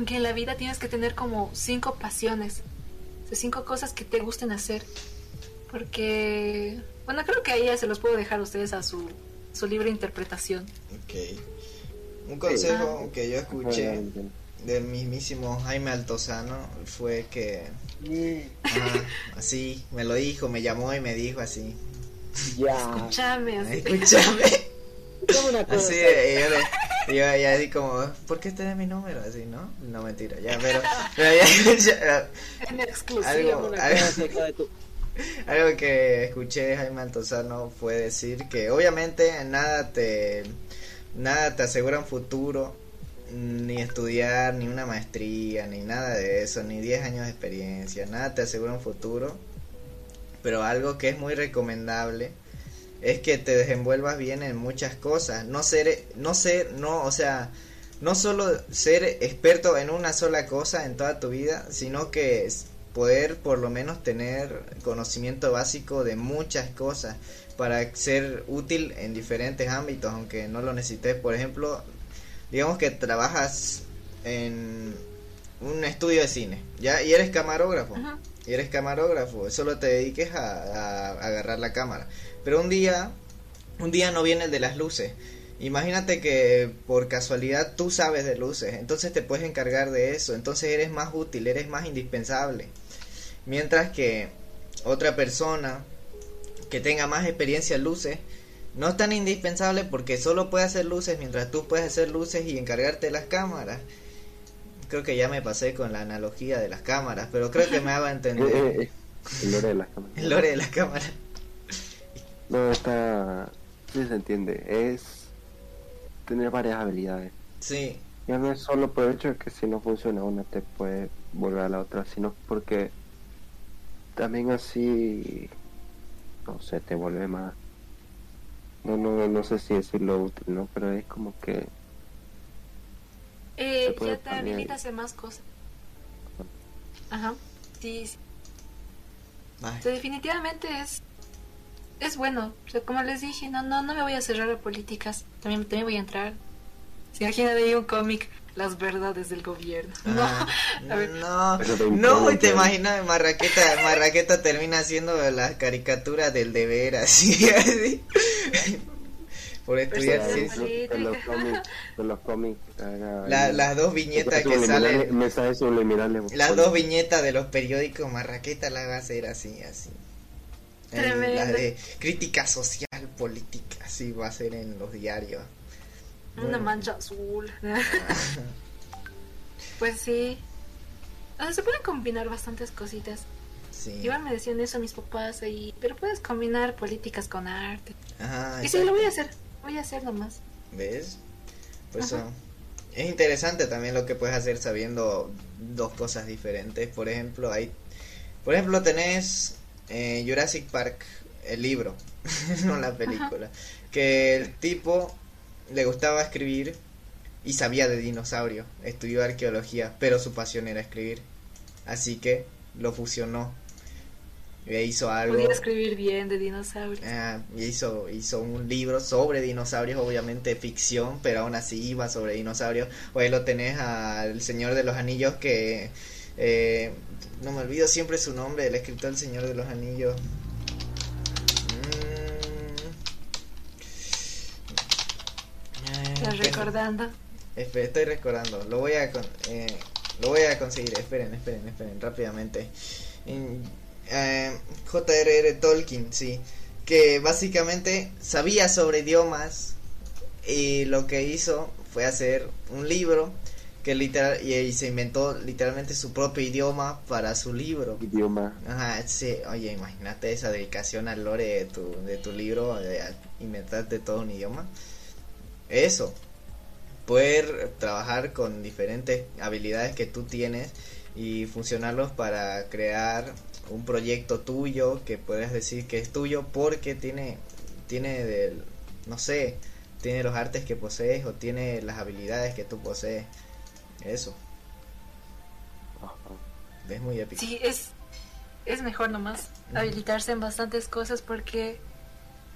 que en la vida tienes que tener como cinco pasiones, o sea, cinco cosas que te gusten hacer. Porque, bueno, creo que ahí ya se los puedo dejar a ustedes a su, su libre interpretación. ok. Un consejo que yo escuché del mismísimo Jaime Altozano fue que, ajá, así, me lo dijo, me llamó y me dijo así. Ya. Escúchame, así. Escúchame. Como una cosa. Así, y yo, le- y yo ya así como, ¿por qué te da mi número? Así, ¿no? No, mentira, ya, pero, pero ya, ya, En exclusiva. Algo- Una algo- cosa, hijo de tu- algo que escuché de Jaime Altozano fue decir que obviamente nada te, nada te asegura un futuro, ni estudiar, ni una maestría, ni nada de eso, ni 10 años de experiencia, nada te asegura un futuro, pero algo que es muy recomendable es que te desenvuelvas bien en muchas cosas, no ser, no ser, no, o sea, no solo ser experto en una sola cosa en toda tu vida, sino que es poder por lo menos tener conocimiento básico de muchas cosas para ser útil en diferentes ámbitos, aunque no lo necesites. Por ejemplo, digamos que trabajas en un estudio de cine, ¿ya? Y eres camarógrafo Ajá. y eres camarógrafo, solo te dediques a, a agarrar la cámara. Pero un día, un día no viene el de las luces Imagínate que por casualidad tú sabes de luces, entonces te puedes encargar de eso, entonces eres más útil, eres más indispensable. Mientras que otra persona que tenga más experiencia en luces no es tan indispensable porque solo puede hacer luces mientras tú puedes hacer luces y encargarte de las cámaras. Creo que ya me pasé con la analogía de las cámaras, pero creo que me haga Eh, entender el lore de las cámaras. el lore de las cámaras. No, está. Sí se entiende. Es tener varias habilidades. Sí, Ya no es solo por el hecho de que si no funciona una te puede volver a la otra, sino porque también así. No sé, te vuelve más. No, no, no sé si decirlo útil, ¿no? Pero es como que. Eh, Se puede ya te habilita a hacer más cosas. Ajá. Sí, sí. Ay, O sea, definitivamente es es bueno. O sea, como les dije, no, no, no me voy a cerrar a políticas. También, también voy a entrar. Si imaginan ahí un cómic, las verdades del gobierno. ah, No. A ver. no, no, y te imaginas, Marraqueta, Marraqueta termina haciendo las caricaturas del deber, así, así. Por estudiar sí. de los cómics, de los cómics La- las dos viñetas que salen, mensajes subliminales las dos viñetas de los periódicos, Marraqueta la va a hacer así, así. En. Las de crítica social, política, así va a ser en los diarios. Una mancha azul. pues sí. O sea, se pueden combinar bastantes cositas. Sí. Igual me decían eso mis papás ahí. Pero puedes combinar políticas con arte. Ajá, Y sí, lo voy a hacer. Voy a hacer nomás. ¿Ves? Eso es interesante también lo que puedes hacer sabiendo dos cosas diferentes. Por ejemplo, hay, por ejemplo, tenés eh, Jurassic Park, el libro, no la película, que el tipo le gustaba escribir y sabía de dinosaurios, estudió arqueología, pero su pasión era escribir, así que lo fusionó e hizo algo. Podía escribir bien de dinosaurios. Y hizo, hizo un libro sobre dinosaurios, obviamente ficción, pero aún así iba sobre dinosaurios. Ahí lo tenés al Señor de los Anillos que... eh, no me olvido siempre su nombre, el escritor del Señor de los Anillos. Mm. Eh, recordando. Estoy recordando, lo voy a eh, lo voy a conseguir, esperen, esperen, esperen, rápidamente. En- eh, J.R.R. Tolkien, sí, que básicamente sabía sobre idiomas y lo que hizo fue hacer un libro que literal y, y se inventó literalmente su propio idioma para su libro. idioma. Ajá, sí, oye, imagínate esa dedicación al lore de tu, de tu libro, de inventarte todo un idioma. Eso, poder trabajar con diferentes habilidades que tú tienes y funcionarlos para crear un proyecto tuyo que puedes decir que es tuyo porque tiene, tiene del, no sé, tiene los artes que posees o tiene las habilidades que tú posees. Eso, Ajá. es muy épico. Sí, es, es mejor nomás habilitarse en bastantes cosas porque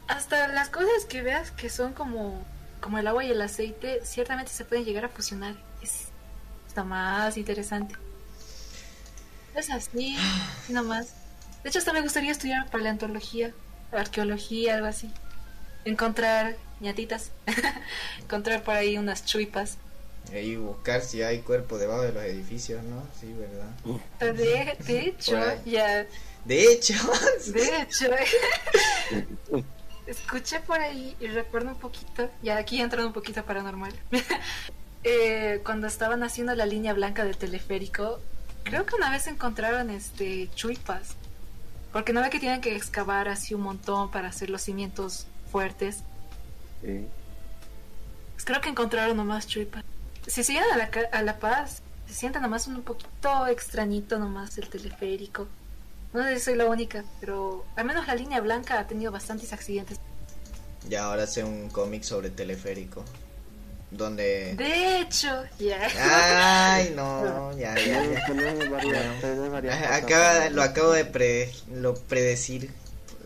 hasta las cosas que veas que son como, como el agua y el aceite, ciertamente se pueden llegar a fusionar. Es está más interesante. Es así, nomás. De hecho, hasta me gustaría estudiar paleontología, arqueología, algo así. Encontrar ñatitas, encontrar por ahí unas chuipas. Y buscar si hay cuerpo debajo de los edificios, ¿no? Sí, ¿verdad? De, de hecho, ya De hecho, De hecho, escuché por ahí y recuerdo un poquito, ya aquí entrando un poquito paranormal, eh, cuando estaban haciendo la línea blanca del teleférico, creo que una vez encontraron este chuipas, porque no ve que tienen que excavar así un montón para hacer los cimientos fuertes. Sí. Pues creo que encontraron nomás chuipas. Si se llegan a la, ca- a la Paz, se sienta nomás un poquito extrañito nomás el teleférico. No sé si soy la única, pero al menos la línea blanca ha tenido bastantes accidentes. ya ahora sé un cómic sobre teleférico. Donde... De hecho, ya. Ay, no, ya, ya, ya. Acaba, lo acabo de pre, lo predecir.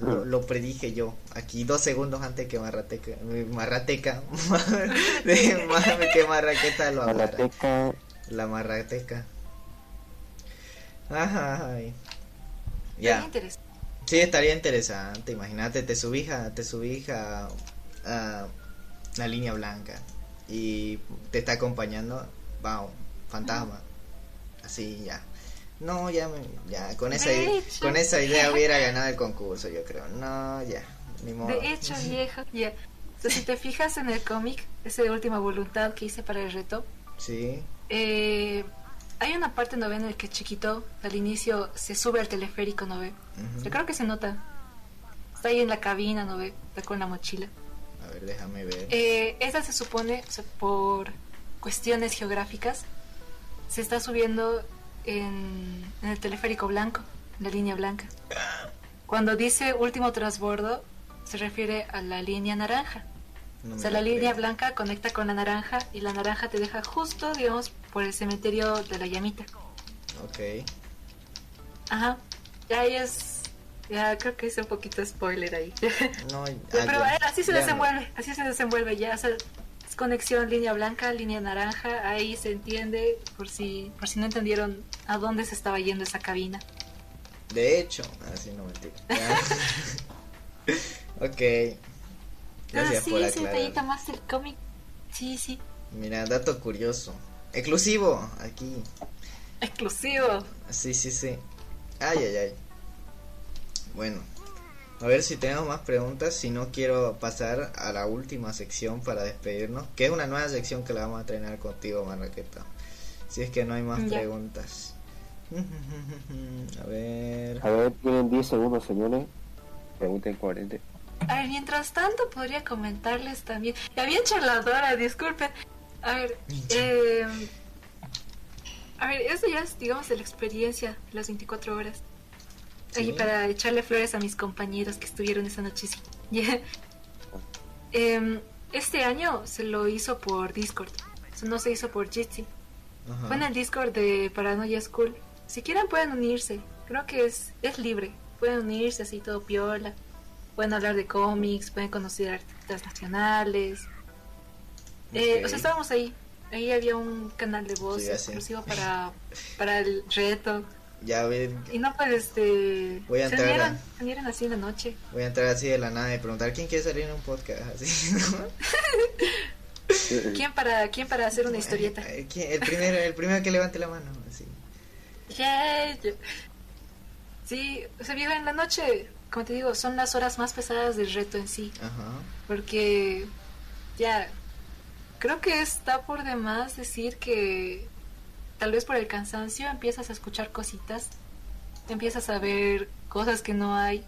Lo, lo predije yo. Aquí dos segundos antes que Marrateca, Marrateca, de, que Marraqueta lo hablara. Marateca, La Marrateca. Ajá, ay. Ya. Ya. Sí, estaría interesante. Imagínate, te subís a, te subís a, a, la línea blanca y te está acompañando, wow, fantasma. Así ya. No, ya, me- ya con esa, hecho. con esa idea hubiera ganado el concurso, yo creo. No, ya, ni modo. De hecho, viejo, ya. Si te fijas en el cómic, esa última voluntad que hice para el reto, Sí, eh, hay una parte, ¿no ve? En el que Chiquito, al inicio, se sube al teleférico, ¿no ve? Yo creo que se nota. Está ahí en la cabina, ¿no ve? Está con la mochila. a ver, déjame ver. Eh, esa se supone, o sea, por cuestiones geográficas, se está subiendo en, en el teleférico blanco, en la línea blanca. Cuando dice último transbordo, se refiere a la línea naranja. No O sea, la la línea creo. blanca conecta con la naranja y la naranja te deja justo, digamos, por el cementerio de la llamita. Ok. Ajá. Ya ahí es. Ya creo que es un poquito spoiler ahí. No, ah, Pero ya. así se Ya no. desenvuelve, así se desenvuelve ya. O sea, es conexión línea blanca, línea naranja. Ahí se entiende por si, por si no entendieron a dónde se estaba yendo esa cabina. De hecho, así no mentira. Ok. Gracias ah, sí, por ese detallito más del cómic. Sí, sí. Mira, dato curioso. Exclusivo, aquí. Exclusivo. Sí, sí, sí. Ay, ay, ay. Bueno, a ver si tenemos más preguntas. Si no, quiero pasar a la última sección para despedirnos. Que es una nueva sección que la vamos a entrenar contigo, Marraqueta. Si es que no hay más Ya. preguntas. A ver. A ver, tienen 10 segundos, señores. Pregunten coherente. A ver, mientras tanto podría comentarles también. Ya bien charladora, disculpen. A ver, eh, a ver, eso ya es, digamos, de la experiencia de las 24 horas. Y para echarle flores a mis compañeros que estuvieron esa noche. sí. Em, este año se lo hizo por Discord. O sea, no se hizo por Jitsi. Fue en el Discord de Paranoia School. Si quieren pueden unirse. Creo que es, es libre. Pueden unirse así todo piola. Pueden hablar de cómics, pueden conocer artistas nacionales. Eh, o sea, estábamos ahí. Ahí había un canal de voz Sí, exclusivo para, para el reto. Ya ven, Y no, pues, este... Voy a se entrar a- unieron, se unieron así en la noche. voy a entrar así de la nada y preguntar quién quiere salir en un podcast. Así, ¿no? ¿Quién para, quién para hacer una historieta? Eh, ¿quién? El primero, el primero que levante la mano. Así. Yeah, yeah. Sí, o sea, viejo, en la noche, como te digo, son las horas más pesadas del reto en sí. Ajá. Porque ya, creo que está por demás decir que tal vez por el cansancio empiezas a escuchar cositas, empiezas a ver cosas que no hay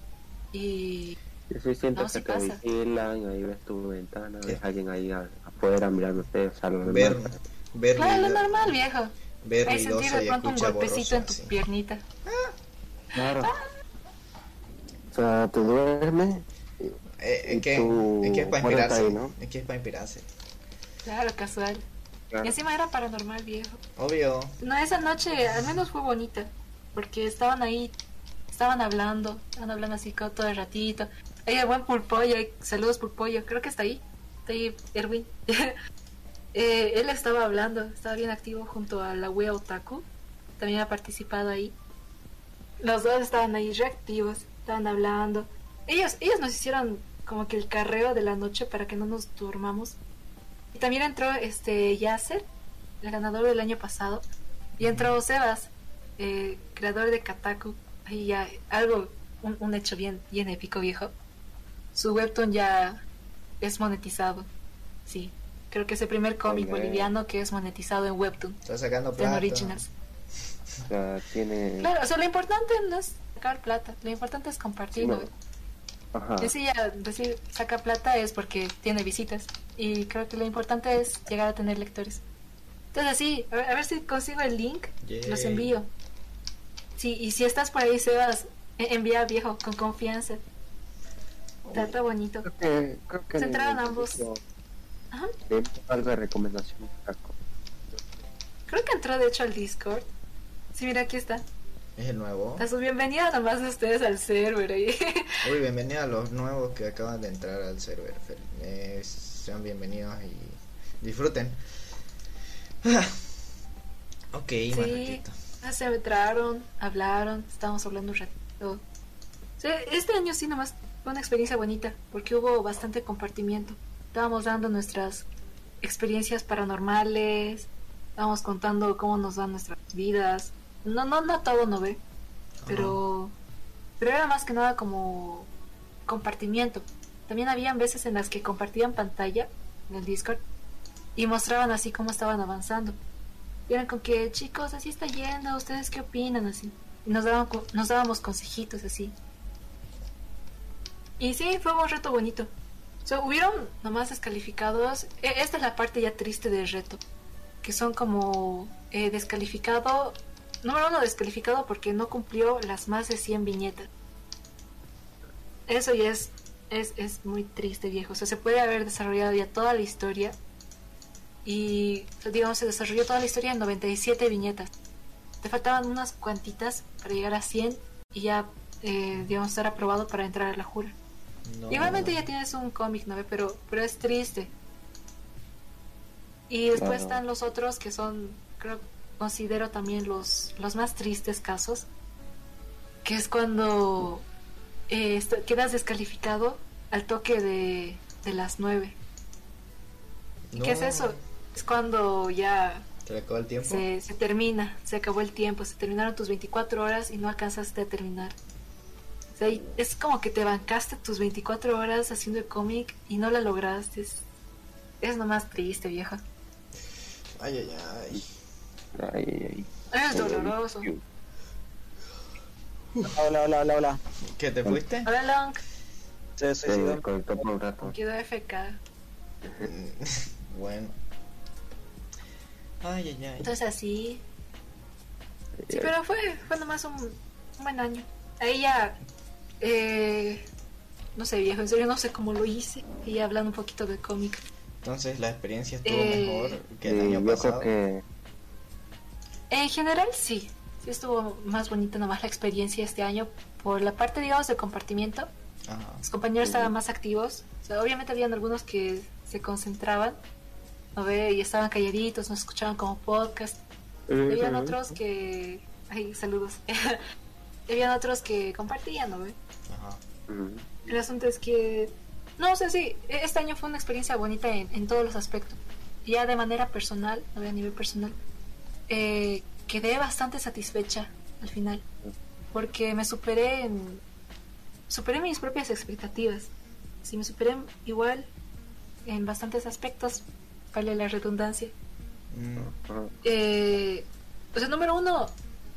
y Yo sí siento No, que sí te pasa. vigilan, ahí ves tu ventana, ves a alguien ahí a- afuera mirándote, o sea, lo Ver, normal. ver, claro, lo normal, viejo. ver Hay sentir de pronto un golpecito borroso. en tu así. piernita. Claro. O sea, te duermes Eh, Y es que, es que es para inspirarse. ahí, ¿no? Es que es para inspirarse. Claro, casual. Claro. Y encima era paranormal, viejo. Obvio. No, esa noche al menos fue bonita, porque estaban ahí, estaban hablando, estaban hablando así todo el ratito. Hay el buen Pulpollo, saludos Pulpollo, creo que está ahí, está ahí Erwin. Eh, él estaba hablando, estaba bien activo junto a la wea Otaku, también ha participado ahí. Los dos estaban ahí reactivos, estaban hablando. Ellos, ellos nos hicieron como que el carreo de la noche para que no nos durmamos. Y también entró este Yasser, el ganador del año pasado. Y entró Sebas, eh, creador de Kataku. Ahí ya, algo, un, un hecho bien, bien épico, viejo. Su webtoon ya es monetizado. Sí, creo que es el primer cómic boliviano que es monetizado en webtoon. Está sacando En plata. Originals. O sea, tiene... Claro, o sea, lo importante no es sacar plata, lo importante es compartirlo. No. Ajá. Y si ya decir saca plata es porque tiene visitas. Y creo que lo importante es llegar a tener lectores. Entonces así, a ver, a ver si consigo el link, Yay. los envío. Sí, y si estás por ahí, Sebas, e- envía viejo, con confianza. Está, está bonito. Creo que, creo que Se en entraron ambos. Ajá. algo de recomendación. Creo que entró de hecho al Discord. Sí, mira, aquí está. Es el nuevo. A su bienvenida nomás de ustedes al server ahí. Uy, bienvenido a los nuevos que acaban de entrar al server. Eh, sean bienvenidos y disfruten. Ah. Ok, Sí, ya se entraron, hablaron, estábamos hablando un ratito. Este año sí nomás fue una experiencia bonita, porque hubo bastante compartimiento. estábamos dando nuestras experiencias paranormales, estábamos contando cómo nos dan nuestras vidas. No, no, no todo no ve, pero, pero era más que nada como compartimiento. También habían veces en las que compartían pantalla en el Discord y mostraban así cómo estaban avanzando. Y eran con que, chicos, así está yendo, ¿ustedes qué opinan? Así. Y nos, daban, nos dábamos consejitos así. Y sí, fue un reto bonito. Hubieron nomás descalificados. e- Esta es la parte ya triste del reto. Que son como eh, descalificado. Número uno, descalificado porque no cumplió las más de 100 viñetas. Eso ya es, es, es muy triste, viejo. O sea, se puede haber desarrollado ya toda la historia. Y, digamos, se desarrolló toda la historia en 97 viñetas. Te faltaban unas cuantitas para llegar a 100 y ya, eh, digamos, estar aprobado para entrar a la jura. No. Igualmente ya tienes un cómic, ¿no? Pero, pero es triste. Y después Claro. están los otros que son, creo, considero también los, los más tristes casos. Que es cuando eh, esto- quedas descalificado al toque de, de las 9. ¿Y qué es No. eso? Es cuando ya ¿Te acabó el tiempo? se, se termina, se acabó el tiempo, se terminaron tus 24 horas y no alcanzaste a terminar. O sea, y es como que te bancaste tus 24 horas haciendo el cómic y no la lograste. Es, es nomás triste, vieja. Ay, ay, ay. Ay, ay, Es ay. doloroso. Hola, hola, hola, hola. ¿Qué te fuiste? Hola, Long. Por un rato. Quedó FK. bueno. Ay, ay, ay. Entonces así. Sí, Eh, pero fue, fue nomás un, un buen año. Ahí ya. Eh, no sé, viejo, en serio no sé cómo lo hice. Y ya hablando un poquito de cómic. Entonces la experiencia estuvo Eh, mejor que el sí, año yo pasado. creo que En general sí, sí estuvo más bonita nomás la experiencia este año por la parte, digamos, de compartimiento. Ajá. Los compañeros estaban más activos. O sea, obviamente habían algunos que se concentraban, ¿no ve? Y estaban calladitos, nos escuchaban como podcast. Y habían otros que... Ay, saludos. Habían otros que compartían, ¿no ve? Ajá. El asunto es que... No, o sea, sí, e- este año fue una experiencia bonita en, en todos los aspectos. Ya de manera personal, no ve, a nivel personal, eh, quedé bastante satisfecha al final. Porque me superé en... Superé mis propias expectativas. Sí, me superé igual en bastantes aspectos, vale la redundancia. Mm. Eh, o sea, número uno,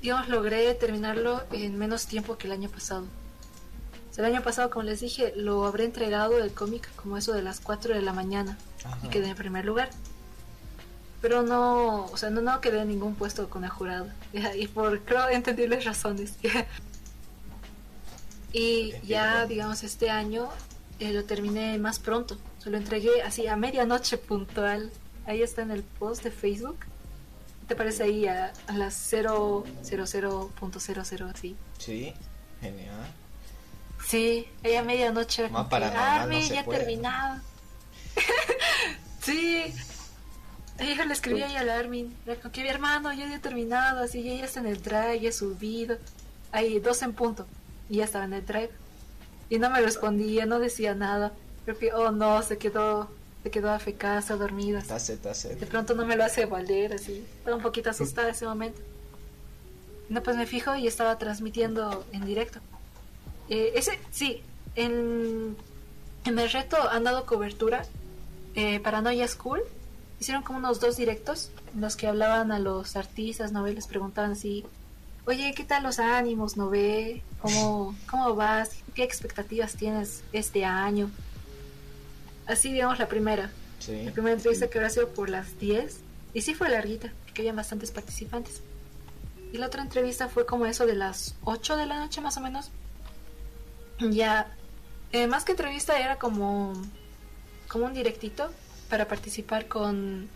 digamos, logré terminarlo en menos tiempo que el año pasado. O sea, el año pasado, como les dije, lo habré entregado el cómic como eso de las 4 de la mañana Ajá. y quedé en primer lugar. Pero no, o sea, no, no quedé en ningún puesto con el jurado. ya, Y por, creo, entendibles razones. y ya, digamos, este año eh, lo terminé más pronto. Se lo entregué así a medianoche puntual. Ahí está en el post de Facebook. ¿Te parece ahí a, a las 000.00 así? Sí, genial. Sí, ahí a medianoche. Más paranormal Armin, no ya puede". terminado. sí. Yo le escribí ahí al Armin. Que mi hermano, ya he terminado. Así, ya, está en el drive, ya he subido. Ahí, dos en punto. Y ya estaba en el drive. Y no me respondía, no decía nada. Creo que, oh no, se quedó, se quedó está dormida. Está sed. De pronto no me lo hace valer, así. Estaba un poquito asustada ese momento. No, pues me fijo y estaba transmitiendo en directo. Eh, ese, sí, en, en el reto han dado cobertura. Eh, Paranoia School hicieron como unos dos directos en los que hablaban a los artistas, ¿no ve? Les preguntaban así, oye, ¿qué tal los ánimos, no ve? ¿Cómo, ¿Cómo vas? ¿Qué expectativas tienes este año? Así, digamos, la primera. Sí. La primera entrevista que habrá sido por las 10. Y sí fue larguita, porque habían bastantes participantes. Y la otra entrevista fue como eso de las 8 de la noche más o menos. Ya, eh, más que entrevista era como, como un directito para participar con,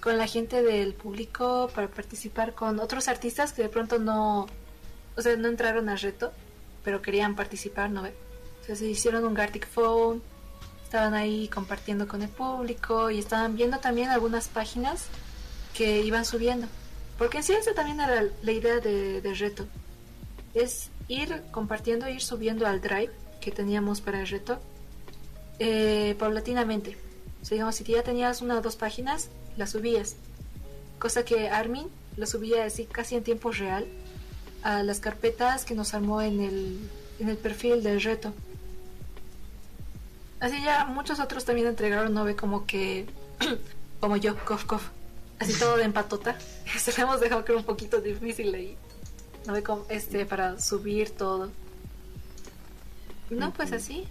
con la gente del público, para participar con otros artistas que de pronto no, o sea, no entraron al reto, pero querían participar, ¿no ve? Se hicieron un Gartic Phone, estaban ahí compartiendo con el público y estaban viendo también algunas páginas que iban subiendo. Porque en sí esa también era la idea de, del reto. Es ir compartiendo, ir subiendo al drive que teníamos para el reto eh, paulatinamente. O sea, digamos, si ya tenías una o dos páginas, las subías. Cosa que Armin lo subía así casi en tiempo real a las carpetas que nos armó en el, en el perfil del reto. Así ya muchos otros también entregaron, no ve como que, como yo, cof, cof, así todo de empatota. Se lo hemos dejado que era un poquito difícil ahí, no ve como, este, para subir todo. No, pues así.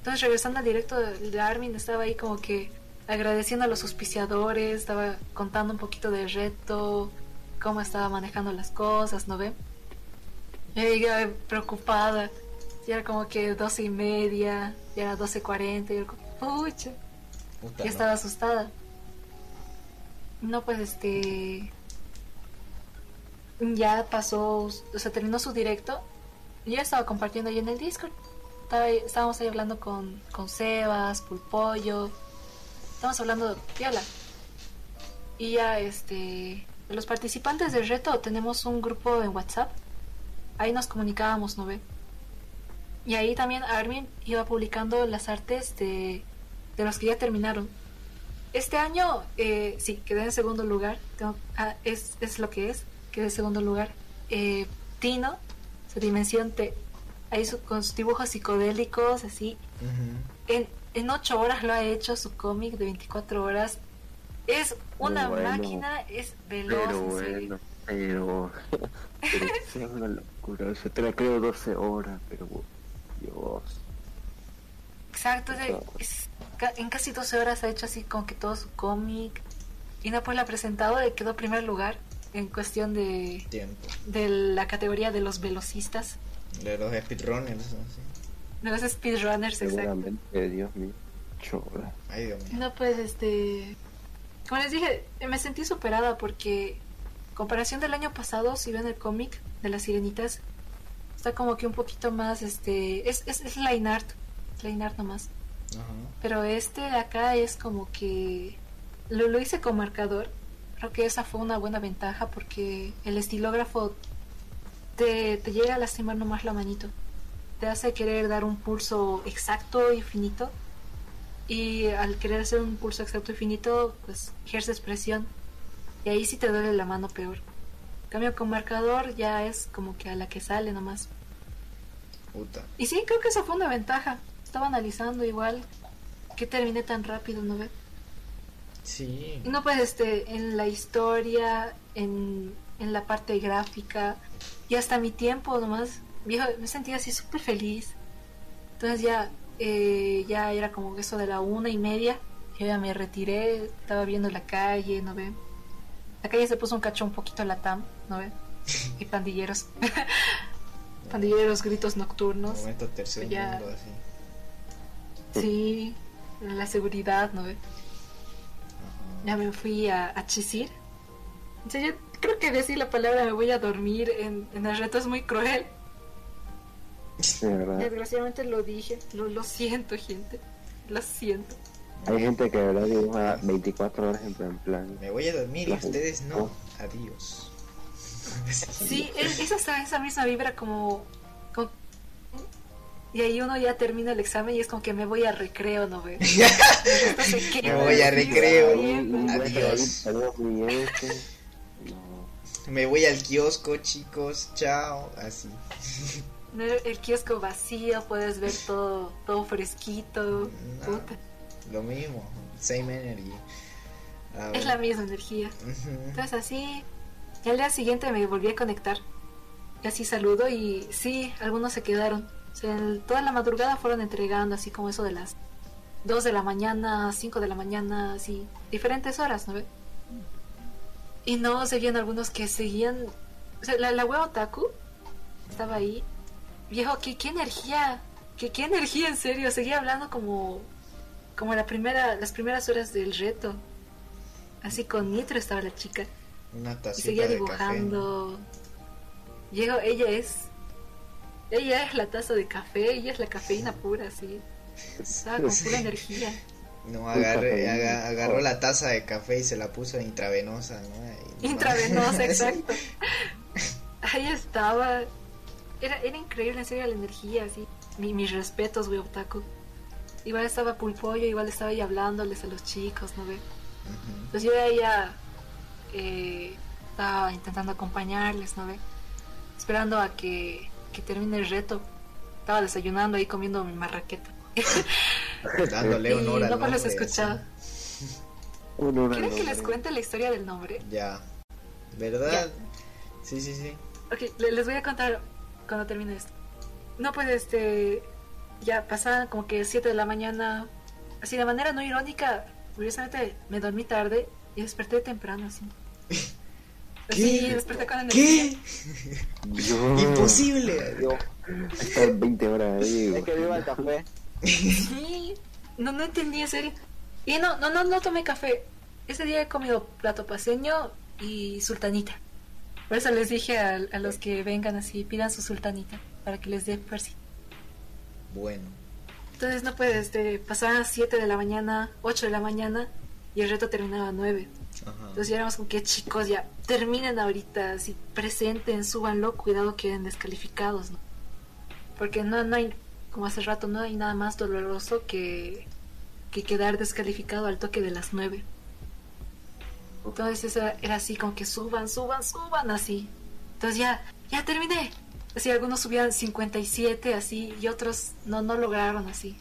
Entonces regresando al directo de, Armin, estaba ahí como que agradeciendo a los auspiciadores, estaba contando un poquito del reto, cómo estaba manejando las cosas, ¿no ve? Ella preocupada, ya era como que doce y media, ya era doce cuarenta, y yo como, pucha, ya no. estaba asustada. No, pues este. Ya pasó, o sea, terminó su directo. y Ya estaba compartiendo ahí en el Discord. Estábamos ahí hablando con, con Sebas, Pulpollo. Estábamos hablando de piola. Y ya, este. Los participantes del reto tenemos un grupo en WhatsApp. Ahí nos comunicábamos, ¿no ve? Y ahí también Armin iba publicando las artes de, de los que ya terminaron. Este año, eh, sí, quedé en segundo lugar. Ah, es, es lo que es, quedé en segundo lugar. Eh, Tino, su dimensión T. Ahí su- con sus dibujos psicodélicos, así. En, en 8 horas lo ha hecho su cómic de 24 horas. Es una bueno. máquina, es veloz, Pero bueno, pero. pero es una locura. Yo te la creo 12 horas, pero. Dios. Exacto, es- en casi 12 horas ha hecho así como que todo su cómic. Y no pues la ha presentado y quedó primer lugar en cuestión de, Tiempo. de la categoría de los velocistas. De los speedrunners, así. De los speedrunners, exacto. Seguramente, Dios mío. 8 horas. Ay, Dios mío. No, pues este. Como les dije, me sentí superada porque, comparación del año pasado, si ven el cómic de las sirenitas, está como que un poquito más, este. Es, es, es line art, es line art nomás. Ajá. Pero este de acá es como que. Lo, lo hice con marcador. Creo que esa fue una buena ventaja porque el estilógrafo te, te llega a lastimar nomás la manito. Te hace querer dar un pulso exacto y finito. Y al querer hacer un pulso exacto y finito, pues ejerces presión. Y ahí sí te duele la mano peor. En cambio con marcador ya es como que a la que sale nomás. Puta. Y sí, creo que esa fue una ventaja. Estaba analizando igual que terminé tan rápido, ¿no ve? Sí. No pues este, en la historia, en, en la parte gráfica y hasta mi tiempo nomás, viejo, me sentía así súper feliz. Entonces ya, eh, ya era como eso de la una y media, yo ya me retiré, estaba viendo la calle, ¿no ve? La calle se puso un cacho un poquito latam, ¿no ve? Y pandilleros. pandilleros, gritos nocturnos. Momento tercer Ya. mundo, así. Sí, la seguridad, ¿no ve? Ya me fui a, a chisir. O sea, yo creo que decir la palabra me voy a dormir en, en el reto es muy cruel. De verdad. Desgraciadamente lo dije. Lo, lo siento, gente. Lo siento. Hay gente que de verdad dibuja 24 horas en plan. plan. Me voy a dormir y ustedes no. Oh. Adiós. Sí, es, es esa, esa misma vibra como, como- Y ahí uno ya termina el examen y es como que me voy a recreo, ¿no ve? Me voy a recreo. bien. Adiós. Me voy al kiosco, chicos. Chao. Así. El kiosco vacío, puedes ver todo, todo fresquito. No. Puta. Lo mismo. Same energy. A Es la misma energía. Entonces así, y al día siguiente me volví a conectar. Y así saludo y sí, algunos se quedaron. O sea, toda la madrugada fueron entregando así como eso de las 2 de la mañana, 5 de la mañana, así, diferentes horas, ¿no ve? Y no, se veían algunos que seguían... O sea, la, la wea otaku estaba ahí. Viejo, ¿qué, qué energía? ¿Qué, ¿Qué energía en serio? Seguía hablando como... Como la primera, las primeras horas del reto. Así con Nitro estaba la chica. Una Y tacita seguía de dibujando. Llegó, ella es. Ella es la taza de café, ella es la cafeína pura, sí. Estaba con pura energía. No, agarré, café. aga- agarró la taza de café y se la puso intravenosa, ¿no? Intravenosa, exacto. Ahí estaba. Era, era increíble, en serio, la energía, así. Mi- mis respetos, wey, otaku. igual estaba Pulpollo, igual estaba ahí hablándoles a los chicos, ¿no ve? Ujú. Pues yo ahí ya eh, estaba intentando acompañarles, ¿no ve? Esperando a que, que termine el reto. Estaba desayunando ahí comiendo mi marraqueta. Dándole honor al no los. Uno, una, ¿Quieren que les cuente la historia del nombre? Ya. ¿Verdad? Sí, sí, sí. Ok, le- les voy a contar cuando termine esto. No, pues este. Ya pasaban como que 7 de la mañana. Así de manera no irónica, curiosamente me dormí tarde y desperté temprano, así. Sí, ¿Qué? desperté con energía. ¿Qué? Yo- Imposible. Yo, Estar 20 horas ahí. es que viva el café. Sí, no, no entendí en serio. Y no, no, no, no tomé café. Ese día he comido plato paseño y sultanita. Por eso les dije a, a los que vengan así, pidan su sultanita para que les dé persi. Bueno. Entonces no puedes, este, pasaban 7 de la mañana, 8 de la mañana y el reto terminaba a 9. Ajá. Entonces ya éramos como que chicos, ya terminen ahorita, si presenten, súbanlo, cuidado queden descalificados, ¿no? Porque no, no hay, como hace rato, no hay nada más doloroso que, que quedar descalificado al toque de las 9. Entonces eso era, era así como que suban, suban, suban así. Entonces ya, ya terminé. Así algunos subían 57 así y otros no, no lograron así.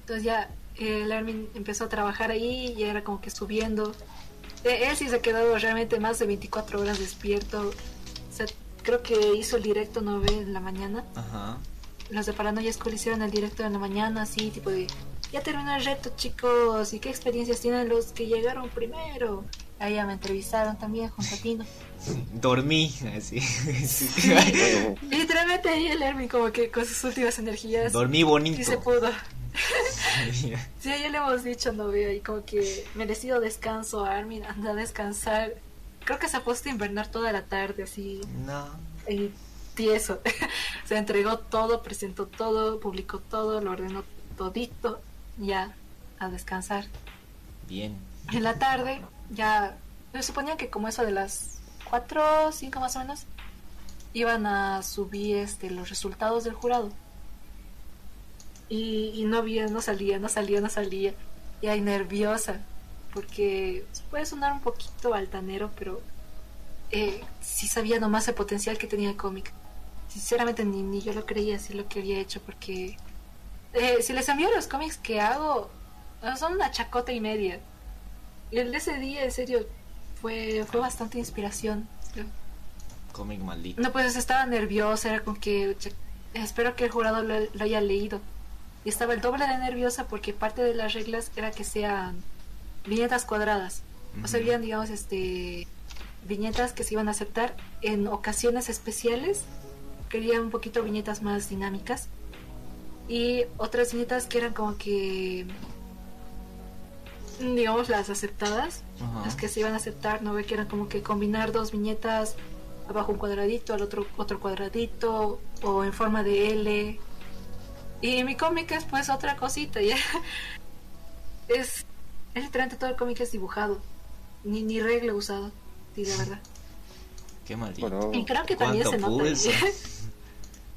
Entonces ya eh, el Armin empezó a trabajar ahí y era como que subiendo. Eh, él sí se ha quedado realmente más de 24 horas despierto. O sea, creo que hizo el directo 9 en la mañana. Ajá. Los de Paranoia School hicieron el directo en la mañana, así, tipo de... Ya terminó el reto, chicos. ¿Y qué experiencias tienen los que llegaron primero? Ahí ya me entrevistaron también junto a Tino. Dormí, así. Sí. Y literalmente ahí el Armin como que con sus últimas energías... Dormí bonito. Y se pudo. Sí, ya le hemos dicho, no veo, y como que merecido descanso, Armin, anda a descansar. Creo que se ha puesto a invernar toda la tarde, así, no. y tieso. se entregó todo, presentó todo, publicó todo, lo ordenó todito, ya a descansar. Bien. En la tarde, ya, me suponía que como eso de las 4 5 más o menos, iban a subir este, los resultados del jurado. Y, y no había, no salía, no salía, no salía. Y ahí nerviosa, porque puede sonar un poquito altanero, pero eh, sí sabía nomás el potencial que tenía el cómic. Sinceramente ni, ni yo lo creía así lo que había hecho, porque eh, si les envío los cómics que hago, son una chacota y media. Y el de ese día, en serio, fue, fue bastante inspiración. Cómic maldito. No, pues estaba nerviosa, era como que espero que el jurado lo, lo haya leído. Y estaba el doble de nerviosa porque parte de las reglas era que sean viñetas cuadradas. O sea, habían, digamos, este viñetas que se iban a aceptar en ocasiones especiales. Querían un poquito viñetas más dinámicas. Y otras viñetas que eran como que digamos las aceptadas Ajá. las que se iban a aceptar, ¿no ve? Que eran como que combinar dos viñetas, abajo un cuadradito, al otro otro cuadradito, o en forma de L. Y mi cómic es pues otra cosita, ya. Es, es literalmente todo el cómic es dibujado, ni, ni regla usado, sí, la verdad. Qué maldito. Y creo que también se ¿Cuánto nota. pulso?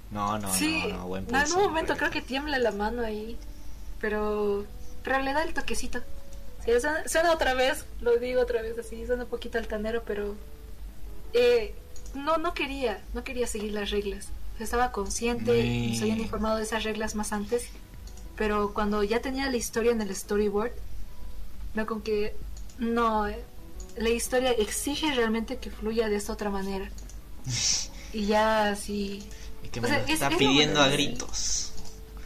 No, no, sí, no, no, buen no, en pulso. un momento creo que tiembla la mano ahí, pero, pero le da el toquecito. Sí, suena, suena otra vez, lo digo otra vez así, suena un poquito altanero, pero eh, no, no quería, no quería seguir las reglas. Estaba consciente, Sí. se habían informado de esas reglas más antes, pero cuando ya tenía la historia en el storyboard, veo con que no, eh, la historia exige realmente que fluya de esta otra manera. Y ya así Es que o me sea, lo es- está es pidiendo a gritos.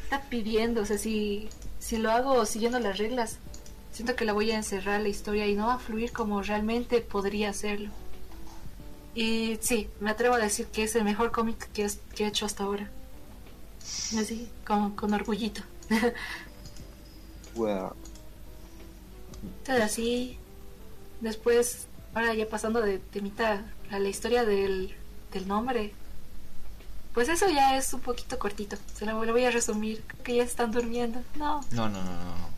está pidiendo, o sea, si, si lo hago siguiendo las reglas, siento que la voy a encerrar la historia y no va a fluir como realmente podría hacerlo. Y sí, me atrevo a decir que es el mejor cómic que, es- que he hecho hasta ahora. Así, con, con orgullito. Wow. Entonces así, después, ahora ya pasando de, mitad a la historia del, del nombre, pues eso ya es un poquito cortito. Se lo, lo voy a resumir, creo que ya están durmiendo. No, No, no, no, no.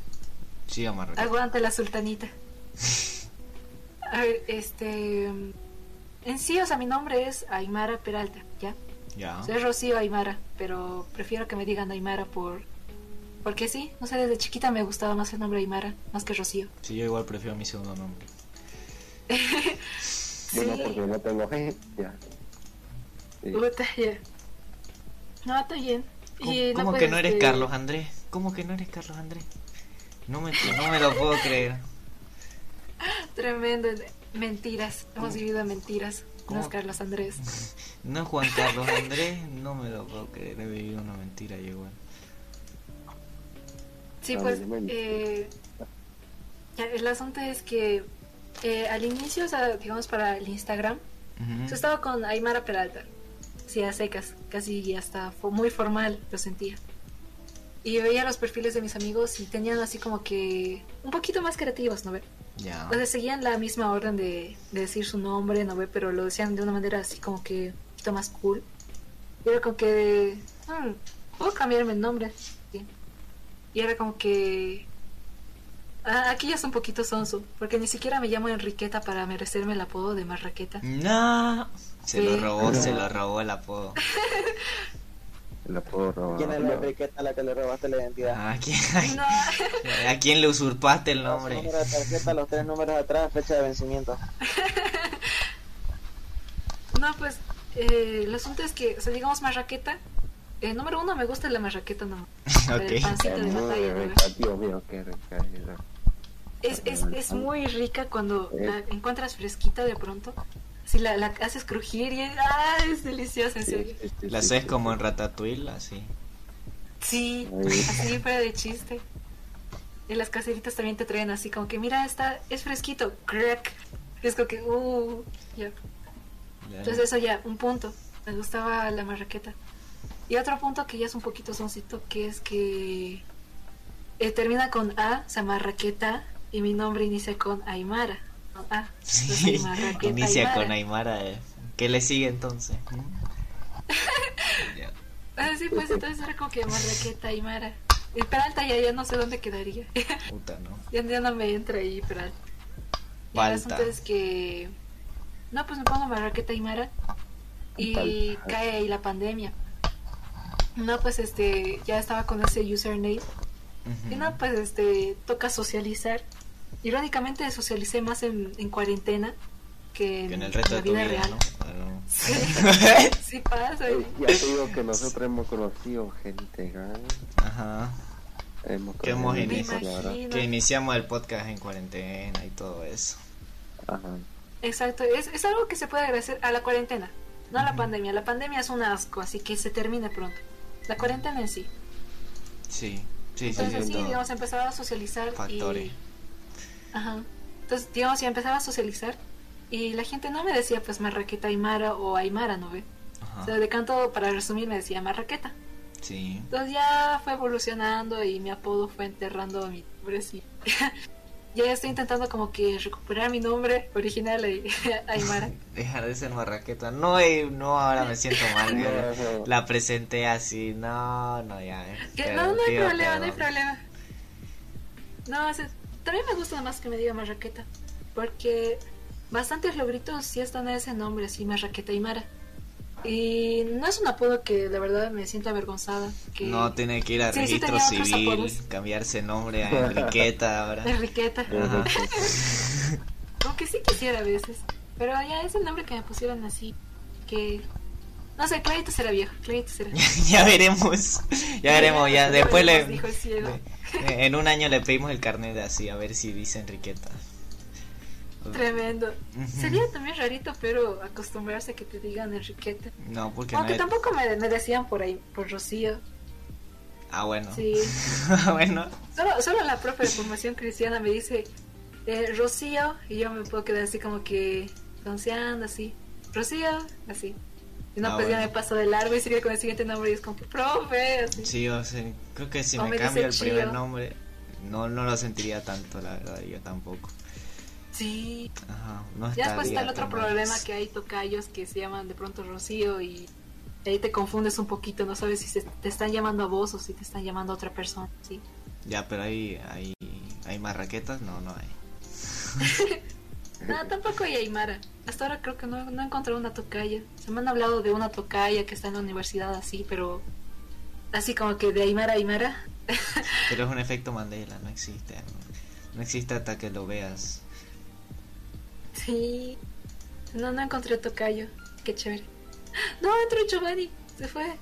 Siga Marraqueta. Aguante la sultanita. A ver, este. En sí, o sea, mi nombre es Aymara Peralta, ¿ya? Ya. Soy Rocío Aymara, pero prefiero que me digan Aymara por. Porque sí, no sé, desde chiquita me gustaba más el nombre Aymara, más que Rocío. Sí, yo igual prefiero mi segundo nombre. Bueno, Sí. porque no tengo ya. Sí. Ya. No, está bien. ¿Cómo, Y cómo no, que pues, no eres Carlos Andrés? ¿Cómo que no eres Carlos Andrés? No me, no me lo puedo creer. Tremendo. Mentiras. Hemos vivido en mentiras. ¿Cómo? No es Carlos Andrés. No es Juan Carlos Andrés, no me lo puedo creer. He vivido una mentira yo igual. Sí, pues eh, el asunto es que eh, al inicio, o sea, digamos para el Instagram, Ujú. yo estaba con Aymara Peralta, sí, a secas, casi hasta fo- muy formal lo sentía. Y veía los perfiles de mis amigos y tenían así como que un poquito más creativos, ¿no ve? Ya. O sea, seguían la misma orden de, de decir su nombre, ¿no ve? Pero lo decían de una manera así como que un poquito más cool. Y era como que, "Hmm, puedo cambiarme el nombre. Y era como que... ah, aquí ya es un poquito sonso, porque ni siquiera me llamo Enriqueta para merecerme el apodo de Marraqueta. No. Se Sí. lo robó, se lo robó el apodo. La puedo robar. ¿Quién es la Enriqueta a la que le robaste la identidad? ¿A quién, No, ¿A quién le usurpaste el nombre? número de tarjeta, los tres números atrás, fecha de vencimiento. no pues eh, el asunto es que, o sea, digamos Marraqueta, eh, número uno me gusta la Marraqueta, no. El Ok. pancito de batalla, Dios mío, qué rica es. Es, es, muy rica cuando Eh. la encuentras fresquita de pronto. Si la, la haces crujir y ¡ah! es deliciosa, en serio. Sí, sí, sí, La haces sí. como en Ratatouille, así. Sí, así fuera de chiste. Y las caseritas también te traen así como que, mira, está, es fresquito, crack. Es como que, uh, ya. Ya. Entonces eso ya, un punto. Me gustaba la marraqueta. Y otro punto que ya es un poquito soncito, que es que eh, termina con A, o sea, marraqueta, y mi nombre inicia con Aymara. Con A. Entonces, Sí, Marraqueta inicia Aymara. con Aymara. eh. ¿Qué le sigue entonces? Ah, sí, pues entonces era como que Marraqueta Aymara. Y Peralta ya, ya no sé dónde quedaría. Puta, ¿no? ya, ya no me entra ahí Peralta. Y el asunto es que... No, pues me pongo Marraqueta Aymara. Y cae ahí la pandemia. No, pues este, ya estaba con ese username. Y no, pues este, toca socializar. Irónicamente socialicé más en, en cuarentena que en, Que en el resto la de tu vida, real. ¿no? Bueno. Sí, sí pasa. Ya te digo que nosotros hemos conocido gente, ¿ah? Ajá. Hemos Que hemos verdad. imagino. Que iniciamos el podcast en cuarentena y todo eso. Ajá. Exacto, es, es algo que se puede agradecer a la cuarentena, no a la pandemia. La pandemia es un asco, así que se termine pronto. La cuarentena en sí. Sí, sí, sí. Entonces sí, todo. digamos, empezaba a socializar Factores. y... Ajá. Entonces, digamos, ya empezaba a socializar y la gente no me decía pues Marraqueta Aymara o Aymara, ¿no ve? O sea, Ajá. de canto, para resumir, me decía Marraqueta. Sí. Entonces ya fue evolucionando y mi apodo fue enterrando a mi nombre, sí. ya estoy intentando como que recuperar mi nombre original, Ay- Aymara. Dejar de ser marraqueta. No, eh, no, ahora me siento mal. No, yo no. La presenté así. No, no, ya. eh. Que- Pero no, no hay problema, no hay problema. No, o sea, también me gusta más que me diga Marraqueta. Porque bastantes logritos sí están en ese nombre, así Marraqueta y Mara. Y no es un apodo que la verdad me siento avergonzada. Que No, tiene que ir a Sí, sí registro otros civil, cambiarse nombre a Enriqueta ahora. Enriqueta. Ajá. Aunque sí quisiera a veces. Pero ya es el nombre que me pusieron así. Que. No sé, Clarito será viejo. Clarito será. ya veremos. Ya veremos, ya. Después le. Dijo el ciego. En un año le pedimos el carnet de así, a ver si dice Enriqueta. Tremendo. Sería también rarito, pero acostumbrarse a que te digan Enriqueta. No, porque Aunque no. tampoco me, me decían por ahí, por Rocío. Ah, bueno. Sí. bueno. Solo, solo la profe de formación cristiana me dice eh, Rocío y yo me puedo quedar así como que pronunciando así. Rocío, así. Y no, Ah, pues ya bueno. me paso de largo y sigue con el siguiente nombre y es como que profe, así. Sí, o sea, creo que si O me me cambio el primer nombre, no, no lo sentiría tanto, la verdad, yo tampoco. Sí. Ajá, no Ya después está el otro problema que hay tocayos que se llaman de pronto Rocío y ahí te confundes un poquito, no sabes si se- te están llamando a vos o si te están llamando a otra persona, sí. Ya, pero hay, hay, hay más raquetas, no, no hay. No, tampoco hay Aymara. Hasta ahora creo que no, no he encontrado una tocaya. Se me han hablado de una tocaya que está en la universidad así, pero así como que de Aymara a Aymara. Pero es un efecto Mandela, no existe. No, no existe hasta que lo veas. Sí. No, no encontré tocayo. Qué chévere. No, entró Giovanni. Se fue.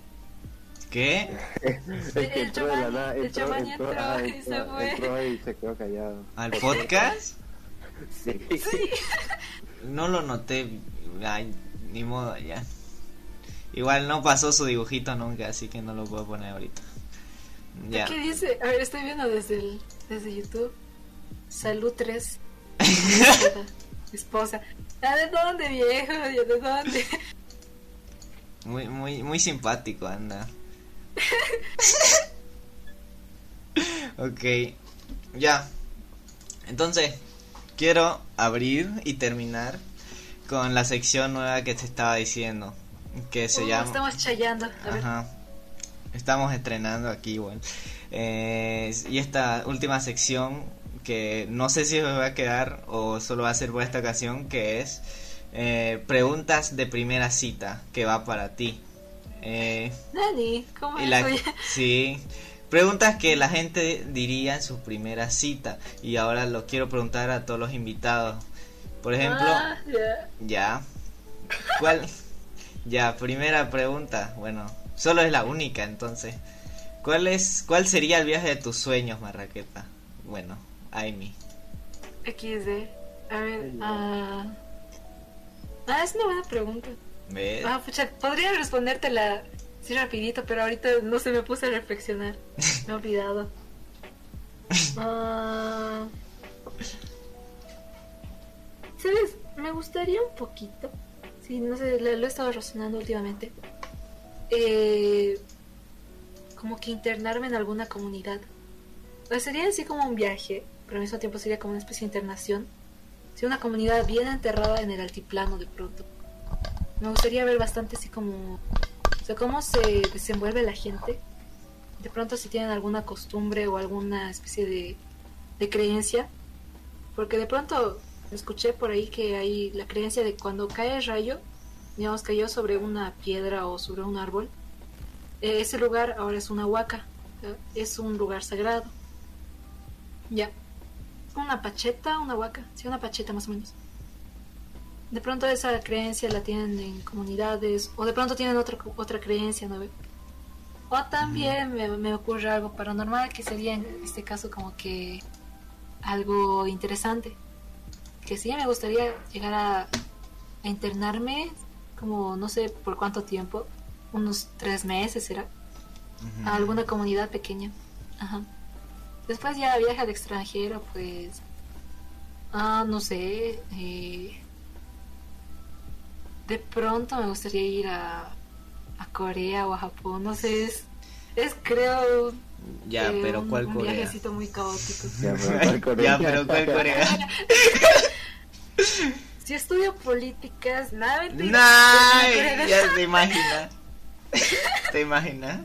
¿Qué? Es que El entró la el Giovanni ah, y se fue. entró y se quedó callado. ¿Al podcast? Sí. No lo noté. Ay, ni modo, ya. Igual no pasó su dibujito nunca, así que no lo puedo poner ahorita. Ya. ¿Qué dice? A ver, estoy viendo desde el, desde YouTube. Salud 3. Esposa. ¿Ah, ¿De dónde, viejo? ¿De dónde? Muy, muy, muy simpático anda. ok, ya. Entonces, quiero abrir y terminar con la sección nueva que te estaba diciendo. Que se Uh, llama... Estamos chayando. A ver. Ajá. Estamos estrenando aquí igual. Eh, y esta última sección que no sé si me va a quedar o solo va a ser por esta ocasión, que es eh, preguntas de primera cita, que va para ti. Eh, Nani, ¿cómo y la- sí, preguntas que la gente diría en su primera cita. Y ahora lo quiero preguntar a todos los invitados. Por ejemplo, Ah, ya. ya. ¿Cuál? Ya, primera pregunta. Bueno, solo es la única, entonces. ¿Cuál es cuál sería el viaje de tus sueños, Marraqueta? Bueno, Amy. XD. A ver. Ah, ah, es una buena pregunta. Ah, pucha, podría respondértela sí rapidito, pero ahorita no se me puse a reflexionar. Me he olvidado. Ah, ¿Sabes? Me gustaría un poquito. Sí, no sé, lo, lo he estado razonando últimamente. Eh, como que internarme en alguna comunidad. O sea, sería así como un viaje, pero al mismo tiempo sería como una especie de internación. Sí, una comunidad bien enterrada en el altiplano de pronto. Me gustaría ver bastante así como... O sea, cómo se desenvuelve la gente. De pronto si tienen alguna costumbre o alguna especie de, de creencia. Porque de pronto escuché por ahí que hay la creencia de cuando cae el rayo, digamos, cayó sobre una piedra o sobre un árbol. eh, ese lugar ahora es una huaca. Es un lugar sagrado. Ya. Una pacheta, una huaca. Sí, una pacheta más o menos de pronto esa creencia la tienen en comunidades o de pronto tienen otra otra creencia, ¿no? O también me, me ocurre algo paranormal que sería en este caso como que algo interesante. Que sí me gustaría llegar a, a internarme como no sé por cuánto tiempo, unos tres meses será, a alguna comunidad pequeña. Ajá. Después ya viaje al extranjero, pues... Ah, no sé. eh, de pronto me gustaría ir a, a Corea o a Japón. No sé, es, es creo... Ya, eh, pero un- ¿cuál un Corea? viajecito muy caótico. Ya, pero ¿cuál Corea? ya, pero ¿cuál Corea? Si estudio políticas, nada, mentira. Nah, ya te imaginas. ¿Te imaginas?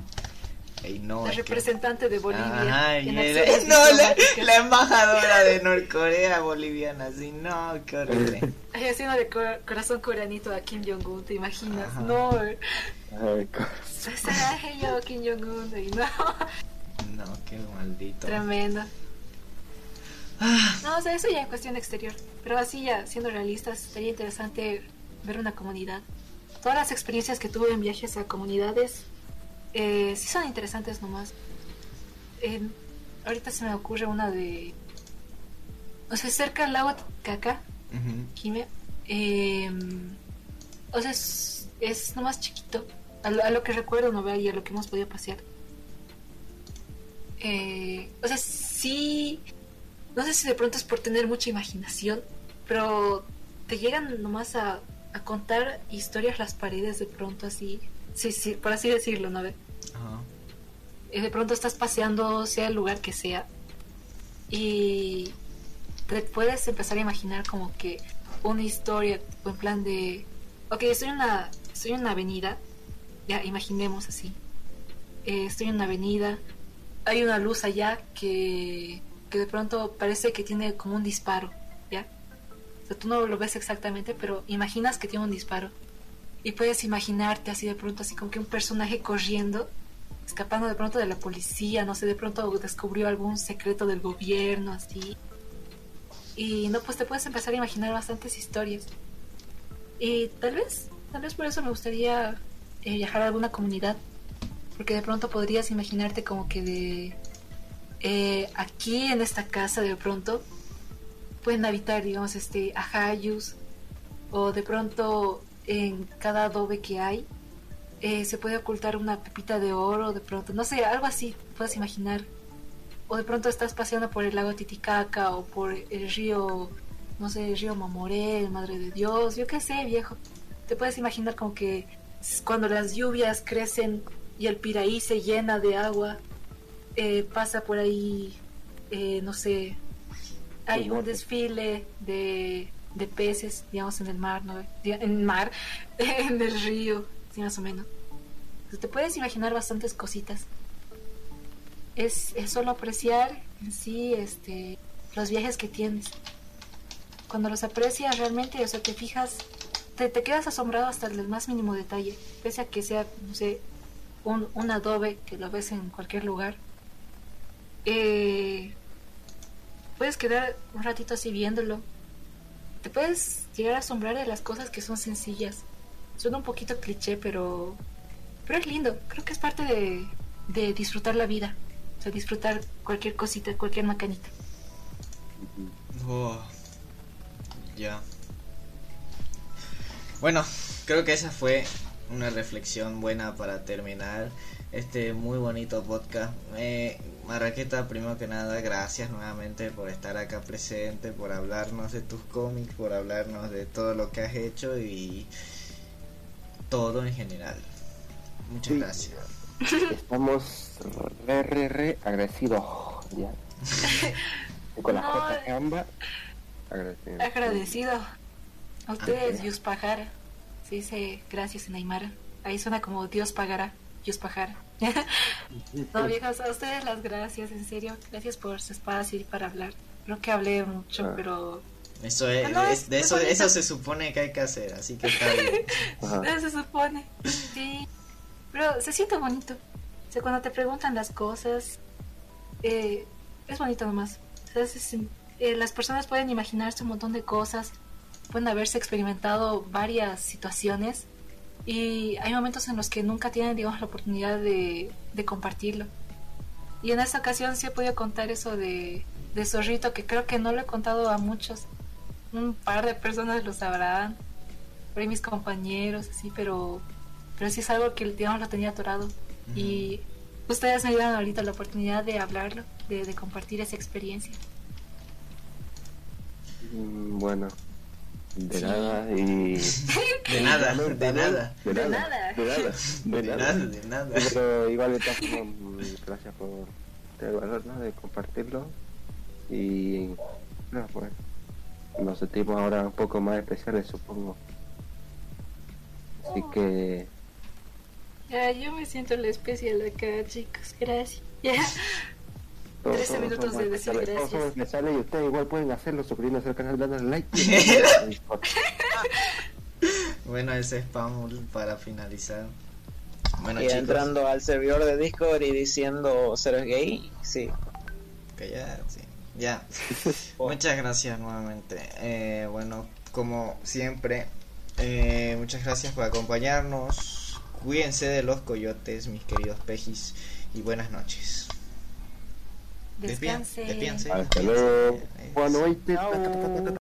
No, La es que- representante de Bolivia. Ajá, en no, la, embajadora de Norcorea boliviana, sí, no, qué horrible. Ay, haciendo de cor- corazón coreanito a Kim Jong-un, ¿te imaginas? Ajá. No. Ay, yo, Kim Jong-un, y no. No, qué maldito. Tremendo. No, o sea, eso ya en cuestión exterior. Pero así ya, siendo realistas, sería interesante ver una comunidad. Todas las experiencias que tuve en viajes a comunidades eh, sí son interesantes nomás. Eh, ahorita se me ocurre una de... O sea, cerca al lago Ujú. Quimia. eh, o sea, es, es nomás chiquito. A lo, a lo que recuerdo, no vea, y a lo que hemos podido pasear. Eh, o sea, sí. No sé si de pronto es por tener mucha imaginación, pero te llegan nomás a, a contar historias las paredes de pronto así. Sí, sí, por así decirlo, ¿no? Ajá. Y de pronto estás paseando, sea el lugar que sea, y te puedes empezar a imaginar como que una historia, tipo en plan de, ok, estoy en una, estoy en una avenida, ya imaginemos así, Eh, estoy en una avenida, hay una luz allá que, que de pronto parece que tiene como un disparo, ¿ya? O sea, tú no lo ves exactamente, pero imaginas que tiene un disparo. Y puedes imaginarte así de pronto, así como que un personaje corriendo escapando de pronto de la policía, no sé, de pronto descubrió algún secreto del gobierno, así. Y no, pues te puedes empezar a imaginar bastantes historias. Y tal vez, tal vez por eso me gustaría eh, viajar a alguna comunidad, porque de pronto podrías imaginarte como que de eh, aquí en esta casa de pronto pueden habitar, digamos, este ajayus, o de pronto en cada adobe que hay eh, se puede ocultar una pepita de oro, de pronto, no sé, algo así, puedes imaginar. O de pronto estás paseando por el lago Titicaca o por el río, no sé, el río Mamoré, Madre de Dios, yo qué sé, viejo. Te puedes imaginar como que cuando las lluvias crecen y el Piraí se llena de agua, eh, pasa por ahí, eh, no sé, hay un desfile de, de peces, digamos, en el mar, ¿no? En el mar, en el río más o menos. te puedes imaginar bastantes cositas. Es, solo apreciar en sí este, los viajes que tienes. Cuando los aprecias realmente, o sea, te fijas, te, te quedas asombrado hasta el más mínimo detalle, pese a que sea, no sé, un, un adobe que lo ves en cualquier lugar. Eh, puedes quedar un ratito así viéndolo. Te puedes llegar a asombrar de las cosas que son sencillas. Suena un poquito cliché, pero, pero es lindo. Creo que es parte de, de disfrutar la vida. O sea, disfrutar cualquier cosita, cualquier macanita. Oh, ya. Bueno, creo que esa fue una reflexión buena para terminar este muy bonito podcast. Eh, Marraqueta, primero que nada, gracias nuevamente por estar acá presente, por hablarnos de tus cómics, por hablarnos de todo lo que has hecho y todo en general. Muchas gracias. Estamos re, re, re agradecidos. Ya. con la J Gamba. Agradecido. Agradecido. A ustedes, Dios Pajara. Se dice gracias en Aymara. Ahí suena como Dios pagará, Dios Pajara. no, viejas, a ustedes las gracias, en serio. Gracias por su espacio y para hablar. Creo que hablé mucho, ah. pero eso es, de, eso, eso se supone que hay que hacer, así que está bien. Eso se supone, sí. Pero se siente bonito. O sea, cuando te preguntan las cosas, eh, es bonito nomás. Eh, las personas pueden imaginarse un montón de cosas, pueden haberse experimentado varias situaciones y hay momentos en los que nunca tienen, digamos, la oportunidad de, de compartirlo. Y en esta ocasión sí he podido contar eso de, de Zorrito, que creo que no lo he contado a muchos un par de personas lo sabrán, por mis compañeros, así, pero, pero sí es algo que digamos lo tenía atorado. Y ustedes me dieron ahorita la oportunidad de hablarlo, de, compartir esa experiencia. Mm, bueno, de nada y... De nada, de nada. De nada. De nada. De nada. Pero igual de gracias por el valor de compartirlo y no, pues nos sentimos ahora un poco más especiales, supongo. Así que... Ya, yo me siento la especial acá, chicos. Gracias. Ya. 13 minutos de decir gracias. sale y ustedes igual pueden hacerlo suscribiéndose al canal, dándole like. bueno, ese spam para finalizar. Bueno, y entrando al servidor de Discord y diciendo ser gay, sí. Que ya, sí. Ya. muchas gracias nuevamente. Eh, bueno, como siempre, eh, muchas gracias por acompañarnos. Cuídense de los coyotes, mis queridos pejis, y buenas noches. Descanse. Hasta luego.